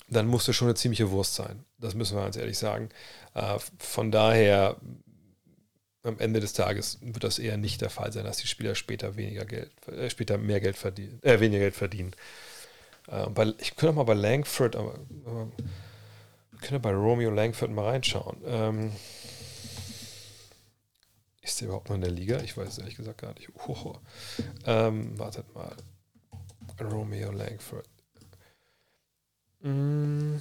dann muss das schon eine ziemliche Wurst sein. Das müssen wir ganz ehrlich sagen. Äh, von daher, am Ende des Tages wird das eher nicht der Fall sein, dass die Spieler später weniger Geld, äh, später mehr Geld verdienen, äh, weniger Geld verdienen. Äh, bei, ich könnte auch mal bei Langford, aber, aber wir können bei Romeo Langford mal reinschauen. Ähm, ist der überhaupt noch in der Liga? Ich weiß es ehrlich gesagt gar nicht. Oh, ähm, wartet mal. Romeo Langford. Mm.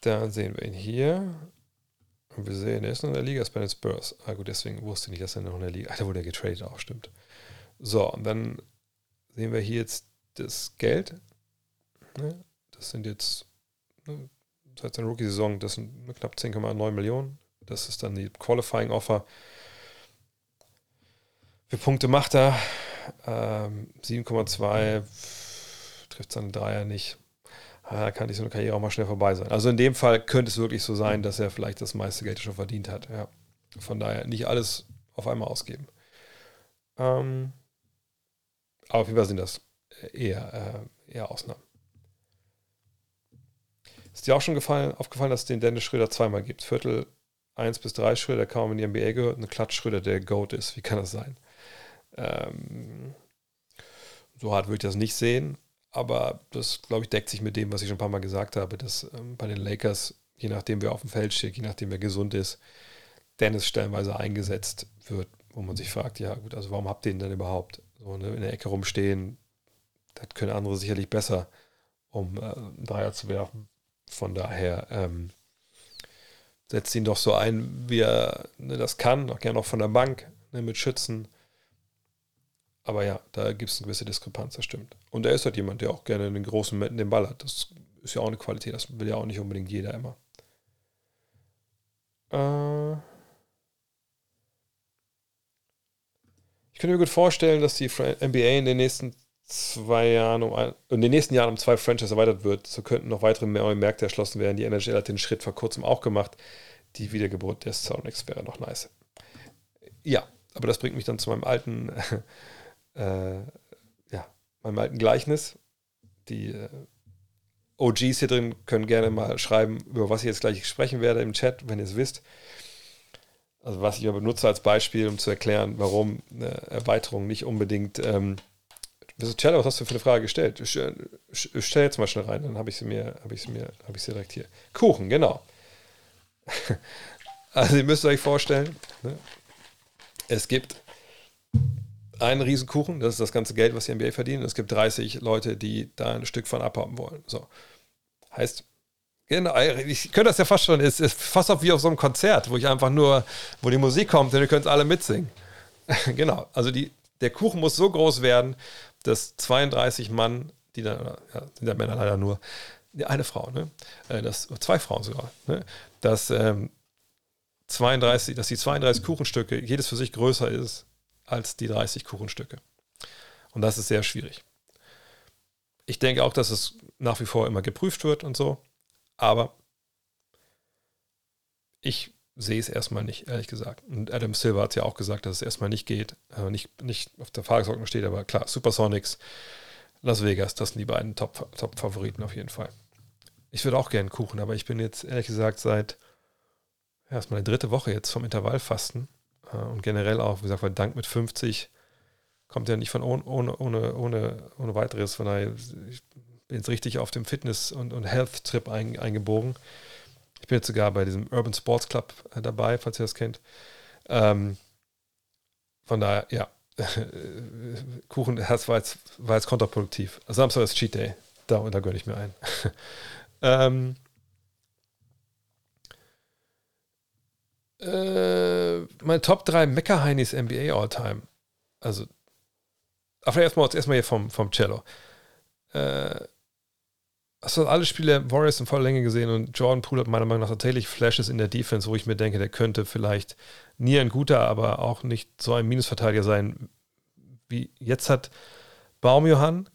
Da sehen wir ihn hier. Und wir sehen, er ist noch in der Liga, ist bei den Spurs. Ah gut, deswegen wusste ich nicht, dass er noch in der Liga ist. Da wurde er getradet auch, stimmt. So, und dann sehen wir hier jetzt das Geld. Ne? Das sind jetzt ne, seit seiner Rookie-Saison, das sind knapp 10,9 Millionen. Das ist dann die Qualifying-Offer. Wie Punkte macht er? Ähm, 7,2 trifft seine Dreier nicht. Da kann die so eine Karriere auch mal schnell vorbei sein. Also in dem Fall könnte es wirklich so sein, dass er vielleicht das meiste Geld schon verdient hat. Ja. Von daher nicht alles auf einmal ausgeben. Ähm, aber auf jeden Fall sind das eher, äh, eher Ausnahmen. Ist dir auch schon gefallen, aufgefallen, dass es den Dennis Schröder zweimal gibt? Viertel 1 bis 3 Schröder kaum in die NBA gehört, eine Klatsch Schröder, der Goat ist. Wie kann das sein? Ähm, so hart würde ich das nicht sehen, aber das, glaube ich, deckt sich mit dem, was ich schon ein paar Mal gesagt habe, dass ähm, bei den Lakers, je nachdem, wer auf dem Feld steht, je nachdem, wer gesund ist, Dennis stellenweise eingesetzt wird, wo man sich fragt, ja gut, also warum habt ihr ihn denn überhaupt? So ne, in der Ecke rumstehen, das können andere sicherlich besser, um äh, Dreier zu werfen. Von daher ähm, setzt ihn doch so ein, wie er ne, das kann, auch gerne auch von der Bank ne, mit Schützen. Aber ja, da gibt es eine gewisse Diskrepanz, das stimmt. Und er ist halt jemand, der auch gerne den großen Momenten den Ball hat. Das ist ja auch eine Qualität, das will ja auch nicht unbedingt jeder immer. Äh ich könnte mir gut vorstellen, dass die NBA in den nächsten zwei Jahren um ein, in den nächsten Jahren um zwei Franchises erweitert wird. So könnten noch weitere neue Märkte erschlossen werden. Die NHL hat den Schritt vor kurzem auch gemacht. Die Wiedergeburt des Sonics wäre noch nice. Ja, aber das bringt mich dann zu meinem alten, <laughs> äh, ja, meinem alten Gleichnis. Die äh, OGs hier drin können gerne mal schreiben, über was ich jetzt gleich sprechen werde im Chat, wenn ihr es wisst. Also was ich benutze als Beispiel, um zu erklären, warum eine Erweiterung nicht unbedingt ähm, Cello, was hast du für eine Frage gestellt? Ich, ich stell jetzt mal schnell rein, dann habe ich sie mir, habe ich sie mir, habe ich sie direkt hier. Kuchen, genau. <laughs> also ihr müsst euch vorstellen, ne? es gibt einen Riesenkuchen, das ist das ganze Geld, was die NBA verdienen. Es gibt 30 Leute, die da ein Stück von abhaben wollen. So. Heißt, genau, ich könnte das ja fast schon, es ist fast auch wie auf so einem Konzert, wo ich einfach nur, wo die Musik kommt und ihr könnt alle mitsingen. <laughs> genau, also die, der Kuchen muss so groß werden, dass 32 Mann, die dann, ja, sind ja Männer leider nur, eine Frau, ne? Äh, das, zwei Frauen sogar, ne? dass, ähm, 32, dass die 32 Kuchenstücke jedes für sich größer ist als die 30 Kuchenstücke. Und das ist sehr schwierig. Ich denke auch, dass es nach wie vor immer geprüft wird und so, aber ich sehe es erstmal nicht, ehrlich gesagt. Und Adam Silver hat ja auch gesagt, dass es erstmal nicht geht, äh, nicht, nicht auf der Tagesordnung steht, aber klar, Supersonics, Las Vegas, das sind die beiden Top-Favoriten Top auf jeden Fall. Ich würde auch gerne Kuchen, aber ich bin jetzt ehrlich gesagt seit erstmal eine dritte Woche jetzt vom Intervallfasten äh, und generell auch, wie gesagt, weil Dank mit 50 kommt ja nicht von ohne, ohne, ohne, ohne, ohne weiteres. Von daher, ich bin jetzt richtig auf dem Fitness- und, und Health-Trip ein, eingebogen. Ich bin jetzt sogar bei diesem Urban Sports Club äh, dabei, falls ihr das kennt. Ähm, von daher, ja, <laughs> Kuchen, das war jetzt, war jetzt kontraproduktiv. Samstag ist Cheat Day. Da, da gönne ich mir ein. <laughs> ähm, äh, meine Top 3 Mecker-Heinis NBA All-Time. Also, aber erstmal, erstmal hier vom, vom Cello. Äh, hast du alle Spiele Warriors in voller Länge gesehen und Jordan Poole hat meiner Meinung nach tatsächlich Flashes in der Defense, wo ich mir denke, der könnte vielleicht nie ein guter, aber auch nicht so ein Minusverteidiger sein, wie jetzt hat Baumjohann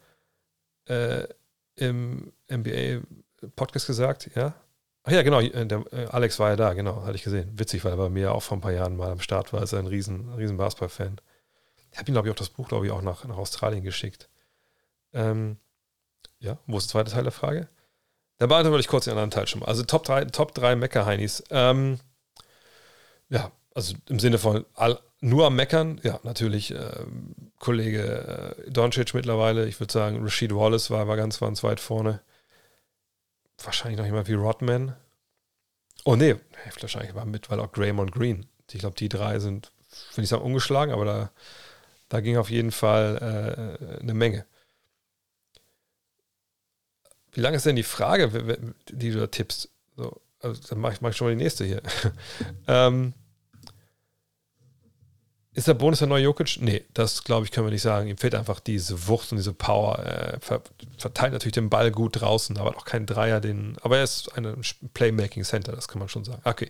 äh, im NBA-Podcast gesagt, ja. Ach ja, genau, äh, der, äh, Alex war ja da, genau, hatte ich gesehen. Witzig, weil er bei mir auch vor ein paar Jahren mal am Start war, ist ein riesen, riesen Basketball-Fan. Ich habe ihm, glaube ich, auch das Buch, glaube ich, auch nach, nach Australien geschickt. Ähm, ja, wo ist der zweite Teil der Frage? Da beantworte ich kurz den anderen Teil schon mal. Also Top 3, Top 3 Mecker-Heinis. Ähm, ja, also im Sinne von all, nur am Meckern, ja, natürlich äh, Kollege äh, Doncic mittlerweile, ich würde sagen, Rashid Wallace war, war ganz, ganz weit vorne. Wahrscheinlich noch jemand wie Rodman. Oh nee, wahrscheinlich war mit, weil auch Draymond Green. Ich glaube, die drei sind, will ich sagen, ungeschlagen, aber da, da ging auf jeden Fall äh, eine Menge. Wie lange ist denn die Frage, die du da tippst? So, also, dann mache ich, mach ich schon mal die nächste hier. <laughs> ähm, ist der Bonus der neue Jokic? Nee, das glaube ich, können wir nicht sagen. Ihm fehlt einfach diese Wucht und diese Power. Er verteilt natürlich den Ball gut draußen, aber auch kein Dreier. Den, aber er ist ein Playmaking Center, das kann man schon sagen. Okay.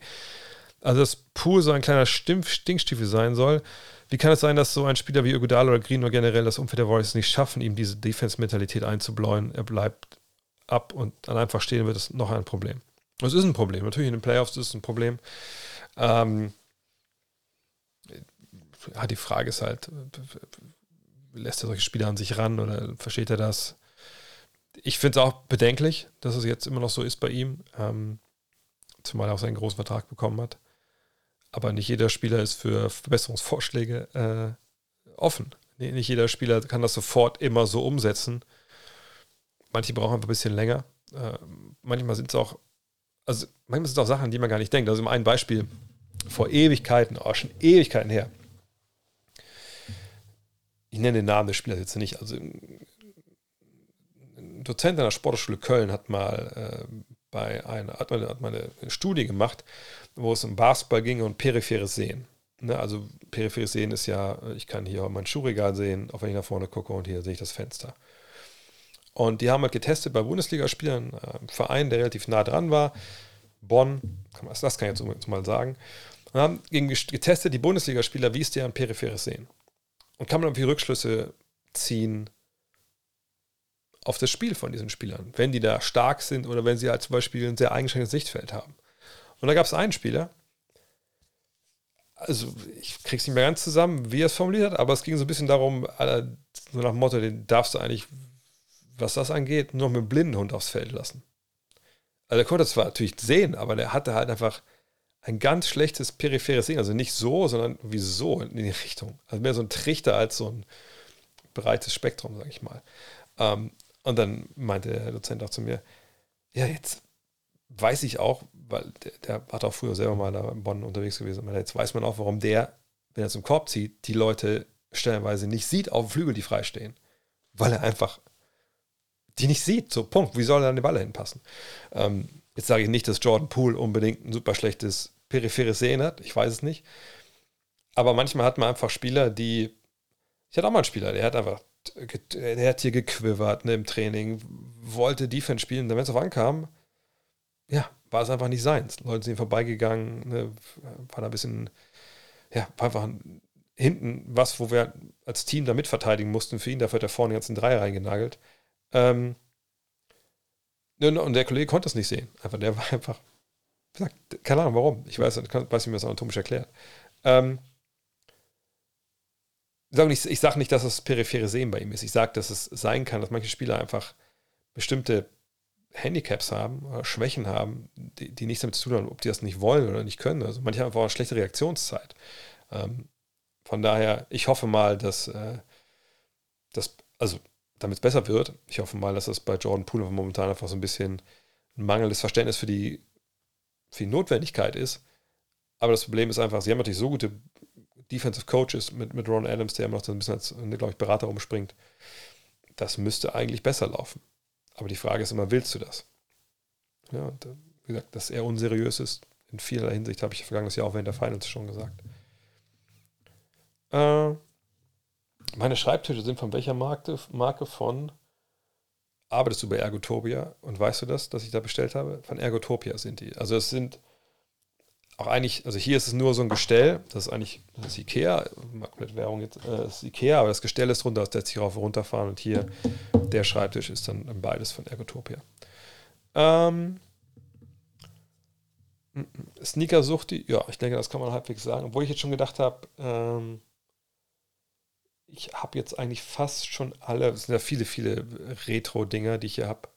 Also, dass Pool so ein kleiner Stinkstiefel sein soll. Wie kann es sein, dass so ein Spieler wie Iguodala oder Green oder generell das Umfeld der Warriors nicht schaffen, ihm diese Defense-Mentalität einzubläuen? Er bleibt ab und dann einfach stehen wird, ist noch ein Problem. Es ist ein Problem. Natürlich in den Playoffs ist es ein Problem. Ähm, ja, die Frage ist halt, lässt er solche Spieler an sich ran oder versteht er das? Ich finde es auch bedenklich, dass es jetzt immer noch so ist bei ihm, ähm, zumal er auch seinen großen Vertrag bekommen hat. Aber nicht jeder Spieler ist für Verbesserungsvorschläge äh, offen. Nicht jeder Spieler kann das sofort immer so umsetzen. Manche brauchen einfach ein bisschen länger. Äh, manchmal sind es auch, also manchmal sind es auch Sachen, die man gar nicht denkt. Also ein Beispiel vor Ewigkeiten, oh, schon Ewigkeiten her. Ich nenne den Namen des Spielers jetzt nicht. Also ein Dozent an der Sportschule Köln hat mal äh, bei einer, hat mal, hat mal eine Studie gemacht, wo es um Basketball ging und peripheres Sehen. Ne, also peripheres Sehen ist ja, ich kann hier mein Schuhregal sehen, auch wenn ich nach vorne gucke und hier sehe ich das Fenster. Und die haben halt getestet bei Bundesligaspielern, äh, ein Verein, der relativ nah dran war, Bonn, das kann ich jetzt mal sagen, und haben getestet die Bundesligaspieler, wie ist deren peripheres Sehen. Und kann man irgendwie Rückschlüsse ziehen auf das Spiel von diesen Spielern, wenn die da stark sind oder wenn sie halt zum Beispiel ein sehr eingeschränktes Sichtfeld haben. Und da gab es einen Spieler, also ich krieg's nicht mehr ganz zusammen, wie er es formuliert hat, aber es ging so ein bisschen darum, so nach dem Motto, den darfst du eigentlich, was das angeht, nur mit einem blinden Hund aufs Feld lassen. Also er konnte zwar natürlich sehen, aber der hatte halt einfach ein ganz schlechtes peripheres Sehen. Also nicht so, sondern wie so in die Richtung. Also mehr so ein Trichter als so ein breites Spektrum, sag ich mal. Ähm, und dann meinte der Dozent auch zu mir, ja, jetzt weiß ich auch, weil der, der hat auch früher selber mal da in Bonn unterwegs gewesen, jetzt weiß man auch, warum der, wenn er zum Korb zieht, die Leute stellenweise nicht sieht auf dem Flügel, die freistehen. Weil er einfach die nicht sieht. So, Punkt. Wie soll er an den Ball hinpassen? Ähm, jetzt sage ich nicht, dass Jordan Poole unbedingt ein super schlechtes peripheres Sehen hat. Ich weiß es nicht. Aber manchmal hat man einfach Spieler, die. Ich hatte auch mal einen Spieler, der hat einfach. Der hat hier gequivert ne, im Training, wollte Defense spielen. Dann, wenn es auf ankam, ja, war es einfach nicht seins. Leute sind vorbeigegangen, ne, war da ein bisschen, ja, war einfach hinten was, wo wir als Team da mitverteidigen mussten für ihn. Dafür hat er vorne jetzt einen Dreier reingenagelt. Ähm, und der Kollege konnte es nicht sehen. Einfach, der war einfach, keine Ahnung warum. Ich weiß, ich weiß nicht, wie man das anatomisch erklärt. Ähm, ich, ich sage nicht, dass das periphere Sehen bei ihm ist. Ich sage, dass es sein kann, dass manche Spieler einfach bestimmte Handicaps haben, oder Schwächen haben, die, die nichts damit zu tun haben, ob die das nicht wollen oder nicht können. Also manche haben einfach eine schlechte Reaktionszeit. Ähm, von daher, ich hoffe mal, dass, äh, dass also damit es besser wird. Ich hoffe mal, dass das bei Jordan Poole momentan einfach so ein bisschen ein mangelndes Verständnis für die, für die Notwendigkeit ist. Aber das Problem ist einfach, sie haben natürlich so gute Defensive Coaches mit, mit Ron Adams, der immer noch so ein bisschen als, glaube ich, Berater rumspringt. Das müsste eigentlich besser laufen. Aber die Frage ist immer, willst du das? Ja, äh, wie gesagt, dass er unseriös ist, in vielerlei Hinsicht, habe ich vergangenes Jahr auch während der Finals schon gesagt. Äh, meine Schreibtische sind von welcher Marke, Marke von? Arbeitest du bei Ergotopia? Und weißt du das, dass ich da bestellt habe? Von Ergotopia sind die. Also es sind auch eigentlich, also hier ist es nur so ein Gestell, das ist eigentlich, das ist Ikea, mit Währung jetzt, äh, ist Ikea, aber das Gestell ist drunter, das lässt sich rauf und runterfahren und hier der Schreibtisch ist dann beides von Ergotopia. Ähm, Sneaker-Sucht, ja, ich denke, das kann man halbwegs sagen, obwohl ich jetzt schon gedacht habe, ähm, ich habe jetzt eigentlich fast schon alle, es sind ja viele, viele Retro-Dinger, die ich hier habe,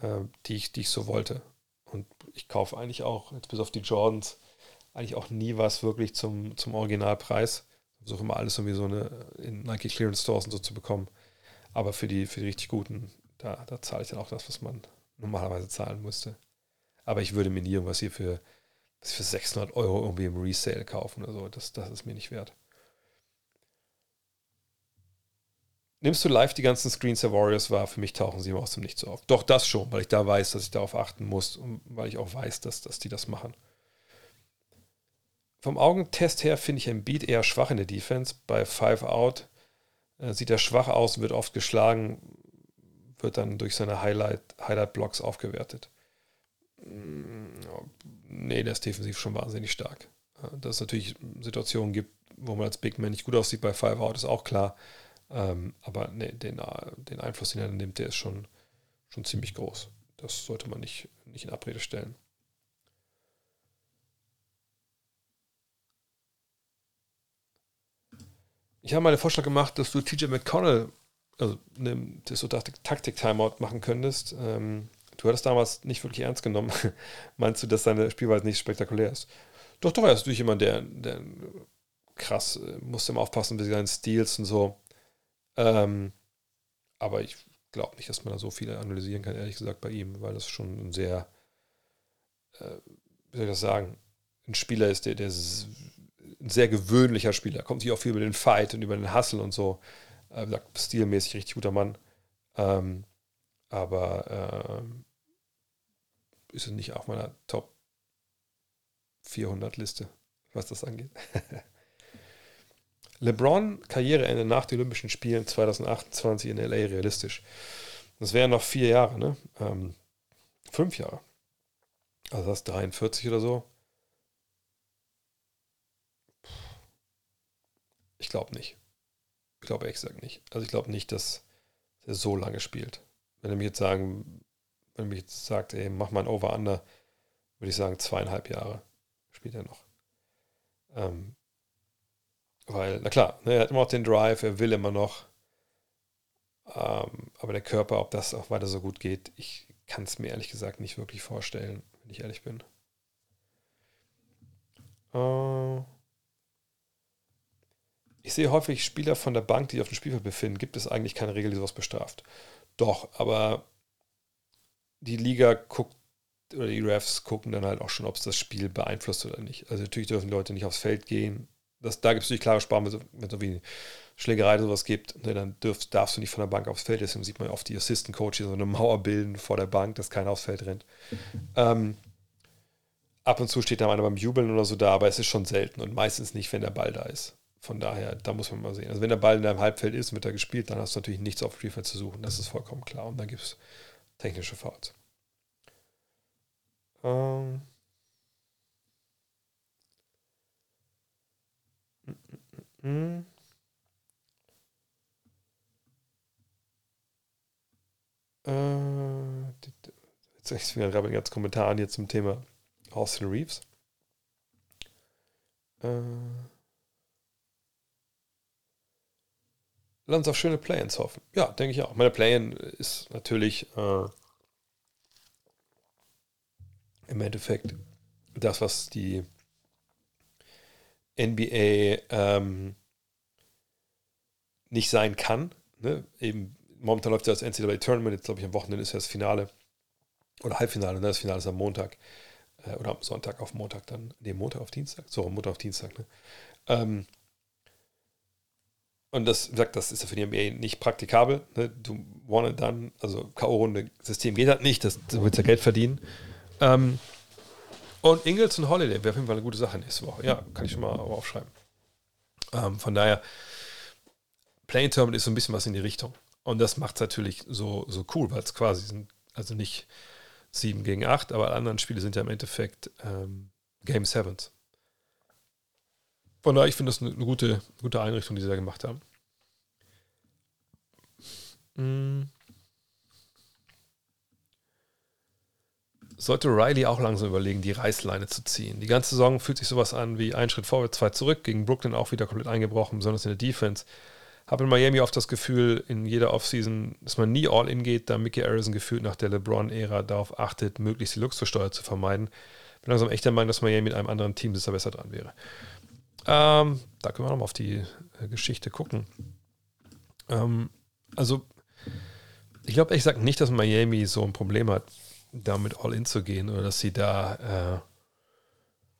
äh, die, ich, die ich so wollte. Und ich kaufe eigentlich auch, jetzt bis auf die Jordans, eigentlich auch nie was wirklich zum, zum Originalpreis. Ich versuche immer alles irgendwie so eine, in Nike Clearance Stores und so zu bekommen. Aber für die, für die richtig guten, da, da zahle ich dann auch das, was man normalerweise zahlen müsste. Aber ich würde mir nie irgendwas hier für, für 600 Euro irgendwie im Resale kaufen oder so. Das, das ist mir nicht wert. Nimmst du live die ganzen Screens der Warriors wahr? Für mich tauchen sie immer aus dem Nichts auf. Doch das schon, weil ich da weiß, dass ich darauf achten muss und weil ich auch weiß, dass, dass die das machen. Vom Augentest her finde ich Embiid eher schwach in der Defense. Bei Five Out äh, sieht er schwach aus, wird oft geschlagen, wird dann durch seine Highlight-Blocks Highlight aufgewertet. Mm, nee, der ist defensiv schon wahnsinnig stark. Dass es natürlich Situationen gibt, wo man als Big Man nicht gut aussieht bei Five Out, ist auch klar. Ähm, aber nee, den, den Einfluss, den er nimmt, der ist schon, schon ziemlich groß. Das sollte man nicht, nicht in Abrede stellen. Ich habe mal den Vorschlag gemacht, dass du TJ McConnell, also ne, das so Taktik-Timeout machen könntest. Ähm, du hattest damals nicht wirklich ernst genommen. <laughs> Meinst du, dass deine Spielweise nicht spektakulär ist? Doch, doch, er ist natürlich jemand, der, der krass, äh, musste immer aufpassen mit seinen Steals und so. Ähm, aber ich glaube nicht, dass man da so viel analysieren kann, ehrlich gesagt, bei ihm, weil das schon ein sehr, äh, wie soll ich das sagen, ein Spieler ist, der, der ist ein sehr gewöhnlicher Spieler. Kommt sich auch viel über den Fight und über den Hustle und so. Äh, stilmäßig richtig guter Mann. Ähm, aber äh, ist es nicht auf meiner Top 400 Liste, was das angeht. <laughs> LeBron Karriereende nach den Olympischen Spielen 2028 in LA realistisch. Das wären noch vier Jahre, ne? Ähm, fünf Jahre. Also das ist 43 oder so. Ich glaube nicht. Ich glaube ehrlich gesagt nicht. Also ich glaube nicht, dass er so lange spielt. Wenn er mir jetzt sagen, wenn er mir jetzt sagt, ey, mach mal ein Over-Under, würde ich sagen, zweieinhalb Jahre spielt er noch. Ähm, weil, na klar, ne, er hat immer noch den Drive, er will immer noch. Ähm, aber der Körper, ob das auch weiter so gut geht, ich kann es mir ehrlich gesagt nicht wirklich vorstellen, wenn ich ehrlich bin. Äh, ich sehe häufig Spieler von der Bank, die auf dem Spielfeld befinden. Gibt es eigentlich keine Regel, die sowas bestraft? Doch, aber die Liga guckt oder die Refs gucken dann halt auch schon, ob es das Spiel beeinflusst oder nicht. Also natürlich dürfen Leute nicht aufs Feld gehen. Das, da gibt es natürlich klare Sprachen, wenn es so wie Schlägerei oder sowas gibt, ne, dann dürf, darfst du nicht von der Bank aufs Feld. Deswegen sieht man oft die Assistant Coaches so eine Mauer bilden vor der Bank, dass keiner aufs Feld rennt. Ähm, ab und zu steht da einer beim Jubeln oder so da, aber es ist schon selten und meistens nicht, wenn der Ball da ist. Von daher, da muss man mal sehen. Also wenn der Ball in deinem Halbfeld ist, wird er gespielt, dann hast du natürlich nichts auf Spielfeld zu suchen. Das ist vollkommen klar. Und dann gibt es technische Fouls. Ähm. Mm Äh, jetzt ich gerade ganz Kommentar hier zum Thema Austin Reeves. Äh, lass uns auf schöne Play-ins hoffen. Ja, denke ich auch. Meine Play-in ist natürlich äh, im Endeffekt das, was die NBA ähm, nicht sein kann. Ne? Eben momentan läuft ja das NCAA Tournament, jetzt glaube ich am Wochenende ist ja das Finale oder Halbfinale, ne? das Finale ist am Montag äh, oder am Sonntag auf Montag dann, nee, Montag auf Dienstag, so, Montag auf Dienstag, ne? Ähm, und das, wie gesagt, das ist ja für die NBA nicht praktikabel. Ne? Du wanna dann, also K.O.-Runde, System geht halt nicht, das, du willst ja Geld verdienen. Ähm, und Ingles und Holiday wäre auf jeden Fall eine gute Sache nächste Woche. Ja, kann ich schon mal aufschreiben. Ähm, von daher, Playing Tournament ist so ein bisschen was in die Richtung. Und das macht es natürlich so, so cool, weil es quasi sind, also nicht 7 gegen 8, aber alle anderen Spiele sind ja im Endeffekt ähm, Game Sevens. Von daher, ich finde das eine, eine, gute, gute Einrichtung, die sie da gemacht haben. Mhm. Sollte Riley auch langsam überlegen, die Reißleine zu ziehen. Die ganze Saison fühlt sich sowas an wie ein Schritt vorwärts, zwei zurück. Gegen Brooklyn auch wieder komplett eingebrochen, besonders in der Defense habe in Miami oft das Gefühl, in jeder Offseason, dass man nie all in geht, da Mickey Arison gefühlt nach der LeBron-Ära darauf achtet, möglichst die Luxussteuer zu vermeiden. Bin langsam echt der Meinung, dass Miami mit einem anderen Team besser dran wäre. Ähm, da können wir nochmal auf die äh, Geschichte gucken. Ähm, also, ich glaube ehrlich gesagt nicht, dass Miami so ein Problem hat, damit all in zu gehen oder dass sie da, äh,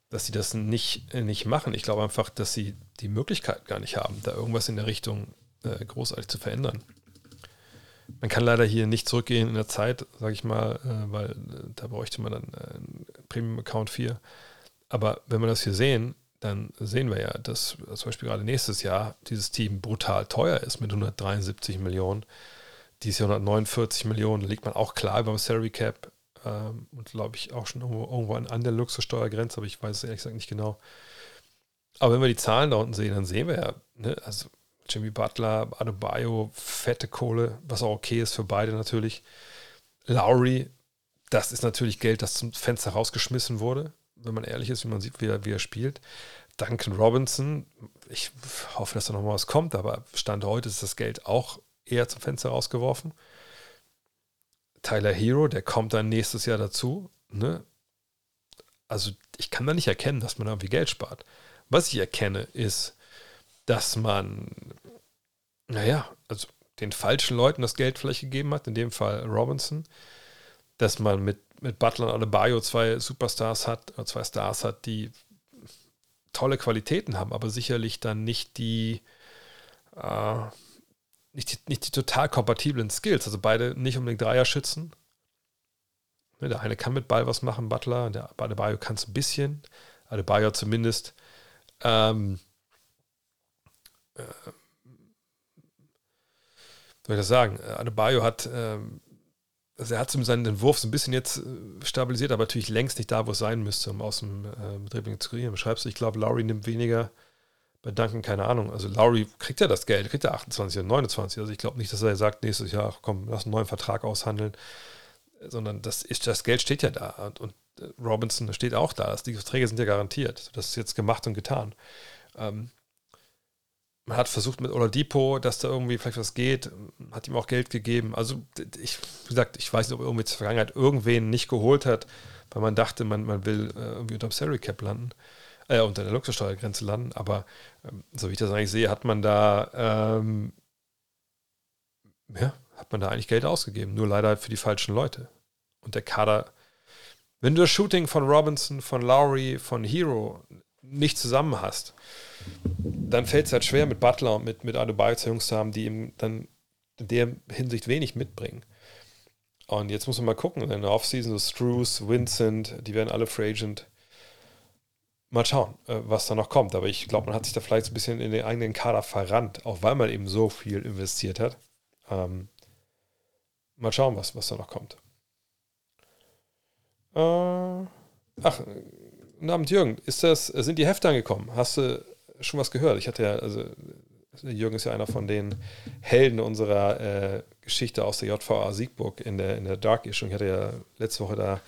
dass sie das nicht, äh, nicht machen. Ich glaube einfach, dass sie die Möglichkeit gar nicht haben, da irgendwas in der Richtung äh, großartig zu verändern. Man kann leider hier nicht zurückgehen in der Zeit, sage ich mal, äh, weil äh, da bräuchte man dann äh, einen Premium-Account 4. Aber wenn wir das hier sehen, dann sehen wir ja, dass zum Beispiel gerade nächstes Jahr dieses Team brutal teuer ist mit 173 Millionen. Dieses Jahr 149 Millionen, da liegt man auch klar über dem Salary Cap ähm, und glaube ich auch schon irgendwo, irgendwo an, an der Luxussteuergrenze, aber ich weiß es ehrlich gesagt nicht genau. Aber wenn wir die Zahlen da unten sehen, dann sehen wir ja, ne, also Jimmy Butler, Adebayo, fette Kohle, was auch okay ist für beide natürlich. Lowry, das ist natürlich Geld, das zum Fenster rausgeschmissen wurde, wenn man ehrlich ist, wie man sieht, wie er, wie er spielt. Duncan Robinson, ich hoffe, dass da noch mal was kommt, aber Stand heute ist das Geld auch eher zum Fenster rausgeworfen. Tyler Hero, der kommt dann nächstes Jahr dazu. Ne? Also ich kann da nicht erkennen, dass man irgendwie Geld spart. Was ich erkenne, ist, dass man, naja, also den falschen Leuten das Geld vielleicht gegeben hat, in dem Fall Robinson, dass man mit, mit Butler und Adebayo zwei Superstars hat, oder zwei Stars hat, die tolle Qualitäten haben, aber sicherlich dann nicht die, äh, nicht die, nicht die total kompatiblen Skills. Also beide nicht unbedingt Dreier schützen. Ne, der eine kann mit Ball was machen, Butler, der Adebayo kann es ein bisschen. Adebayo zumindest ähm, äh, soll ich das sagen? Adebayo hat ähm, also er hat seinen Wurf so ein bisschen jetzt äh, stabilisiert, aber natürlich längst nicht da, wo es sein müsste, um aus dem äh, Dribbling zu kreieren. Schreibst du, ich glaube, Lowry nimmt weniger bei Duncan, keine Ahnung. Also Lowry kriegt ja das Geld, kriegt er 28 oder 29. Also ich glaube nicht, dass er sagt, nächstes Jahr, komm, lass einen neuen Vertrag aushandeln, sondern das, ist, das Geld steht ja da. Und, und äh, Robinson steht auch da. Die Verträge sind ja garantiert. Das ist jetzt gemacht und getan. Ähm, man hat versucht mit Oladipo, dass da irgendwie vielleicht was geht, hat ihm auch Geld gegeben. Also ich, wie gesagt, ich weiß nicht, ob er irgendwie zur Vergangenheit irgendwen nicht geholt hat, weil man dachte, man, man will äh, irgendwie unter dem Salary Cap landen, äh, unter der Luxussteuergrenze landen. Aber ähm, so wie ich das eigentlich sehe, hat man da ähm, ja, hat man da eigentlich Geld ausgegeben. Nur leider für die falschen Leute. Und der Kader, wenn du das Shooting von Robinson, von Lowry, von Hero nicht zusammen hast, dann fällt es halt schwer, mit Butler und mit, mit Adebayo zu Jungs zu haben, die ihm dann in der Hinsicht wenig mitbringen. Und jetzt muss man mal gucken, in der Offseason, so Struce, Vincent, die werden alle Free Agent. Mal schauen, äh, was da noch kommt. Aber ich glaube, man hat sich da vielleicht ein bisschen in den eigenen Kader verrannt, auch weil man eben so viel investiert hat. Ähm, mal schauen, was, was da noch kommt. Äh, ach, Guten Abend, Jürgen. Ist das, sind die Hefte angekommen? Hast du schon was gehört? Ich hatte ja, also Jürgen ist ja einer von den Helden unserer äh, Geschichte aus der JVA Siegburg in der, in der Dark Issue. Ich hatte ja letzte Woche da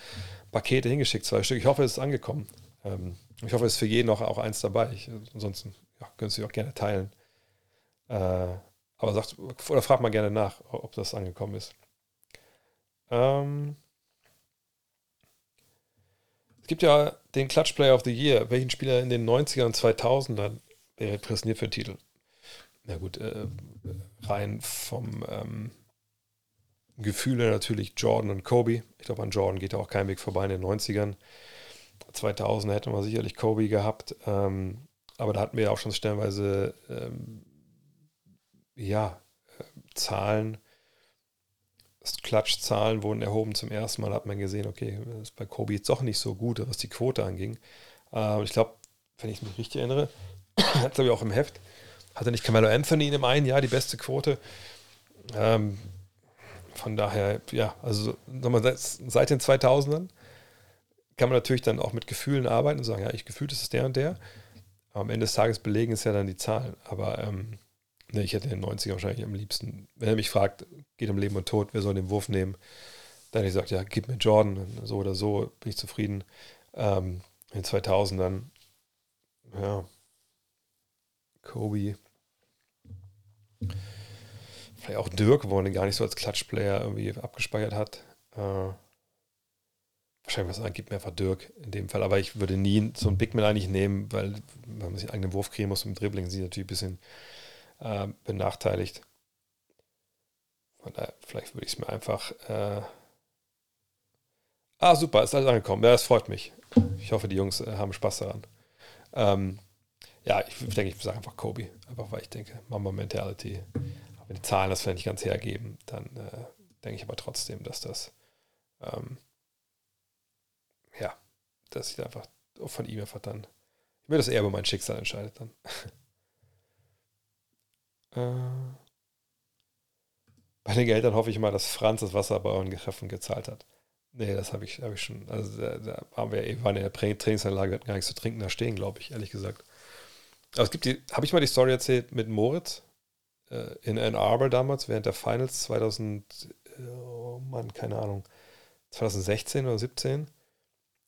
Pakete hingeschickt, zwei Stück. Ich hoffe, es ist angekommen. Ähm, ich hoffe, es ist für jeden noch auch eins dabei. Ich, ansonsten ja, können Sie auch gerne teilen. Äh, aber sagt, oder fragt mal gerne nach, ob das angekommen ist. Ähm, es gibt ja den Clutch Player of the Year. Welchen Spieler in den 90ern und 2000ern wäre präsentiert für den Titel? Na gut, äh, rein vom ähm, Gefühl natürlich Jordan und Kobe. Ich glaube, an Jordan geht auch kein Weg vorbei in den 90ern. 2000 hätte man sicherlich Kobe gehabt. Ähm, aber da hatten wir ja auch schon stellenweise ähm, ja, äh, Zahlen, Klatschzahlen wurden erhoben. Zum ersten Mal hat man gesehen, okay, das ist bei Kobe jetzt doch nicht so gut, was die Quote anging. Äh, ich glaube, wenn ich mich richtig erinnere, <clears throat> hat glaube ich auch im Heft, hatte nicht Camelo Anthony in dem einen Jahr die beste Quote. Ähm, von daher, ja, also nochmal, seit den 2000ern kann man natürlich dann auch mit Gefühlen arbeiten und sagen, ja, ich gefühlt ist es der und der. Aber am Ende des Tages belegen es ja dann die Zahlen. Aber ähm, Ne, ich hätte den 90er wahrscheinlich am liebsten. Wenn er mich fragt, geht um Leben und Tod, wer soll den Wurf nehmen? Dann hätte ich gesagt, ja, gib mir Jordan, so oder so, bin ich zufrieden. Ähm, in den 2000ern, ja, Kobe. Vielleicht auch Dirk, wo man den gar nicht so als Klatschplayer irgendwie abgespeichert hat. Äh, wahrscheinlich was sagen, gib mir einfach Dirk in dem Fall. Aber ich würde nie so einen Big Man eigentlich nehmen, weil wenn man sich einen eigenen Wurf kriegen muss im Dribbling, sind natürlich ein bisschen äh, benachteiligt. Von daher, vielleicht würde ich es mir einfach. Äh ah, super, ist alles angekommen. Ja, das freut mich. Ich hoffe, die Jungs äh, haben Spaß daran. Ähm, ja, ich, denke, ich sage einfach Kobe. Einfach weil ich denke, Mama Mentality. Aber die Zahlen das vielleicht nicht ganz hergeben, dann äh, denke ich aber trotzdem, dass das. Ähm, dass ich einfach von ihm einfach dann. Ich mir das eher über mein Schicksal entscheidet dann. <laughs> Äh, bei den Geldern hoffe ich mal, dass Franz das Wasser bei euren Geschäften gezahlt hat. Nee, das habe ich, hab ich schon. Also da, da waren wir eben in der Trainingsanlage, hatten gar nichts zu trinken da stehen, glaube ich, ehrlich gesagt. Aber es gibt die, habe ich mal die Story erzählt mit Moritz äh, in Ann Arbor damals, während der Finals 2000, oh Mann, keine Ahnung, 2016 oder 17,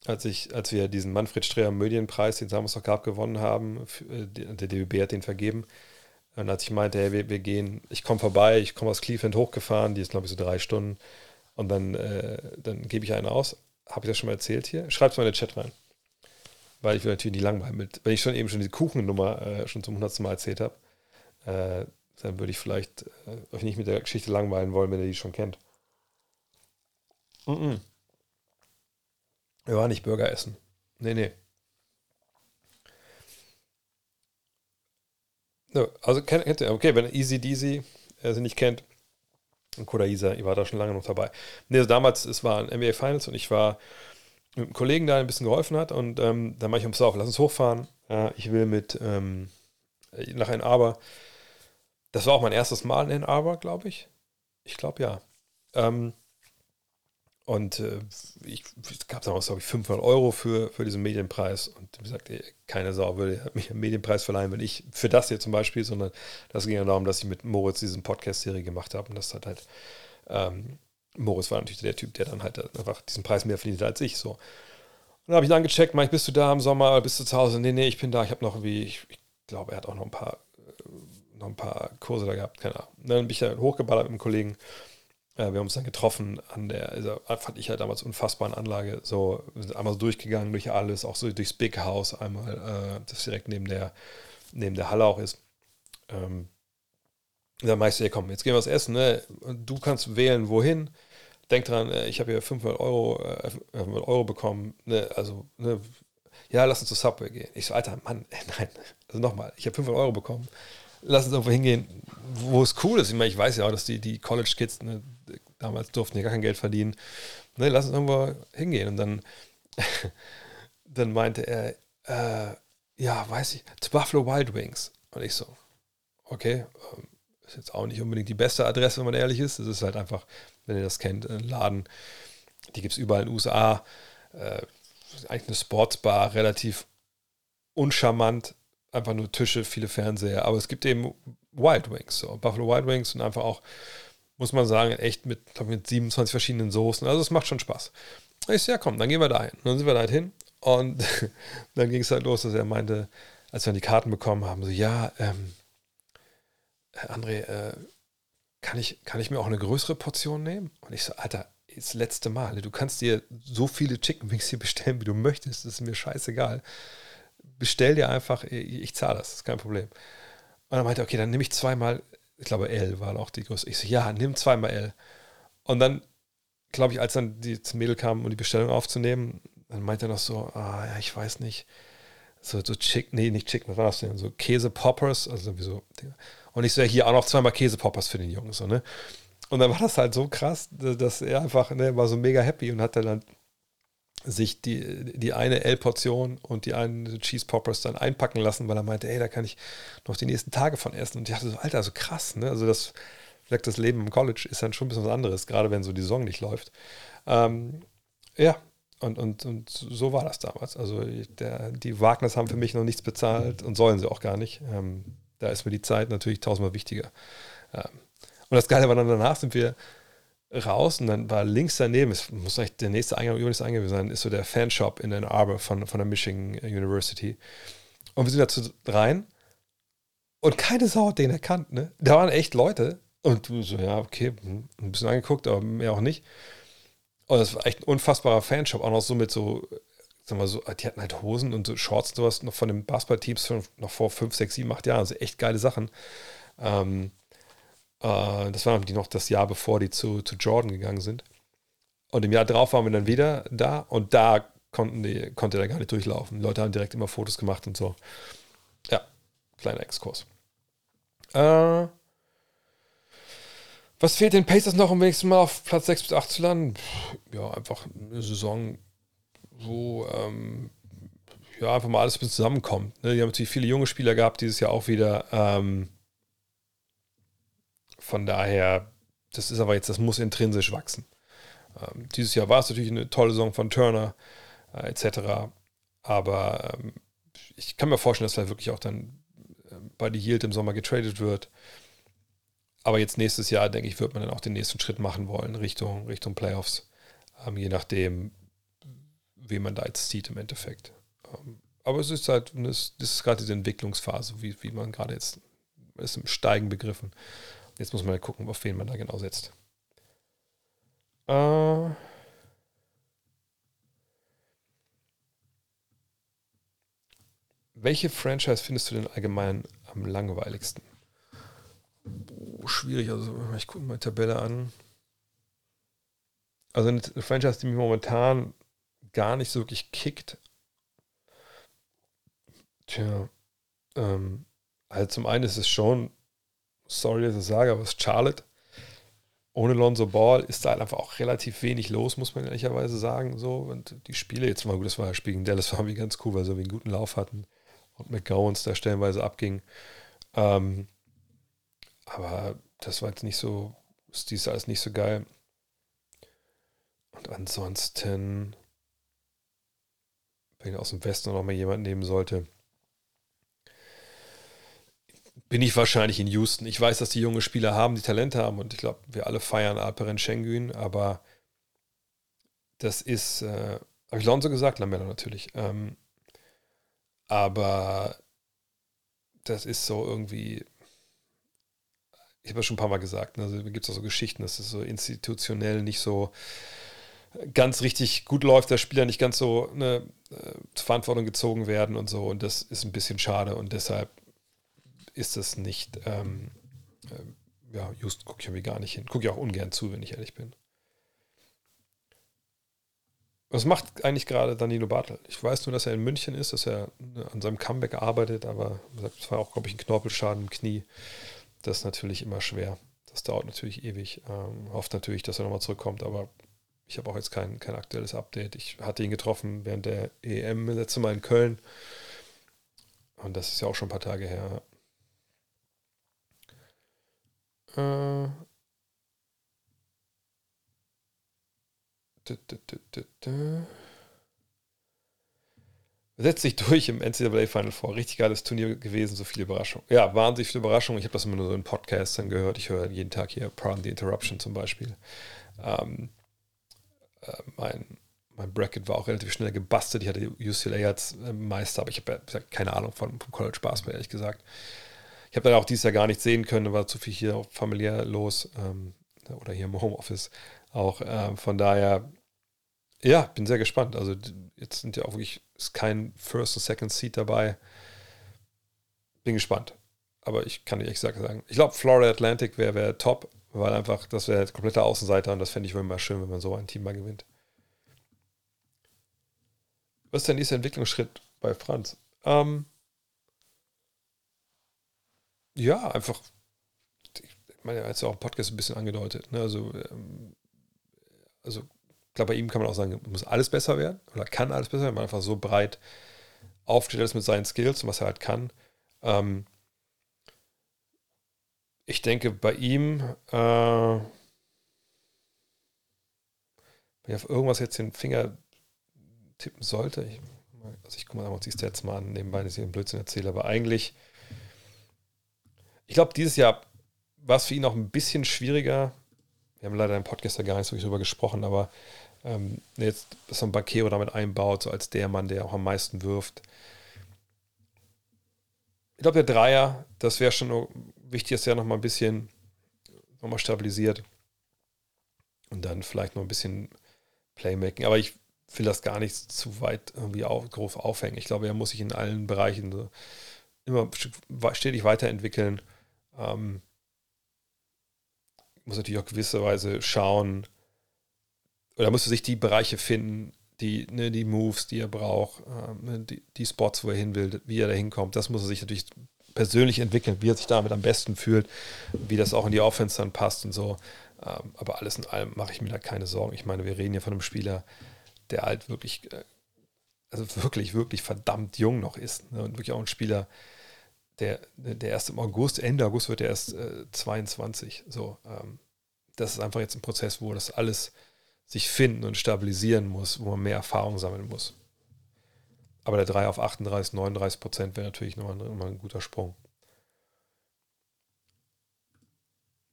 als ich, als wir diesen Manfred Streher Medienpreis, den noch gab, gewonnen haben, äh, der DBB hat den vergeben, und als ich meinte, hey, wir, wir gehen, ich komme vorbei, ich komme aus Cleveland hochgefahren, die ist, glaube ich, so drei Stunden. Und dann, äh, dann gebe ich einen aus. Habe ich das schon mal erzählt hier? Schreibt es mal in den Chat rein. Weil ich will natürlich nicht langweilen mit. Wenn ich schon eben schon die Kuchennummer äh, schon zum hundertsten Mal erzählt habe, äh, dann würde ich vielleicht äh, euch nicht mit der Geschichte langweilen wollen, wenn ihr die schon kennt. Mm -mm. Wir waren nicht Burger essen. Nee, nee. also kennt ihr, okay, wenn Easy Deasy äh, sie nicht kennt, und Kodaisa, ihr war da schon lange noch dabei. Nee, also damals, es war ein NBA Finals und ich war mit einem Kollegen, der ein bisschen geholfen hat und ähm, dann mache ich uns auf, lass uns hochfahren. Ja, ich will mit ähm, nach Ann Arbor. Das war auch mein erstes Mal in Ann Arbor, glaube ich. Ich glaube ja. Ähm, Und äh, ich, es gab damals, glaube ich, 500 Euro für, für diesen Medienpreis. Und wie gesagt, keine Sau würde <laughs> mir einen Medienpreis verleihen, wenn ich für das hier zum Beispiel, sondern das ging ja darum, dass ich mit Moritz diesen Podcast-Serie gemacht habe. Und das hat halt, ähm, Moritz war natürlich der Typ, der dann halt einfach diesen Preis mehr verdient als ich. So. Und dann habe ich dann gecheckt, Mike, bist du da im Sommer, bist du zu Hause? Nee, nee, ich bin da, ich habe noch irgendwie, ich, ich glaube, er hat auch noch ein paar, äh, noch ein paar Kurse da gehabt, keine Ahnung. Dann bin ich da hochgeballert mit einem Kollegen wir haben uns dann getroffen an der, also fand ich halt damals unfassbaren Anlage. So, wir sind einmal so durchgegangen durch alles, auch so durchs Big House einmal, äh, das direkt neben der, neben der Halle auch ist. Ähm, dann meinst du, ja komm, jetzt gehen wir was essen, ne? Du kannst wählen, wohin. Denk dran, äh, ich habe hier 500 Euro, äh, 500 Euro bekommen, ne? Also, ne? Ja, lass uns zu Subway gehen. Ich so, Alter, Mann, <laughs> nein. Also nochmal, ich habe 500 Euro bekommen. Lass uns irgendwo hingehen, wo es cool ist. Ich meine, ich weiß ja auch, dass die, die College-Kids, ne, damals durften die gar kein Geld verdienen. Ne, lass uns irgendwo hingehen. Und dann, <laughs> dann meinte er, äh, ja, weiß ich, zu Buffalo Wild Wings. Und ich so, okay, ähm, ist jetzt auch nicht unbedingt die beste Adresse, wenn man ehrlich ist. Es ist halt einfach, wenn ihr das kennt, ein Laden, die gibt es überall in den USA. Äh, eigentlich eine Sportsbar, relativ uncharmant, einfach nur Tische, viele Fernseher. Aber es gibt eben Wild Wings, so Buffalo Wild Wings und einfach auch muss man sagen, echt mit, glaub, mit 27 verschiedenen Soßen. Also es macht schon Spaß. Ich so, ja komm, dann gehen wir da hin. Dann sind wir da halt hin und <laughs> dann ging es halt los, dass er meinte, als wir die Karten bekommen haben, so, ja, ähm, André, äh, kann, ich, kann ich mir auch eine größere Portion nehmen? Und ich so, Alter, das letzte Mal. Du kannst dir so viele Chicken Wings hier bestellen, wie du möchtest. Das ist mir scheißegal. Bestell dir einfach, ich, ich zahle das, das ist kein Problem. Und dann meinte er, okay, dann nehme ich zweimal ich glaube L war auch die größte. Ich so, ja, nimm zweimal L. Und dann, glaube ich, als dann die zum Mädel kam, um die Bestellung aufzunehmen, dann meinte er noch so, ah ja, ich weiß nicht, so, so Chick, nee, nicht Chicken, was war das denn? So Käse-Poppers, also sowieso. Und ich so, ja, hier auch noch zweimal Käse-Poppers für den Jungen, so, ne? Und dann war das halt so krass, dass er einfach, ne, war so mega happy und hat dann sich die, die eine L-Portion und die einen Cheese Poppers dann einpacken lassen, weil er meinte, ey, da kann ich noch die nächsten Tage von essen. Und ich dachte so, Alter, so krass, ne? Also das, sagt, das Leben im College ist dann schon ein bisschen was anderes, gerade wenn so die Saison nicht läuft. Ähm, ja, und, und, und so war das damals. Also der, die Wagners haben für mich noch nichts bezahlt und sollen sie auch gar nicht. Ähm, da ist mir die Zeit natürlich tausendmal wichtiger. Ähm, und das Geile war dann danach sind wir raus und dann war links daneben, es muss eigentlich der nächste Eingang, übrigens Eingang sein, ist so der Fanshop in Ann Arbor von, von der Michigan University. Und wir sind dazu rein und keine Sau hat den erkannt, ne? Da waren echt Leute und du so, ja, okay, hm, ein bisschen angeguckt, aber mehr auch nicht. Und das war echt ein unfassbarer Fanshop, auch noch so mit so, sagen wir so, die hatten halt Hosen und so Shorts und sowas noch von den Basketballteams noch vor 5, 6, 7, 8 Jahren. Also echt geile Sachen. Ähm, äh, das war die noch das Jahr, bevor die zu, zu Jordan gegangen sind. Und im Jahr drauf waren wir dann wieder da und da konnten die, konnte er gar nicht durchlaufen. Die Leute haben direkt immer Fotos gemacht und so. Ja, kleiner Exkurs. Äh, was fehlt den Pacers noch, um wenigstens mal auf Platz 6 bis 8 zu landen? Ja, einfach eine Saison, wo ähm, ja, einfach mal alles zusammenkommt. Ne? Die haben natürlich viele junge Spieler gehabt, dieses Jahr auch wieder. Ähm, von daher, das ist aber jetzt, das muss intrinsisch wachsen. Ähm, dieses Jahr war es natürlich eine tolle Saison von Turner äh, etc. Aber ähm, ich kann mir vorstellen, dass er wirklich auch dann äh, bei die Yield im Sommer getradet wird. Aber jetzt nächstes Jahr, denke ich, wird man dann auch den nächsten Schritt machen wollen Richtung, Richtung Playoffs. Ähm, je nachdem, wie man da jetzt sieht im Endeffekt. Ähm, aber es ist halt, das ist gerade diese Entwicklungsphase, wie, wie man gerade jetzt ist im Steigen begriffen. Jetzt muss man halt gucken, auf wen man da genau setzt. Äh, welche Franchise findest du denn allgemein am langweiligsten? Oh, schwierig, also ich gucke mal die Tabelle an. Also eine Franchise, die mich momentan gar nicht so wirklich kickt. Tja, ähm, also zum einen ist es schon sorry, dass ich sage, aber es ist Charlotte. Ohne Lonzo Ball ist da halt einfach auch relativ wenig los, muss man ehrlicherweise sagen. So. Und die Spiele, jetzt mal gut, das war das Spiel gegen Dallas, war irgendwie ganz cool, weil sie einen guten Lauf hatten und McGowans da stellenweise abging. Ähm, aber das war jetzt nicht so, ist dies alles nicht so geil. Und ansonsten, wenn ich aus dem Westen noch mal jemand nehmen sollte, bin ich wahrscheinlich in Houston. Ich weiß, dass die junge Spieler haben, die Talente haben und ich glaube, wir alle feiern Alperen Schengen, aber das ist, äh, habe ich Lonzo gesagt, Lamella natürlich. Ähm, aber das ist so irgendwie, ich habe ja schon ein paar Mal gesagt, ne, also gibt es auch so Geschichten, dass es so institutionell nicht so ganz richtig gut läuft, dass Spieler nicht ganz so eine äh, zur Verantwortung gezogen werden und so. Und das ist ein bisschen schade und deshalb ist es nicht, ähm, äh, ja, just gucke ich irgendwie gar nicht hin. Gucke ich auch ungern zu, wenn ich ehrlich bin. Was macht eigentlich gerade Danilo Bartel? Ich weiß nur, dass er in München ist, dass er ne, an seinem Comeback arbeitet, aber es war auch, glaube ich, ein Knorpelschaden im Knie. Das ist natürlich immer schwer. Das dauert natürlich ewig. Ähm, hofft natürlich, dass er nochmal zurückkommt, aber ich habe auch jetzt kein, kein aktuelles Update. Ich hatte ihn getroffen während der EM letzte Mal in Köln. Und das ist ja auch schon ein paar Tage her. Äh, Setzt sich durch im NCAA Final Four. Richtig geiles Turnier gewesen, so viele Überraschungen. Ja, wahnsinnig viele Überraschungen. Ich habe das immer nur so in Podcasts dann gehört. Ich höre jeden Tag hier Pardon the Interruption zum Beispiel. Ähm, äh, mein, mein Bracket war auch relativ schnell gebastelt. Ich hatte UCLA als äh, Meister, aber ich habe ja keine Ahnung von, vom College Basketball, ehrlich gesagt. Ich habe dann auch dieses Jahr gar nicht sehen können, war zu viel hier familiär los ähm, oder hier im Homeoffice auch. Ähm, von daher, ja, bin sehr gespannt. Also jetzt sind ja auch wirklich ist kein First und Second Seat dabei. Bin gespannt. Aber ich kann nicht gesagt sagen. Ich glaube, Florida Atlantic wäre wär top, weil einfach, das wäre kompletter Außenseiter und das fände ich immer schön, wenn man so ein Team mal gewinnt. Was ist der nächste Entwicklungsschritt bei Franz? Ähm, ja, einfach, ich meine, er hat es ja auch im Podcast ein bisschen angedeutet. Ne? Also, ähm, also, ich glaube, bei ihm kann man auch sagen, muss alles besser werden oder kann alles besser werden, weil man einfach so breit aufgestellt ist mit seinen Skills und was er halt kann. Ähm, ich denke, bei ihm, äh, wenn ich auf irgendwas jetzt den Finger tippen sollte, ich, also ich gucke mal die Stats mal an, nebenbei, dass ich einen Blödsinn erzähle, aber eigentlich ich glaube, dieses Jahr war es für ihn auch ein bisschen schwieriger. Wir haben leider im Podcast ja gar nicht so drüber gesprochen, aber ähm, jetzt, dass man Bakero damit einbaut, so als der Mann, der auch am meisten wirft. Ich glaube, der Dreier, das wäre schon wichtig, dass er noch mal ein bisschen nochmal stabilisiert. Und dann vielleicht noch ein bisschen Playmaking. Aber ich will das gar nicht zu weit irgendwie auf, groß aufhängen. Ich glaube, er muss sich in allen Bereichen so immer stetig weiterentwickeln. Ähm, muss natürlich auch gewisserweise schauen, oder muss sich die Bereiche finden, die, ne, die Moves, die er braucht, ähm, ne, die, die, Spots, wo er hin will, wie er da hinkommt. Das muss er sich natürlich persönlich entwickeln, wie er sich damit am besten fühlt, wie das auch in die Offense dann passt und so. Ähm, aber alles in allem mache ich mir da keine Sorgen. Ich meine, wir reden ja von einem Spieler, der halt wirklich, äh, also wirklich, wirklich verdammt jung noch ist. Ne, und wirklich auch ein Spieler, der, der erst im August, Ende August wird er erst äh, 22. So, ähm, das ist einfach jetzt ein Prozess, wo das alles sich finden und stabilisieren muss, wo man mehr Erfahrung sammeln muss. Aber der 3 auf 38, 39 Prozent wäre natürlich nochmal ein, ein guter Sprung.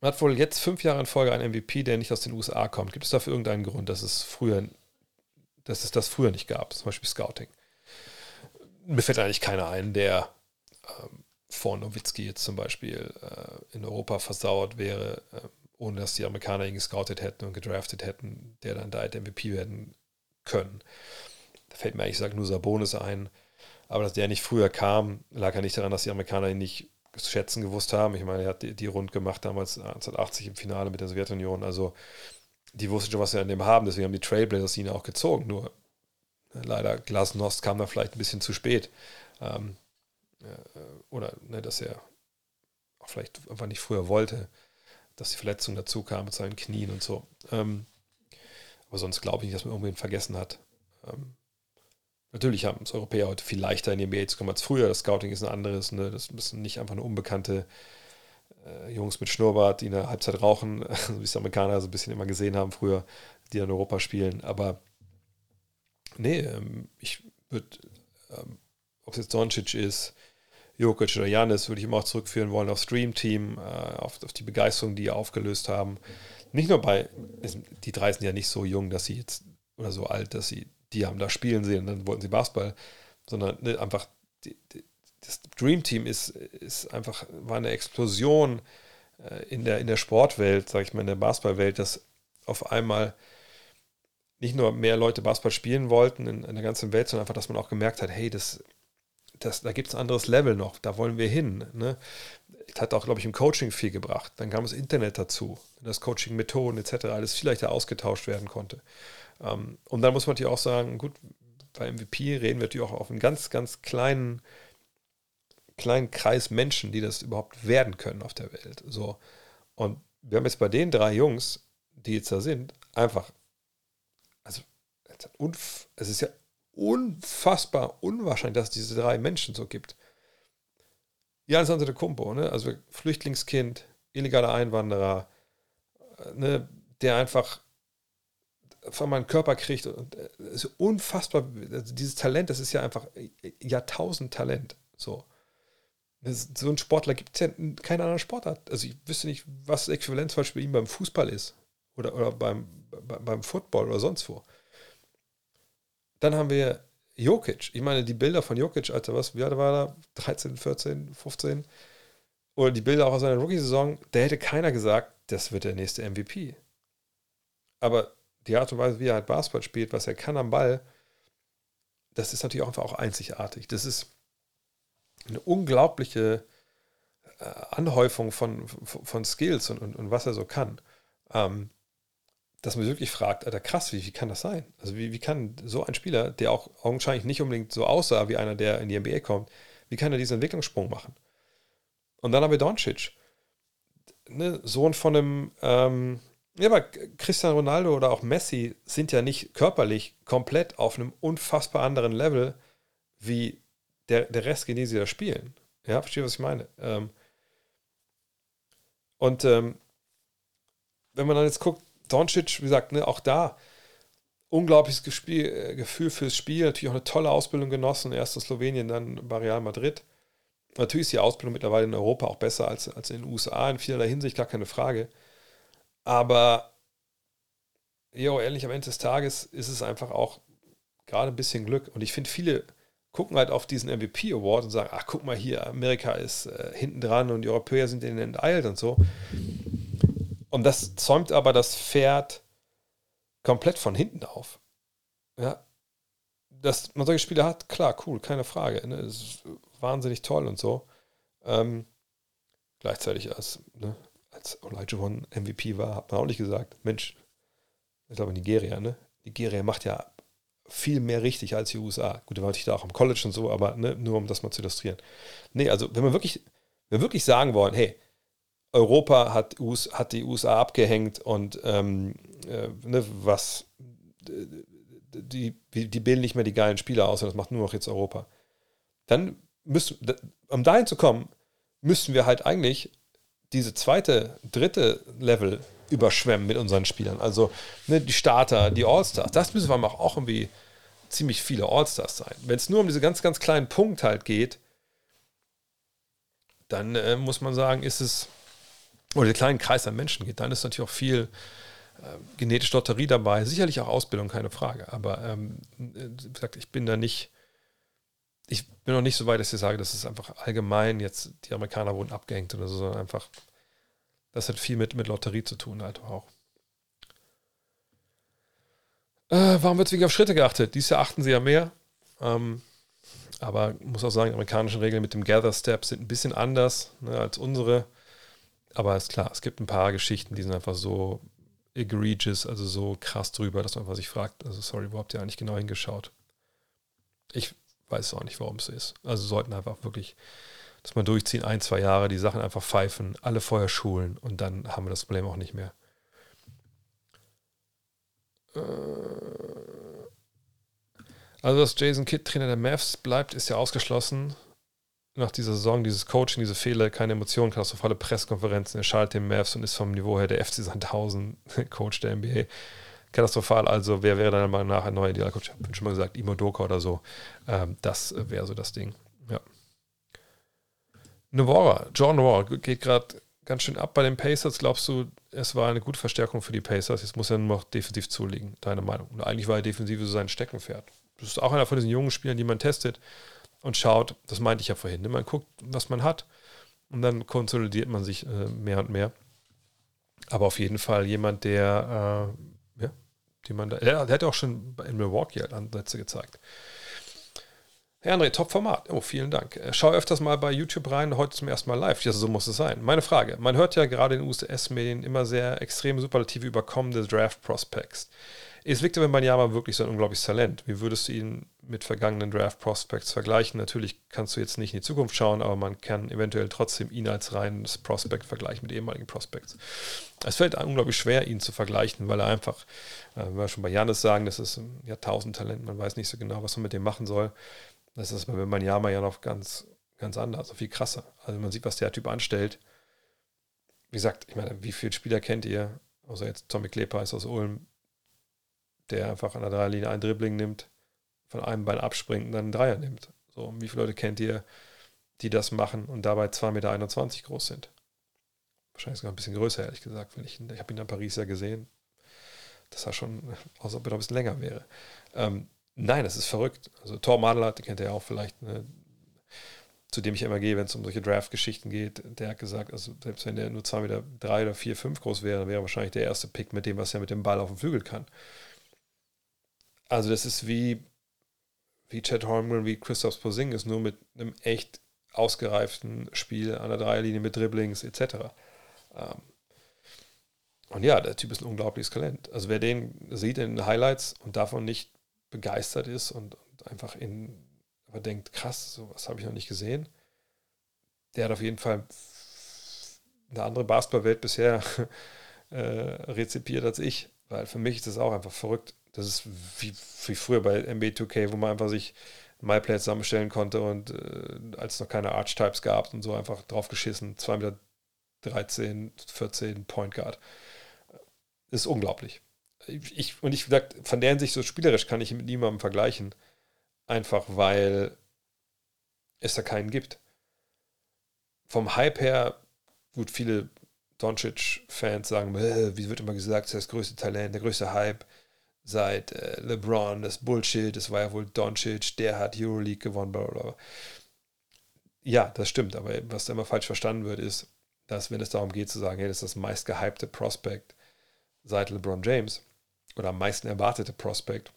Man hat wohl jetzt fünf Jahre in Folge einen MVP, der nicht aus den USA kommt. Gibt es dafür irgendeinen Grund, dass es früher, dass es das früher nicht gab, zum Beispiel Scouting? Mir fällt eigentlich keiner ein, der ähm, vor Nowitzki jetzt zum Beispiel äh, in Europa versauert wäre, äh, ohne dass die Amerikaner ihn gescoutet hätten und gedraftet hätten, der dann da hätte MVP werden können. Da fällt mir eigentlich gesagt nur Sabonis ein. Aber dass der nicht früher kam, lag ja nicht daran, dass die Amerikaner ihn nicht zu schätzen gewusst haben. Ich meine, er hat die, die rund gemacht damals 1980 im Finale mit der Sowjetunion. Also die wussten schon, was sie an dem haben. Deswegen haben die Trailblazers ihn auch gezogen. Nur äh, leider Glasnost kam da vielleicht ein bisschen zu spät. Ähm, äh, oder ne, dass er auch vielleicht einfach nicht früher wollte, dass die Verletzung dazu kam mit seinen Knien und so. Ähm, aber sonst glaube ich nicht, dass man irgendwen vergessen hat. Ähm, natürlich haben es Europäer heute viel leichter in die NBA zu kommen als früher. Das Scouting ist ein anderes. Ne? Das müssen nicht einfach nur unbekannte äh, Jungs mit Schnurrbart, die in der Halbzeit rauchen, <laughs> wie es Amerikaner so ein bisschen immer gesehen haben früher, die in Europa spielen. Aber nee, ähm, ich würde, ähm, ob es jetzt Doncic ist, Jokic oder Janis, würde ich immer auch zurückführen wollen aufs Stream Team, äh, auf, auf, die Begeisterung, die ihr aufgelöst haben. Nicht nur bei, die drei sind ja nicht so jung, dass sie jetzt, oder so alt, dass sie, die haben da spielen sehen und dann wollten sie Basketball, sondern ne, einfach, die, die, das Dream Team ist, ist einfach, war eine Explosion äh, in, der, in der Sportwelt, sage ich mal, in der Basketballwelt, dass auf einmal nicht nur mehr Leute Basketball spielen wollten in, in der ganzen Welt, sondern einfach, dass man auch gemerkt hat, hey, das, das, da gibt es ein anderes Level noch, da wollen wir hin. Ne? Das hat auch, glaube ich, im Coaching viel gebracht. Dann kam das Internet dazu, das Coaching-Methoden etc., alles viel leichter ausgetauscht werden konnte. Ähm, und dann muss man natürlich auch sagen, gut, bei MVP reden wir natürlich auch auf einen ganz, ganz kleinen, kleinen Kreis Menschen, die das überhaupt werden können auf der Welt. So. Und wir haben jetzt bei den drei Jungs, die jetzt da sind, einfach, also es ist ja unfassbar unwahrscheinlich, dass es diese drei Menschen so gibt. Janis Antetokounmpo, ne? also Flüchtlingskind, illegaler Einwanderer, äh, ne? der einfach von meinem Körper kriegt. Und äh, ist unfassbar. Also dieses Talent, das ist ja einfach Jahrtausend-Talent. So. So ein Sportler gibt es ja in keiner anderen Sportart. Also ich wüsste nicht, was das Äquivalent zum Beispiel bei ihm beim Fußball ist. Oder, oder beim, beim Football oder sonst wo. Dann haben wir Jokic. Ich meine, die Bilder von Jokic, Alter, was, wie alt war er? 13, 14, 15? Oder die Bilder auch aus seiner Rookie-Saison, da hätte keiner gesagt, das wird der nächste MVP. Aber die Art und Weise, wie er halt Basketball spielt, was er kann am Ball, das ist natürlich auch einfach auch einzigartig. Das ist eine unglaubliche äh, Anhäufung von, von, von Skills und, und, und, was er so kann. Ähm, dass man wirklich fragt, Alter, krass, wie, wie kann das sein? Also wie, wie kann so ein Spieler, der auch augenscheinlich nicht unbedingt so aussah wie einer, der in die NBA kommt, wie kann er diesen Entwicklungssprung machen? Und dann haben wir Doncic, ne, Sohn von einem, ähm, ja, aber Cristiano Ronaldo oder auch Messi sind ja nicht körperlich komplett auf einem unfassbar anderen Level wie der, der Rest, den sie da spielen. Ja, verstehe, was ich meine. Ähm, und ähm, wenn man dann jetzt guckt, Doncic, wie gesagt, ne, auch da unglaubliches Gespiel, äh, Gefühl fürs Spiel, natürlich auch eine tolle Ausbildung genossen, erst in Slowenien, dann bei Real Madrid. Natürlich ist die Ausbildung mittlerweile in Europa auch besser als, als in den USA, in vielerlei Hinsicht, gar keine Frage. Aber, jo, ehrlich, am Ende des Tages ist es einfach auch gerade ein bisschen Glück. Und ich finde, viele gucken halt auf diesen MVP Award und sagen, ach, guck mal hier, Amerika ist äh, hinten dran und die Europäer sind denen enteilt und so. Und das zäumt aber das Pferd komplett von hinten auf. Ja. Dass man solche Spiele hat, klar, cool, keine Frage. Ne? Ist wahnsinnig toll und so. Ähm, gleichzeitig als, ne, als One MVP war, hat man auch nicht gesagt, Mensch, ich glaube Nigeria, ne? Nigeria macht ja viel mehr richtig als die USA. Gut, da war ich da auch am College und so, aber ne, nur um das mal zu illustrieren. Nee, also wenn wir wirklich, wenn wir wirklich sagen wollen, hey, Europa hat, hat die USA abgehängt und ähm, äh, ne, was die, die bilden nicht mehr die geilen Spieler aus, sondern das macht nur noch jetzt Europa. Dann müssen, um dahin zu kommen, müssen wir halt eigentlich diese zweite, dritte Level überschwemmen mit unseren Spielern. Also ne, die Starter, die Allstars, das müssen wir auch irgendwie ziemlich viele Allstars sein. Wenn es nur um diese ganz, ganz kleinen Punkt halt geht, dann äh, muss man sagen, ist es oder den kleinen Kreis an Menschen geht, dann ist natürlich auch viel äh, genetische Lotterie dabei, sicherlich auch Ausbildung, keine Frage. Aber ähm, wie gesagt, ich bin da nicht, ich bin noch nicht so weit, dass ich sage, dass es einfach allgemein jetzt, die Amerikaner wurden abgehängt oder so, sondern einfach, das hat viel mit, mit Lotterie zu tun, halt auch. Äh, warum wird es wirklich auf Schritte geachtet? Dieses Jahr achten sie ja mehr. Ähm, aber muss auch sagen, die amerikanischen Regeln mit dem Gather Step sind ein bisschen anders ne, als unsere. Aber ist klar, es gibt ein paar Geschichten, die sind einfach so egregious, also so krass drüber, dass man einfach sich fragt, also sorry, wo habt ihr eigentlich genau hingeschaut? Ich weiß auch nicht, warum es so ist. Also sollten einfach wirklich, dass man durchziehen, ein, zwei Jahre, die Sachen einfach pfeifen, alle vorher schulen und dann haben wir das Problem auch nicht mehr. Äh, also, dass Jason Kidd Trainer der Mavs bleibt, ist ja ausgeschlossen nach dieser Saison, dieses Coaching, diese Fehler, keine Emotionen, katastrophale Presskonferenzen, er schaltet den Mavs und ist vom Niveau her der FC Sandhausen, <laughs> Coach der NBA. katastrophal. Also, wer wäre deiner Meinung nach ein neuer Idealcoach? Ich habe schon mal gesagt, Imo Doka oder so. Ähm, das wäre so das Ding. Ja. Novara, John Novara geht gerade ganz schön ab bei den Pacers. Glaubst du, es war eine gute Verstärkung für die Pacers? Jetzt muss er nur noch defensiv zulegen, deine Meinung. Und eigentlich war er defensiv so sein Steckenpferd. Das ist auch einer von diesen jungen Spielern, die man testet und schaut. Das meinte ich ja vorhin. Ne? Man guckt, was man hat und dann konsolidiert man sich äh, mehr und mehr. Aber auf jeden Fall jemand, der, äh, ja, den man da, der, der hat auch schon in Milwaukee halt Ansätze gezeigt. Herr André, Top-Format. Oh, vielen Dank. Äh, schau öfters mal bei YouTube rein, heute zum ersten Mal live. Ja, so muss es sein. Meine Frage: Man hört ja gerade in den USS-Medien immer sehr extrem superlative über kommende Draft-Prospects. Ist Victor Wembanyama wirklich so ein unglaubliches Talent? Wie würdest du ihn mit vergangenen Draft Prospects vergleichen? Natürlich kannst du jetzt nicht in die Zukunft schauen, aber man kann eventuell trotzdem ihn als reines Prospect vergleichen mit ehemaligen Prospects. Es fällt unglaublich schwer, ihn zu vergleichen, weil er einfach, äh, wenn wir schon bei Janis sagen, das ist ein Jahrtausend-Talent, man weiß nicht so genau, was man mit dem machen soll. Das ist bei Wembanyama ja noch ganz, ganz anders, so viel krasser. Also man sieht, was der Typ anstellt. Wie gesagt, ich meine, wie viele Spieler kennt ihr? Außer jetzt Tommy Kleper ist aus Ulm, der einfach an der Dreierlinie ein Dribbling nimmt, von einem Bein abspringt und dann einen Dreier nimmt. So, wie viele Leute kennt ihr, die das machen und dabei 2,21 Meter groß sind? Wahrscheinlich sogar ein bisschen größer, ehrlich gesagt. Wenn ich, ich habe ihn in Paris ja gesehen. Das sah schon <laughs> aus, ob er ein bisschen länger wäre. Ähm, nein, das ist verrückt. Also Thor Madler, den kennt ihr ja auch vielleicht, ne? zu dem ich immer gehe, wenn es um solche Draft-Geschichten geht. Der hat gesagt, also selbst wenn der nur 2,3 Meter drei oder 4, 5 groß wäre, wäre er wahrscheinlich der erste Pick mit dem, was er mit dem Ball auf dem Flügel kann. Also das ist wie, wie Chad Holmgren, wie Christoph Posingis, nur mit einem echt ausgereiften Spiel an der Dreierlinie mit Dribblings etc. Ähm, und ja, der Typ ist ein unglaubliches Talent. Also wer den sieht in den Highlights und davon nicht begeistert ist und, und einfach in, aber denkt, krass, sowas habe ich noch nicht gesehen, der hat auf jeden Fall eine andere Basketballwelt bisher <laughs> äh, rezipiert als ich. Weil für mich ist das auch einfach verrückt, das ist wie, wie früher bei NBA 2K, wo man einfach sich MyPlay zusammenstellen konnte und äh, als es noch keine Archetypes gab und so einfach draufgeschissen, 2 Meter 13, 14 Point Guard. Ist unglaublich. Ich, und ich gesagt, von der Hinsicht so spielerisch kann ich mit niemandem vergleichen. Einfach weil es da keinen gibt. Vom Hype her, gut, viele Doncic-Fans sagen, wie wird immer gesagt, das ist das größte Talent, der größte Hype seit äh, LeBron, das Bullshit, das war ja wohl Doncic, der hat Euroleague gewonnen, bla bla bla. Ja, das stimmt, aber was da immer falsch verstanden wird, ist, dass wenn es darum geht zu sagen, hey, das ist das meist gehypte Prospect seit LeBron James oder am meisten erwartete Prospect,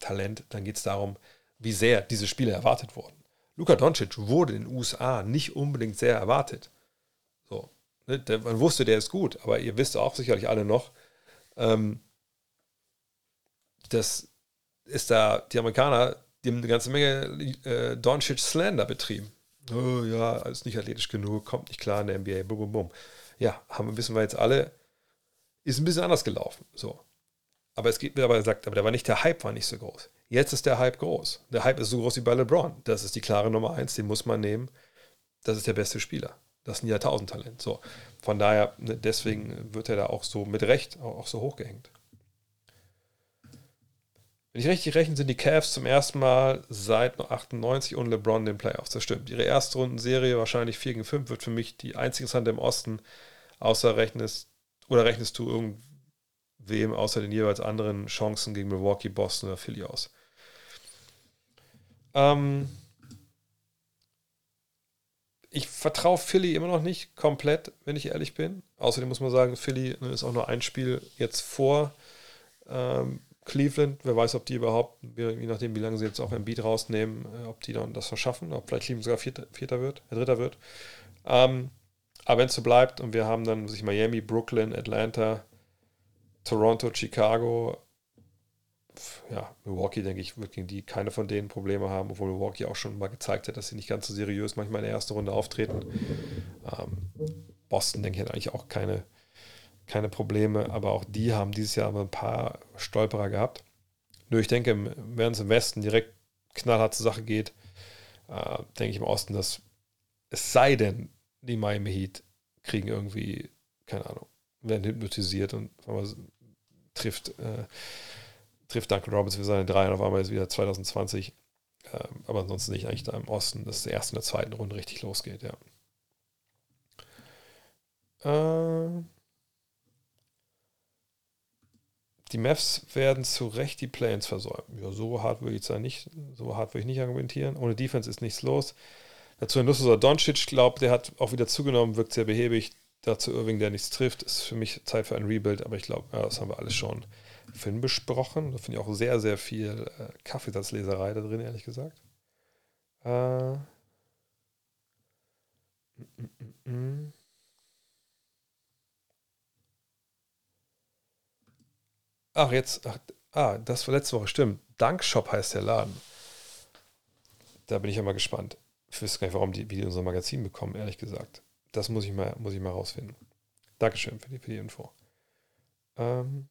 Talent, dann geht es darum, wie sehr diese Spiele erwartet wurden. Luka Doncic wurde in den USA nicht unbedingt sehr erwartet. So, ne? man wusste, der ist gut, aber ihr wisst auch sicherlich alle noch, ähm, das ist da, die Amerikaner, die haben eine ganze Menge äh, Doncic Slander betrieben. Oh ja, ist nicht athletisch genug, kommt nicht klar in der NBA, bum, bum, bum. Ja, haben, wissen wir jetzt alle, ist ein bisschen anders gelaufen. So. Aber es geht, aber er sagt, aber der war nicht, der Hype war nicht so groß. Jetzt ist der Hype groß. Der Hype ist so groß wie bei LeBron. Das ist die klare Nummer eins, den muss man nehmen. Das ist der beste Spieler. Das ist ein Jahrtausendtalent. So. Von daher, ne, deswegen wird er da auch so mit Recht auch so hochgehängt. Wenn ich richtig rechne, sind die Cavs zum ersten Mal seit 98 ohne LeBron den Playoffs. Das stimmt. Ihre erste Rundenserie, wahrscheinlich 4 gegen 5, wird für mich die einzige Hand im Osten, außer rechnest, oder rechnest du irgendwem außer den jeweils anderen Chancen gegen Milwaukee, Boston oder Philly aus. Ähm ich vertraue Philly immer noch nicht komplett, wenn ich ehrlich bin. Außerdem muss man sagen, Philly ist auch nur ein Spiel jetzt vor ähm, Cleveland, wer weiß, ob die überhaupt, je nachdem, wie lange sie jetzt auch ein Beat rausnehmen, äh, ob die dann das verschaffen, ob vielleicht Cleveland sogar Vierter, Vierter wird, äh, Dritter wird. Ähm, aber wenn es so bleibt und wir haben dann sich Miami, Brooklyn, Atlanta, Toronto, Chicago, ja, Milwaukee, denke ich, wird gegen die keine von denen Probleme haben, obwohl Milwaukee auch schon mal gezeigt hat, dass sie nicht ganz so seriös manchmal in der ersten Runde auftreten. Ähm, Boston, denke ich, hat eigentlich auch keine keine Probleme, aber auch die haben dieses Jahr ein paar Stolperer gehabt. Nur ich denke, wenn es im Westen direkt knallhart zur Sache geht, äh, denke ich im Osten, dass es sei denn, die Miami Heat kriegen irgendwie, keine Ahnung, werden hypnotisiert und trifft, äh, trifft Duncan Robbins für seine drei und auf einmal ist wieder 2020. Ähm, aber ansonsten nicht eigentlich da im Osten, dass der ersten und der zweiten Runde richtig losgeht, ja. Äh, die Mavs werden zu Recht die Play-ins versäumen. Ja, so hart würde ich nicht, so hart würde ich nicht argumentieren. Ohne Defense ist nichts los. Dazu ein Lusso Doncic, glaubt, der hat auch wieder zugenommen, wirkt sehr behäbig. Dazu Irving, der nichts trifft, ist für mich Zeit für ein Rebuild, aber ich glaube, ja, das haben wir alles schon Film besprochen. Da finde ich auch sehr, sehr viel äh, Kaffeesatzleserei da drin, ehrlich gesagt. Äh, mm, mm, mm, ach, jetzt, ach, ah, das war letzte Woche, stimmt. Dankshop heißt der Laden. Da bin ich ja mal gespannt. Ich weiß gar nicht, warum die, wie die unser Magazin bekommen, ehrlich gesagt. Das muss ich mal, muss ich mal rausfinden. Dankeschön für die, für die Info. Ähm,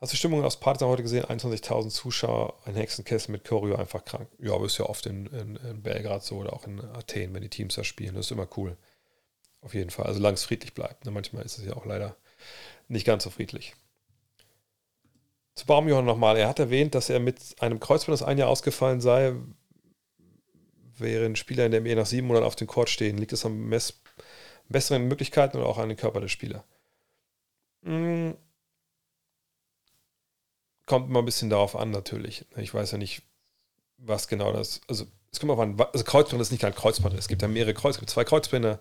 Hast du Stimmung aus Partisan heute gesehen? 21.000 Zuschauer, ein Hexenkessel mit Choreo, einfach krank. Ja, aber ist ja oft in, in, in, Belgrad so oder auch in Athen, wenn die Teams da spielen. Das ist immer cool. Auf jeden Fall. Also, solange es friedlich bleibt. Ne? Manchmal ist es ja auch leider nicht ganz so friedlich. Zu Baumjohann nochmal. Er hat erwähnt, dass er mit einem Kreuzband, das ein Jahr ausgefallen sei, während Spieler in der ME nach sieben Monaten auf dem Court stehen. Liegt es an besseren Möglichkeiten oder auch an den Körper der Spieler? Hm kommt immer ein bisschen darauf an, natürlich. Ich weiß ja nicht, was genau das. Also, es kommt auf an, also Kreuzband ist nicht kein Kreuzband. Es gibt ja mehrere Kreuz, es gibt zwei Kreuzbänder.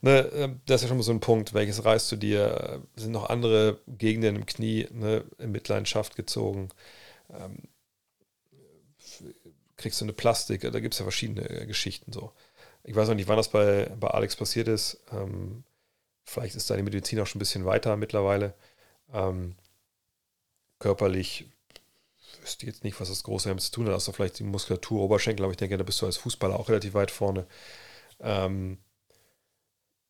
Ne, ähm, das ist ja schon mal so ein Punkt. Welches reißt du dir? Sind noch andere Gegenden im Knie ne, in Mitleidenschaft gezogen? Ähm, kriegst du eine Plastik? Da gibt es ja verschiedene äh, Geschichten so. Ich weiß noch nicht, wann das bei, bei Alex passiert ist. Ähm, vielleicht ist da die Medizin auch schon ein bisschen weiter mittlerweile. Ähm, körperlich wüsste jetzt nicht, was das große damit zu tun hat, außer vielleicht die Muskulatur, Oberschenkel, aber ich denke, da bist du als Fußballer auch relativ weit vorne. Ähm,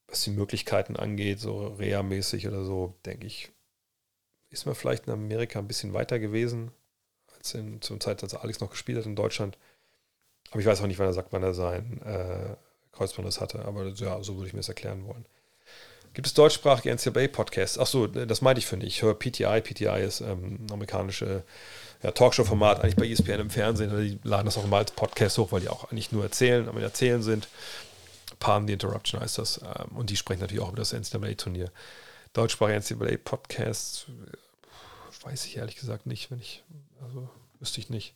was die Möglichkeiten angeht, so Reha-mäßig oder so, denke ich, ist man vielleicht in Amerika ein bisschen weiter gewesen, als in, zum Zeit, als Alex noch gespielt hat in Deutschland. Aber ich weiß auch nicht, wann er sagt, wann er sein äh, Kreuzband hatte, aber ja, so würde ich mir das erklären wollen. Gibt es deutschsprachige NCAA-Podcasts? Achso, das meinte ich für nicht. Ich höre PTI. PTI ist ähm, amerikanische ja, Talkshow-Format, eigentlich bei ESPN im Fernsehen. Die laden das auch immer als Podcast hoch, weil die auch eigentlich nur erzählen, aber erzählen sind. Palm the Interruption heißt das. Ähm, und die sprechen natürlich auch über das NCAA-Turnier. Deutschsprachige NCAA-Podcasts weiß ich ehrlich gesagt nicht, wenn ich, also wüsste ich nicht.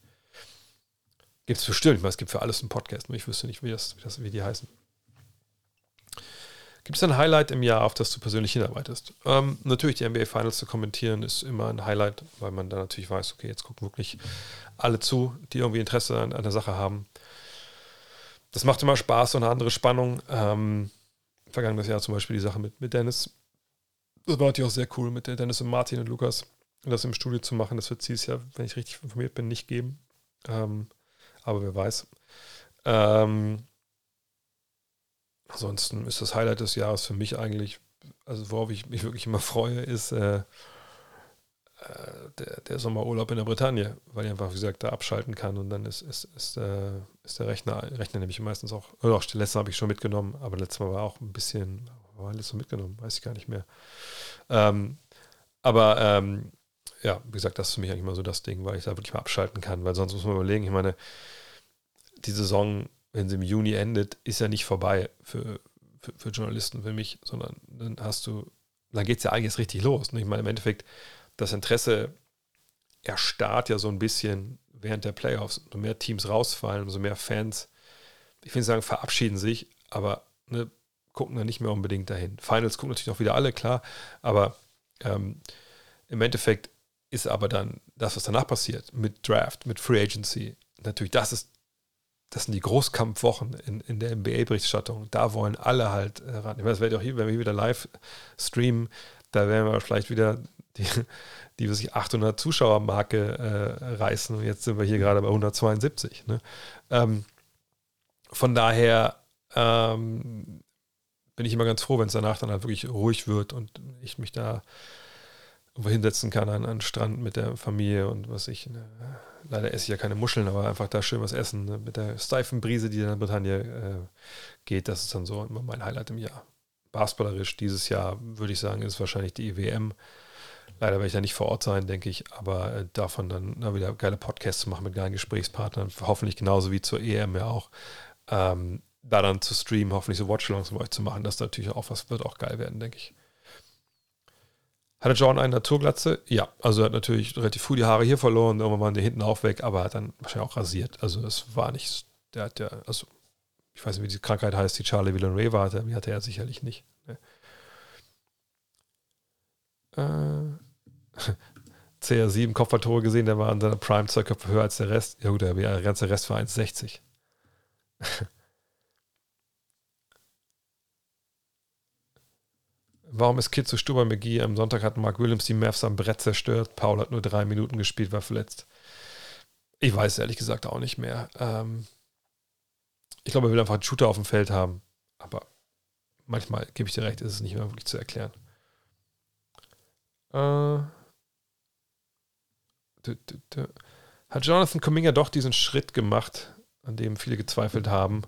Gibt es bestimmt, ich meine, es gibt für alles einen Podcast, nur ich wüsste nicht, wie, das, wie, das, wie die heißen. Gibt es ein Highlight im Jahr, auf das du persönlich hinarbeitest? Ähm, natürlich, die NBA Finals zu kommentieren ist immer ein Highlight, weil man dann natürlich weiß, okay, jetzt gucken wirklich alle zu, die irgendwie Interesse an, an der Sache haben. Das macht immer Spaß, so eine andere Spannung. Ähm, vergangenes Jahr zum Beispiel die Sache mit, mit Dennis. Das war natürlich auch sehr cool, mit Dennis und Martin und Lukas das im Studio zu machen. Das wird es dieses Jahr, wenn ich richtig informiert bin, nicht geben. Ähm, aber wer weiß. Ähm, Ansonsten ist das Highlight des Jahres für mich eigentlich, also worauf ich mich wirklich immer <laughs> freue, ist äh, äh, der, der, Sommerurlaub in der Bretagne, weil ich einfach, wie gesagt, da abschalten kann und dann ist, ist, ist, äh, ist der Rechner, Rechner nämlich meistens auch, oder auch letztes Mal habe ich schon mitgenommen, aber letztes Mal war auch ein bisschen, war alles so mitgenommen, weiß ich gar nicht mehr. Ähm, aber ähm, ja, wie gesagt, das ist für mich eigentlich immer so das Ding, weil ich da wirklich mal abschalten kann, weil sonst muss man überlegen, ich meine, die Saison wenn sie im Juni endet, ist ja nicht vorbei für, für, für Journalisten, für mich, sondern dann hast du, dann geht es ja eigentlich richtig los. Ne? Ich meine, im Endeffekt, das Interesse erstarrt ja so ein bisschen während der Playoffs. Umso mehr Teams rausfallen, umso mehr Fans, ich will sagen, verabschieden sich, aber ne, gucken dann nicht mehr unbedingt dahin. Finals gucken natürlich auch wieder alle, klar, aber ähm, im Endeffekt ist aber dann das, was danach passiert, mit Draft, mit Free Agency, natürlich, das ist das sind die Großkampfwochen in, in der NBA-Berichterstattung. Da wollen alle halt äh, ran. Ich meine, das werde ich auch hier, wenn wir wieder live streamen, da werden wir vielleicht wieder die, die sich 800 Zuschauer-Marke äh, reißen. Und jetzt sind wir hier gerade bei 172. Ne? Ähm, von daher ähm, bin ich immer ganz froh, wenn es danach dann halt wirklich ruhig wird und ich mich da hinsetzen kann an, an Strand mit der Familie und was ich. Ne? Leider esse ich ja keine Muscheln, aber einfach da schön was essen. Ne? Mit der steifen Brise, die in der Bretagne äh, geht, das ist dann so immer mein Highlight im Jahr. basketballerisch dieses Jahr, würde ich sagen, ist wahrscheinlich die EWM. Leider werde ich da nicht vor Ort sein, denke ich, aber äh, davon dann na, wieder geile Podcasts zu machen mit geilen Gesprächspartnern, hoffentlich genauso wie zur EM ja auch. Ähm, da dann zu streamen, hoffentlich so Watchalongs mit euch zu machen, das natürlich auch was wird auch geil werden, denke ich. Hatte John eine Naturglatze? Ja, also er hat natürlich relativ früh die Haare hier verloren, irgendwann waren die hinten auch weg, aber er hat dann wahrscheinlich auch rasiert. Also es war nicht, der hat ja, also ich weiß nicht, wie die Krankheit heißt, die Charlie Villanueva hatte, die hatte er sicherlich nicht. Ne? Äh, <laughs> CR7 Kopfballtore gesehen, der war an seiner Prime zwei Köpfe höher als der Rest. Ja gut, der ganze Rest war 1,60. <laughs> Warum ist Kid zu Stuber McGee? Am Sonntag hat Mark Williams die Mavs am Brett zerstört. Paul hat nur drei Minuten gespielt, war verletzt. Ich weiß ehrlich gesagt auch nicht mehr. Ähm ich glaube, er will einfach einen Shooter auf dem Feld haben. Aber manchmal, gebe ich dir recht, ist es nicht mehr wirklich zu erklären. Äh hat Jonathan Kuminga doch diesen Schritt gemacht, an dem viele gezweifelt haben?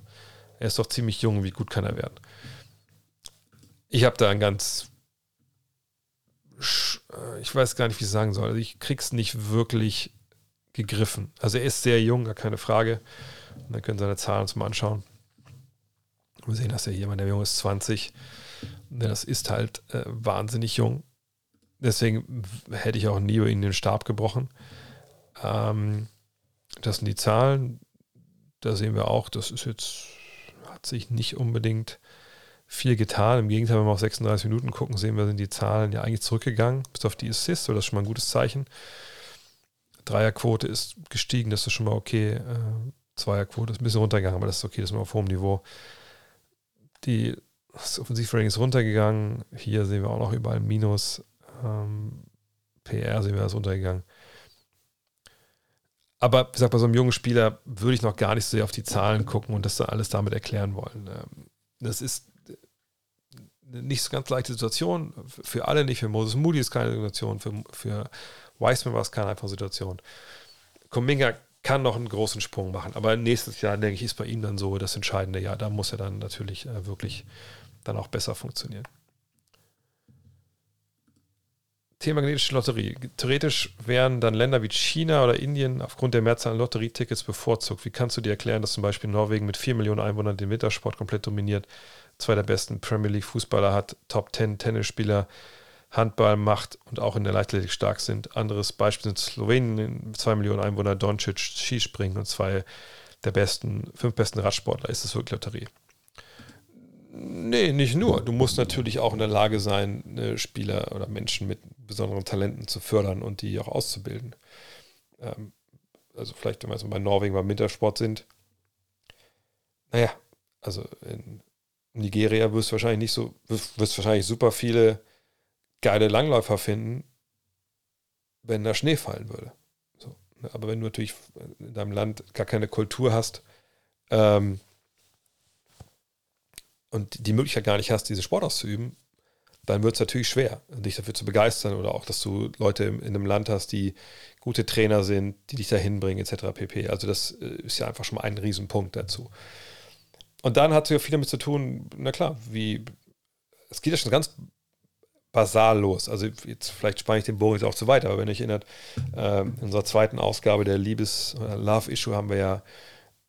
Er ist doch ziemlich jung, wie gut kann er werden? Ich habe da ein ganz, äh, ich weiß gar nicht, wie ich sagen soll. Also ich krieg's nicht wirklich gegriffen. Also er ist sehr jung, gar keine Frage. Und dann können seine Zahlen uns mal anschauen. Wir sehen, dass er jemand, der jung ist, 20. Denn das ist halt äh, wahnsinnig jung. Deswegen hätte ich auch nie über ihn den Stab gebrochen. Ähm, das sind die Zahlen. Da sehen wir auch, das ist jetzt, hat sich nicht unbedingt viel getan. Im Gegenteil, wenn wir auf 36 Minuten gucken, sehen wir, sind die Zahlen ja eigentlich zurückgegangen, bis auf die Assists, das ist schon mal ein gutes Zeichen. Dreierquote ist gestiegen, das ist schon mal okay. Äh, Zweierquote ist ein bisschen runtergegangen, aber das ist okay, das ist mal auf hohem Niveau. Die das Offensivrating ist runtergegangen. Hier sehen wir auch noch überall Minus. Ähm, PR sehen wir, das runtergegangen. Aber wie gesagt, bei so einem jungen Spieler würde ich noch gar nicht so sehr auf die Zahlen gucken und das dann alles damit erklären wollen. Ähm, das ist nicht so ganz leichte Situation. Für alle nicht. Für Moses Moody ist keine Situation. Für, für Wiseman war es keine einfache Situation. Kuminga kann noch einen großen Sprung machen. Aber nächstes Jahr, denke ich, ist bei ihm dann so das entscheidende Jahr. Da muss er dann natürlich äh, wirklich dann auch besser funktionieren. Thema genetische Lotterie. Theoretisch wären dann Länder wie China oder Indien aufgrund der Mehrzahl an Lotterietickets bevorzugt. Wie kannst du dir erklären, dass zum Beispiel Norwegen mit 4 Millionen Einwohnern den Wintersport komplett dominiert, zwei der besten Premier League Fußballer hat, Top 10 Tennisspieler, Handball macht und auch in der Leichtathletik stark sind. Anderes Beispiel sind Slowenien, zwei Millionen Einwohner, Doncic, Skispringen und zwei der besten, fünf besten Radsportler. Ist das wirklich Lotterie? Nee, nicht nur. Du musst natürlich auch in der Lage sein, Spieler oder Menschen mit besonderen Talenten zu fördern und die auch auszubilden. Ähm, also vielleicht, wenn wir jetzt bei Norwegen beim Wintersport sind. Naja, also in Nigeria wirst du wahrscheinlich nicht so, wirst, wirst wahrscheinlich super viele geile Langläufer finden, wenn da Schnee fallen würde. So. Ne? Aber wenn du natürlich in deinem Land gar keine Kultur hast ähm, und die Möglichkeit gar nicht hast, diese Sport auszuüben, dann wird es natürlich schwer, dich dafür zu begeistern oder auch, dass du Leute in einem Land hast, die gute Trainer sind, die dich dahin bringen, etc. pp. Also das äh, ist ja einfach schon mal ein Riesenpunkt dazu. Und dann hat es ja viel damit zu tun, na klar, wie, es geht ja schon ganz basal los. Also jetzt vielleicht spanne ich den Bogen jetzt auch zu weit, aber wenn ihr euch erinnert, äh, in unserer zweiten Ausgabe der Liebes- oder Love-Issue haben wir ja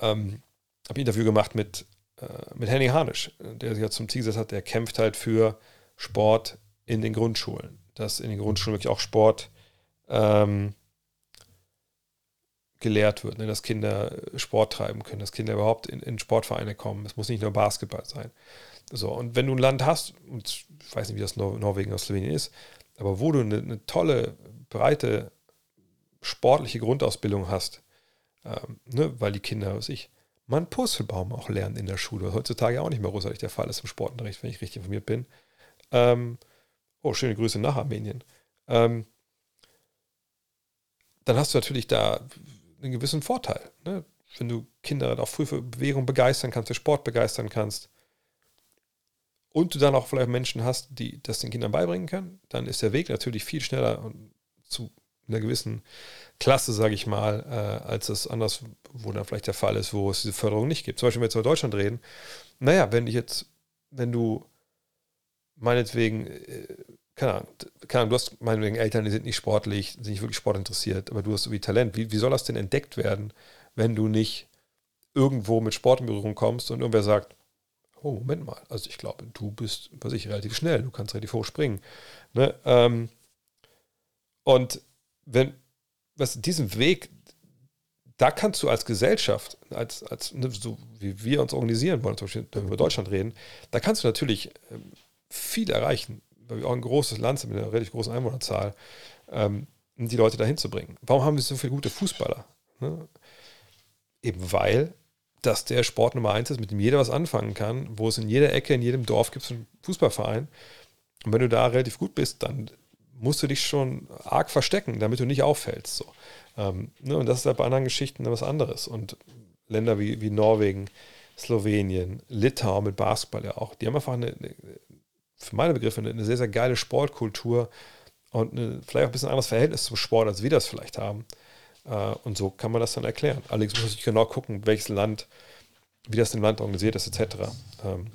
ähm, ein Interview gemacht mit, äh, mit Henning Harnisch, der sich ja zum Ziel gesetzt hat, der kämpft halt für Sport in den Grundschulen. Dass in den Grundschulen wirklich auch Sport ähm, gelehrt wird, ne? dass Kinder Sport treiben können, dass Kinder überhaupt in, in, Sportvereine kommen. Es muss nicht nur Basketball sein. So, und wenn du ein Land hast, und ich weiß nicht, wie das Nor Norwegen oder Slowenien ist, aber wo du eine, eine tolle, breite, sportliche Grundausbildung hast, ähm, ne? weil die Kinder, was ich, man Purzelbaum auch lernen in der Schule, heutzutage auch nicht mehr großartig der Fall ist im Sportunterricht, wenn ich richtig informiert bin. Ähm, oh, schöne Grüße nach Armenien. Ähm, dann hast du natürlich da einen gewissen Vorteil. Ne? Wenn du Kinder auch früh für Bewegung begeistern kannst, für Sport begeistern kannst und du dann auch vielleicht Menschen hast, die das den Kindern beibringen können, dann ist der Weg natürlich viel schneller zu einer gewissen Klasse, sage ich mal, äh, als es anders, wo dann vielleicht der Fall ist, wo es diese Förderung nicht gibt. Zum Beispiel, wenn wir jetzt über Deutschland reden, naja, wenn ich jetzt, wenn du meinetwegen, äh, keine Ahnung, keine Ahnung, du hast meinetwegen Eltern, die sind nicht sportlich, sind nicht wirklich sportinteressiert, aber du hast so wie Talent. Wie, wie soll das denn entdeckt werden, wenn du nicht irgendwo mit Sport in Berührung kommst und irgendwer sagt, oh, Moment mal, also ich glaube, du bist, was ich, relativ schnell, du kannst relativ hoch springen. Ne? Ähm, und wenn, was diesen Weg, da kannst du als Gesellschaft, als, als ne, so wie wir uns organisieren wollen, zum Beispiel wenn wir über Deutschland reden, da kannst du natürlich ähm, viel erreichen, auch ein großes Land mit einer relativ großen Einwohnerzahl, ähm, die Leute dahin zu bringen. Warum haben wir so viele gute Fußballer? Ne? Eben weil das der Sport Nummer eins ist, mit dem jeder was anfangen kann, wo es in jeder Ecke, in jedem Dorf gibt es einen Fußballverein. Und wenn du da relativ gut bist, dann musst du dich schon arg verstecken, damit du nicht auffällst. So. Ähm, ne, und das ist halt bei anderen Geschichten was anderes. Und Länder wie, wie Norwegen, Slowenien, Litauen mit Basketball ja auch, die haben einfach eine für meine Begriffe eine, eine, sehr, sehr geile Sportkultur und eine, vielleicht auch ein bisschen anderes Verhältnis zum Sport, als wir das vielleicht haben. Äh, und so kann man das dann erklären. Allerdings muss ich genau gucken, welches Land, wie das im Land organisiert ist, etc. Ähm,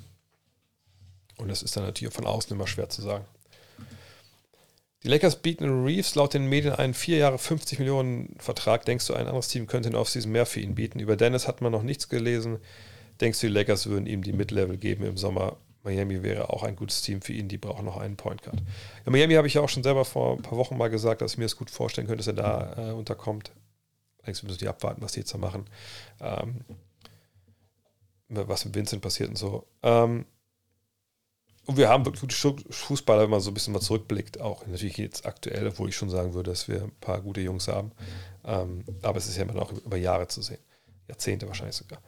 und das ist dann natürlich von außen immer schwer zu sagen. Die Lakers bieten Reeves laut den Medien einen vier Jahre 50 Millionen Vertrag. Denkst du, ein anderes Team könnte in Offseason mehr für ihn bieten? Über Dennis hat man noch nichts gelesen. Denkst du, die Lakers würden ihm die Mid-Level geben im Sommer? Miami wäre auch ein gutes Team für ihn. Die brauchen noch einen Point Guard. Ja, Miami habe ich ja auch schon selber vor ein paar Wochen mal gesagt, dass ich mir das gut vorstellen könnte, dass er da äh, unterkommt. Allerdings müssen die abwarten, was die jetzt da machen. Ähm, was mit Vincent passiert und so. Ähm, und wir haben wirklich gute Fußballer, wenn man so ein bisschen mal zurückblickt, auch natürlich jetzt aktuell, obwohl ich schon sagen würde, dass wir ein paar gute Jungs haben. Ähm, aber es ist ja immer noch über Jahre zu sehen. Jahrzehnte wahrscheinlich sogar.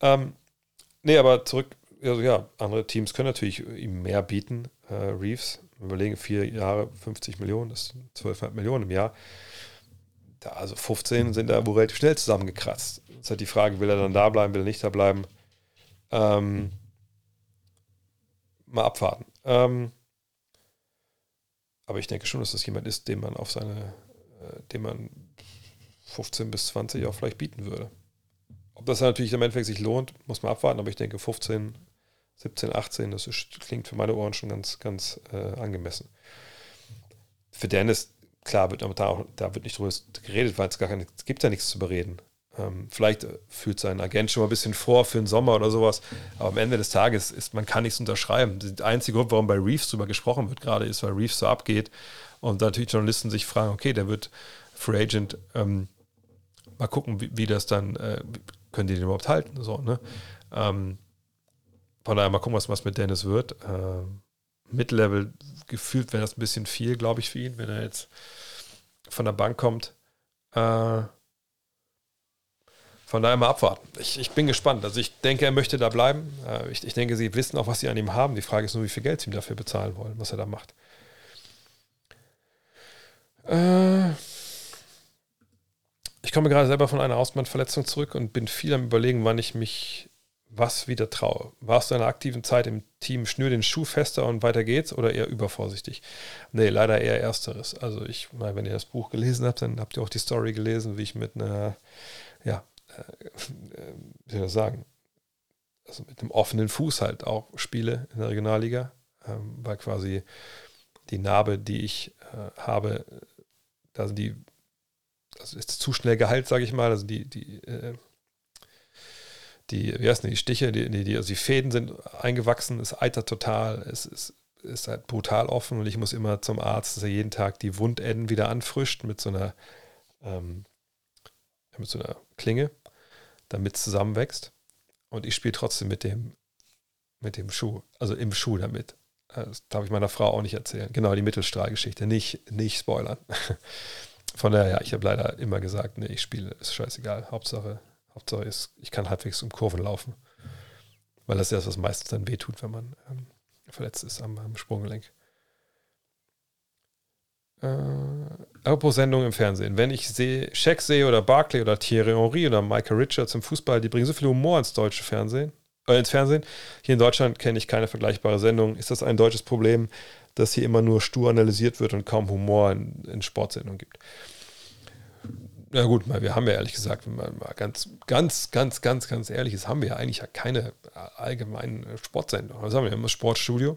Ähm, nee, aber zurück, also ja, andere Teams können natürlich ihm mehr bieten. Äh, Reeves, überlegen, vier Jahre, 50 Millionen, das sind 12,5 Millionen im Jahr. Da, also 15 sind da wohl relativ schnell zusammengekratzt. Jetzt ist halt die Frage, will er dann da bleiben, will er nicht da bleiben? Ähm, mal abwarten. Ähm, aber ich denke schon, dass das jemand ist, dem man auf seine, äh, dem man 15 bis 20 auch vielleicht bieten würde. Ob das natürlich im Endeffekt sich lohnt, muss man abwarten, aber ich denke 15, 17, 18, das ist, klingt für meine Ohren schon ganz, ganz äh, angemessen. Für Dennis, klar, wird da, auch, da wird nicht drüber geredet, weil es gar keine, es gibt ja nichts zu bereden. Ähm, vielleicht fühlt sein Agent schon mal ein bisschen vor für den Sommer oder sowas. Aber am Ende des Tages ist, man kann nichts unterschreiben. Der einzige Grund, warum bei Reeves drüber gesprochen wird, gerade ist, weil Reeves so abgeht und natürlich Journalisten sich fragen, okay, der wird Free Agent, ähm, mal gucken, wie, wie das dann, äh, können die den überhaupt halten? So, ne? Ähm, von daher mal gucken, was, mit Dennis wird. Äh, Mid-Level gefühlt wäre das ein bisschen viel, glaube ich, für ihn, wenn er jetzt von der Bank kommt. Äh, von daher mal abwarten. Ich, ich bin gespannt. Also ich denke, er möchte da bleiben. Äh, ich, ich denke, sie wissen auch, was sie an ihm haben. Die Frage ist nur, wie viel Geld sie ihm dafür bezahlen wollen, was er da macht. Äh, ich komme gerade selber von einer Ausbandverletzung zurück und bin viel am überlegen, wann ich mich was wieder traue. Warst du in einer aktiven Zeit im Team, schnür den Schuh fester und weiter geht's oder eher übervorsichtig? Nee, leider eher ersteres. Also ich, meine, wenn ihr das Buch gelesen habt, dann habt ihr auch die Story gelesen, wie ich mit einer ja, äh, wie soll ich das sagen, also mit einem offenen Fuß halt auch spiele in der Regionalliga, ähm, weil quasi die Narbe, die ich äh, habe, da sind die, also ist zu schnell geheilt, sage ich mal, also die, die, äh, die, wie heißt denn, die Stiche, die, die, also die Fäden sind eingewachsen, es eitert total, es ist, ist halt brutal offen und ich muss immer zum Arzt, dass er jeden Tag die Wundenden wieder anfrischt mit so einer, ähm, mit so einer Klinge damit es zusammenwächst. Und ich spiele trotzdem mit dem, mit dem Schuh, also im Schuh damit. Das darf ich meiner Frau auch nicht erzählen. Genau, die Mittelstrahlgeschichte. Nicht, nicht spoilern. <laughs> Von daher, ja, ich habe leider immer gesagt, nee, ich spiele, ist scheißegal. Hauptsache, Hauptsache ist, ich kann halbwegs um Kurven laufen. Weil das ist das, was meistens dann wehtut, wenn man ähm, verletzt ist am, am Sprunggelenk. Äh, apropos Sendung im Fernsehen. Wenn ich sehe, Shaq sehe oder Barclay oder Thierry Henry oder Michael Richards im Fußball, die bringen so viel Humor ins deutsche Fernsehen, äh, ins Fernsehen. Hier in Deutschland kenne ich keine vergleichbare Sendung. Ist das ein deutsches Problem, dass hier immer nur stur analysiert wird und kaum Humor in, in Sportsendungen gibt? Na gut, wir haben ja ehrlich gesagt, wenn man mal ganz, ganz, ganz, ganz, ganz ehrlich ist, haben wir ja eigentlich ja keine allgemeinen Sportsendungen. Was haben wir? Wir haben das Sportstudio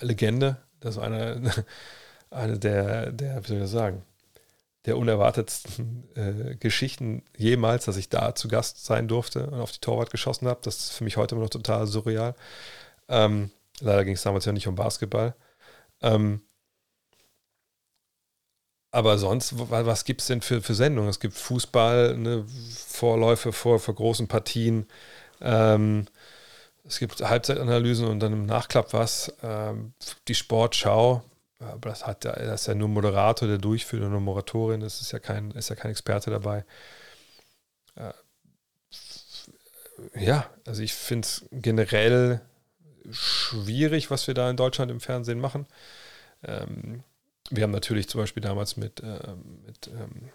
Legende. Das ist eine, <laughs> eine der, der, wie soll ich das sagen, der unerwartetsten äh, Geschichten jemals, dass ich da zu Gast sein durfte und auf die Torwart geschossen habe. Das ist für mich heute immer noch total surreal. Ähm, leider ging es damals ja nicht um Basketball. Ähm, aber sonst, was gibt es denn für, für Sendungen? Es gibt Fußball, ne, Vorläufe vor, vor großen Partien. Ähm, es gibt Halbzeitanalysen und dann im Nachklapp was. Ähm, die Sportschau, aber das hat das ist ja nur Moderator, der durchführt und nur Moderatorin, das ist ja kein, ist ja kein Experte dabei. Äh, ja, also ich finde es generell schwierig, was wir da in Deutschland im Fernsehen machen. Ähm, wir haben natürlich zum Beispiel damals mit, äh, mit ähm,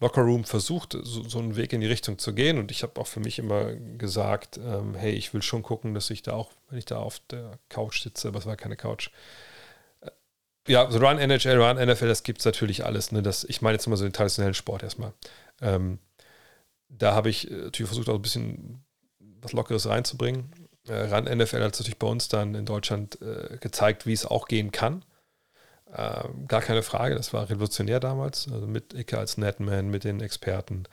Locker Room versucht, so, so, einen Weg in die Richtung zu gehen. Und ich habe auch für mich immer gesagt, ähm, hey, ich will schon gucken, dass ich da auch, wenn ich da auf der Couch sitze, aber es war keine Couch. Äh, ja, so Run NHL, Run NFL, das gibt es natürlich alles. Ne? Das, ich meine jetzt mal so den traditionellen Sport erstmal. Ähm, da habe ich äh, natürlich versucht, auch ein bisschen was Lockeres reinzubringen. Äh, Run NFL hat natürlich bei uns dann in Deutschland äh, gezeigt, wie es auch gehen kann. Äh, gar keine Frage, das war revolutionär damals. Also mit Icke als Netman, mit den Experten,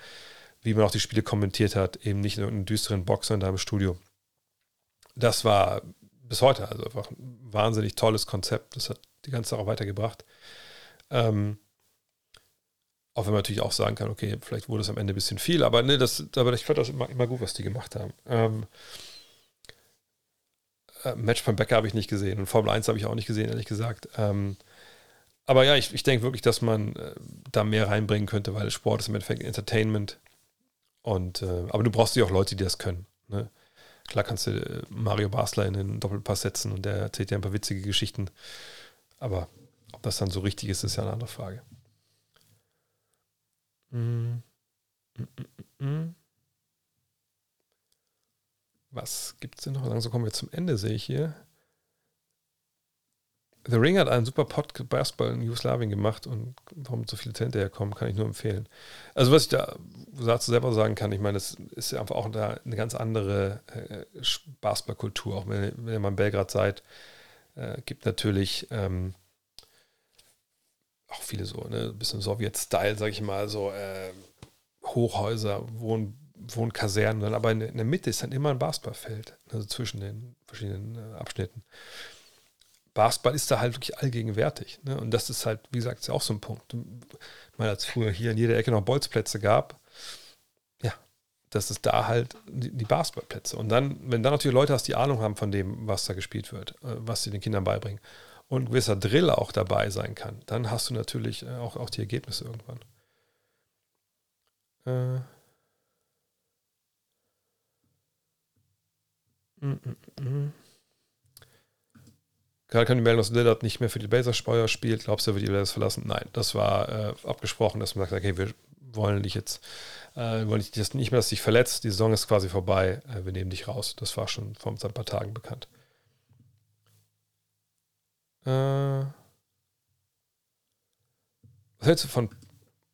wie man auch die Spiele kommentiert hat, eben nicht in einem düsteren Box, sondern da im Studio. Das war bis heute also einfach ein wahnsinnig tolles Konzept. Das hat die ganze Sache weitergebracht. Ähm, auch wenn man natürlich auch sagen kann, okay, vielleicht wurde es am Ende ein bisschen viel, aber ne, das, aber ich fand das immer, immer gut, was die gemacht haben. Ähm, äh, Match von Becker habe ich nicht gesehen und Formel 1 habe ich auch nicht gesehen, ehrlich gesagt. Ähm, aber ja, ich, ich denke wirklich, dass man äh, da mehr reinbringen könnte, weil Sport ist im Endeffekt Entertainment. Und, äh, aber du brauchst ja auch Leute, die das können. Ne? Klar kannst du äh, Mario Basler in den Doppelpass setzen und der erzählt ja ein paar witzige Geschichten. Aber ob das dann so richtig ist, ist ja eine andere Frage. Mm. Mm, mm, mm. Was gibt es denn noch? Langsam kommen wir zum Ende, sehe ich hier. The Ring hat einen super Podcast Basketball in Jugoslawien gemacht und warum so viele Talente herkommen, kann ich nur empfehlen. Also was ich da dazu selber sagen kann, ich meine, das ist ja einfach auch eine, eine ganz andere äh, Basketballkultur, auch wenn, wenn ihr mal in Belgrad seid, äh, gibt natürlich ähm, auch viele so, ne, ein bisschen Sowjet-Style, sag ich mal, so äh, Hochhäuser, Wohn, Wohnkasernen, aber in, in, der Mitte ist dann immer ein Basketballfeld, also zwischen den verschiedenen äh, Abschnitten. Basketball ist da halt wirklich allgegenwärtig. Ne? Und das ist halt, wie gesagt, auch so ein Punkt. Ich meine, als früher hier in jeder Ecke noch Bolzplätze gab, ja, das ist da halt die, die Basketballplätze. Und dann, wenn dann natürlich Leute hast, die Ahnung haben von dem, was da gespielt wird, äh, was sie den Kindern beibringen, und ein gewisser Drill auch dabei sein kann, dann hast du natürlich äh, auch, auch die Ergebnisse irgendwann. Äh. Mm -mm -mm. Gerade kann die melden, dass Lillard nicht mehr für die Blazers-Speuer spielt. Glaubst du, er wird die Blazers verlassen? Nein, das war äh, abgesprochen, dass man sagt, okay, wir wollen dich jetzt, äh, wollen dich das nicht mehr, dass dich verletzt. Die Saison ist quasi vorbei. Äh, wir nehmen dich raus. Das war schon vor ein paar Tagen bekannt. Äh, was hältst du von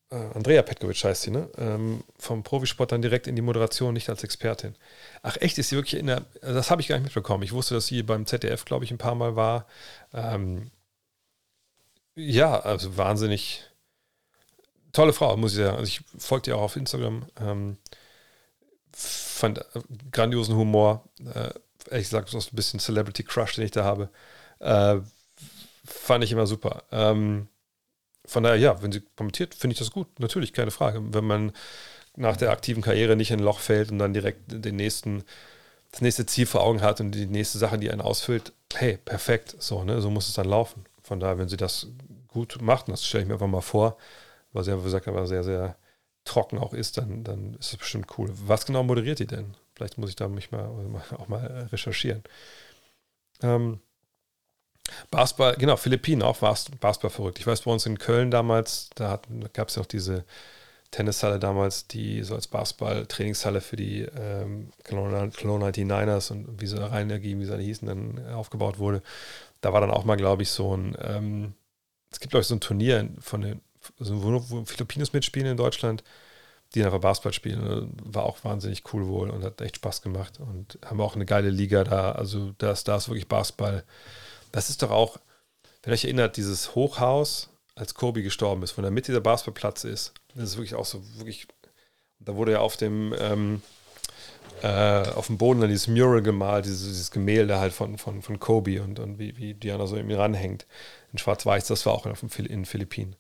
Andrea Petkovic heißt sie, ne? Ähm, vom Profisport dann direkt in die Moderation, nicht als Expertin. Ach echt, ist sie wirklich in der, also das habe ich gar nicht mitbekommen. Ich wusste, dass sie beim ZDF, glaube ich, ein paar Mal war. Ähm, ja, also wahnsinnig tolle Frau, muss ich sagen. Also ich folgte ihr auch auf Instagram. Ähm, fand äh, grandiosen Humor. Äh, ehrlich gesagt, so ein bisschen Celebrity Crush, den ich da habe. Äh, fand ich immer super. Ähm, von daher, ja, wenn sie kommentiert, finde ich das gut. Natürlich, keine Frage. Wenn man nach der aktiven Karriere nicht in ein Loch fällt und dann direkt den nächsten, das nächste Ziel vor Augen hat und die nächste Sache, die einen ausfüllt, hey, perfekt, so, ne, so muss es dann laufen. Von daher, wenn sie das gut macht, und das stelle ich mir einfach mal vor, weil sie wie gesagt, aber sehr, sehr trocken auch ist, dann, dann ist es bestimmt cool. Was genau moderiert die denn? Vielleicht muss ich da mich mal auch mal recherchieren. Ähm, Basketball, genau, Philippinen auch Basketball verrückt. Ich weiß, bei uns in Köln damals, da, da gab es ja auch diese Tennishalle damals, die so als Basketball-Trainingshalle für die ähm, Cologne 99ers und wie sie da rein wie sie da hießen, dann aufgebaut wurde. Da war dann auch mal, glaube ich, so ein, ähm, es gibt, glaube ich, so ein Turnier von den, also wo, wo Filipinos mitspielen in Deutschland, die einfach Basketball spielen. War auch wahnsinnig cool wohl und hat echt Spaß gemacht. Und haben auch eine geile Liga da. Also da ist wirklich Basketball Das ist doch auch, wenn euch erinnert, dieses Hochhaus, als Kobe gestorben ist, wo in der Mitte der Basketballplatz ist. Das ist wirklich auch so, wirklich. Da wurde ja auf dem, ähm, äh, auf dem Boden dann dieses Mural gemalt, dieses, dieses, Gemälde halt von, von, von Kobe und, und wie, wie Diana so irgendwie ranhängt. In Schwarz-Weiß, das war auch in, den Philippinen.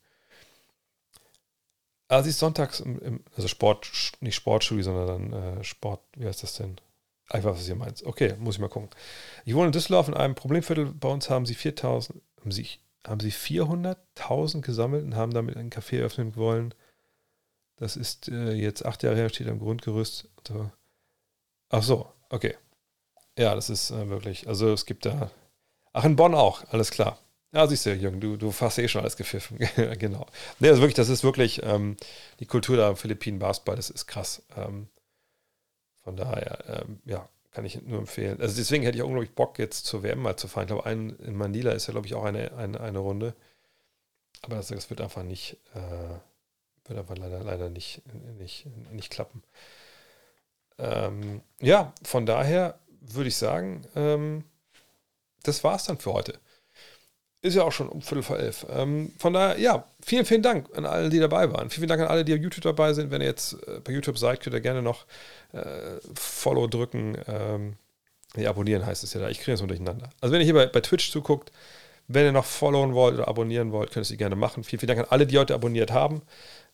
Als ich sonntags, im, im, also Sport, nicht Sportstudio, sondern dann äh, Sport, wie heißt das denn? Einfach, was ihr meint. Okay, muss ich mal gucken. Ich wohne in Düsseldorf in einem Problemviertel. Bei uns haben sie 4000, haben sie, haben sie 400.000 gesammelt und haben damit einen Café öffnen wollen. Das ist äh, jetzt acht Jahre her, steht am Grundgerüst. Ach so, okay. Ja, das ist äh, wirklich, also es gibt da, ach in Bonn auch, alles klar. Ja, siehst du, Jürgen, du, du hast eh schon alles gepfiffen. <laughs> genau. Nee, also wirklich, das ist wirklich ähm, die Kultur da im Philippinen Basketball, das ist krass. Ähm, von daher, ähm, ja, kann ich nur empfehlen. Also deswegen hätte ich auch unglaublich Bock, jetzt zur WM mal zu fahren. Ich glaube, ein, in Manila ist ja, glaube ich, auch eine, eine, eine Runde. Aber das, das wird einfach nicht, äh, wird einfach leider, leider nicht, nicht, nicht klappen. Ähm, ja, von daher würde ich sagen, ähm, das war es dann für heute. Ist ja auch schon um Viertel vor elf. Ähm, von daher, ja, vielen, vielen Dank an alle, die dabei waren. Vielen, vielen Dank an alle, die auf YouTube dabei sind. Wenn ihr jetzt äh, bei YouTube seid, könnt ihr gerne noch äh, Follow drücken. Ähm, nee, abonnieren heißt es ja da. Ich kriege es nur durcheinander. Also, wenn ihr hier bei, bei Twitch zuguckt, wenn ihr noch followen wollt oder abonnieren wollt, könnt ihr es gerne machen. Vielen, vielen Dank an alle, die heute abonniert haben.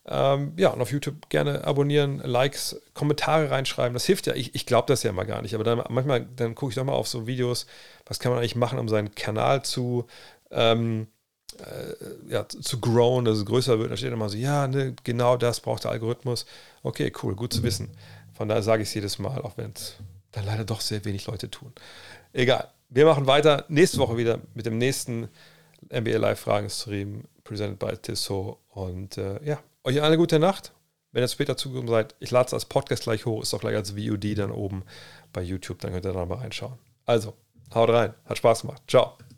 Ähm, ja, und auf YouTube gerne abonnieren, Likes, Kommentare reinschreiben. Das hilft ja. Ich, ich glaube das ja mal gar nicht. Aber dann manchmal, dann gucke ich doch mal auf so Videos, was kann man eigentlich machen, um seinen Kanal zu ähm, äh, ja, zu growen, dass es größer wird. Da steht immer so, ja, ne, genau das braucht der Algorithmus. Okay, cool, gut zu wissen. Von daher sage ich es jedes Mal, auch wenn es dann leider doch sehr wenig Leute tun. Egal. Wir machen weiter nächste Woche wieder mit dem nächsten NBA Live-Fragen-Stream, presented by Tissot. Und äh, ja, euch eine gute Nacht. Wenn ihr später zugekommen seid, ich lade es als Podcast gleich hoch, ist auch gleich als VOD dann oben bei YouTube, dann könnt ihr da mal reinschauen. Also, haut rein, hat Spaß gemacht. Ciao.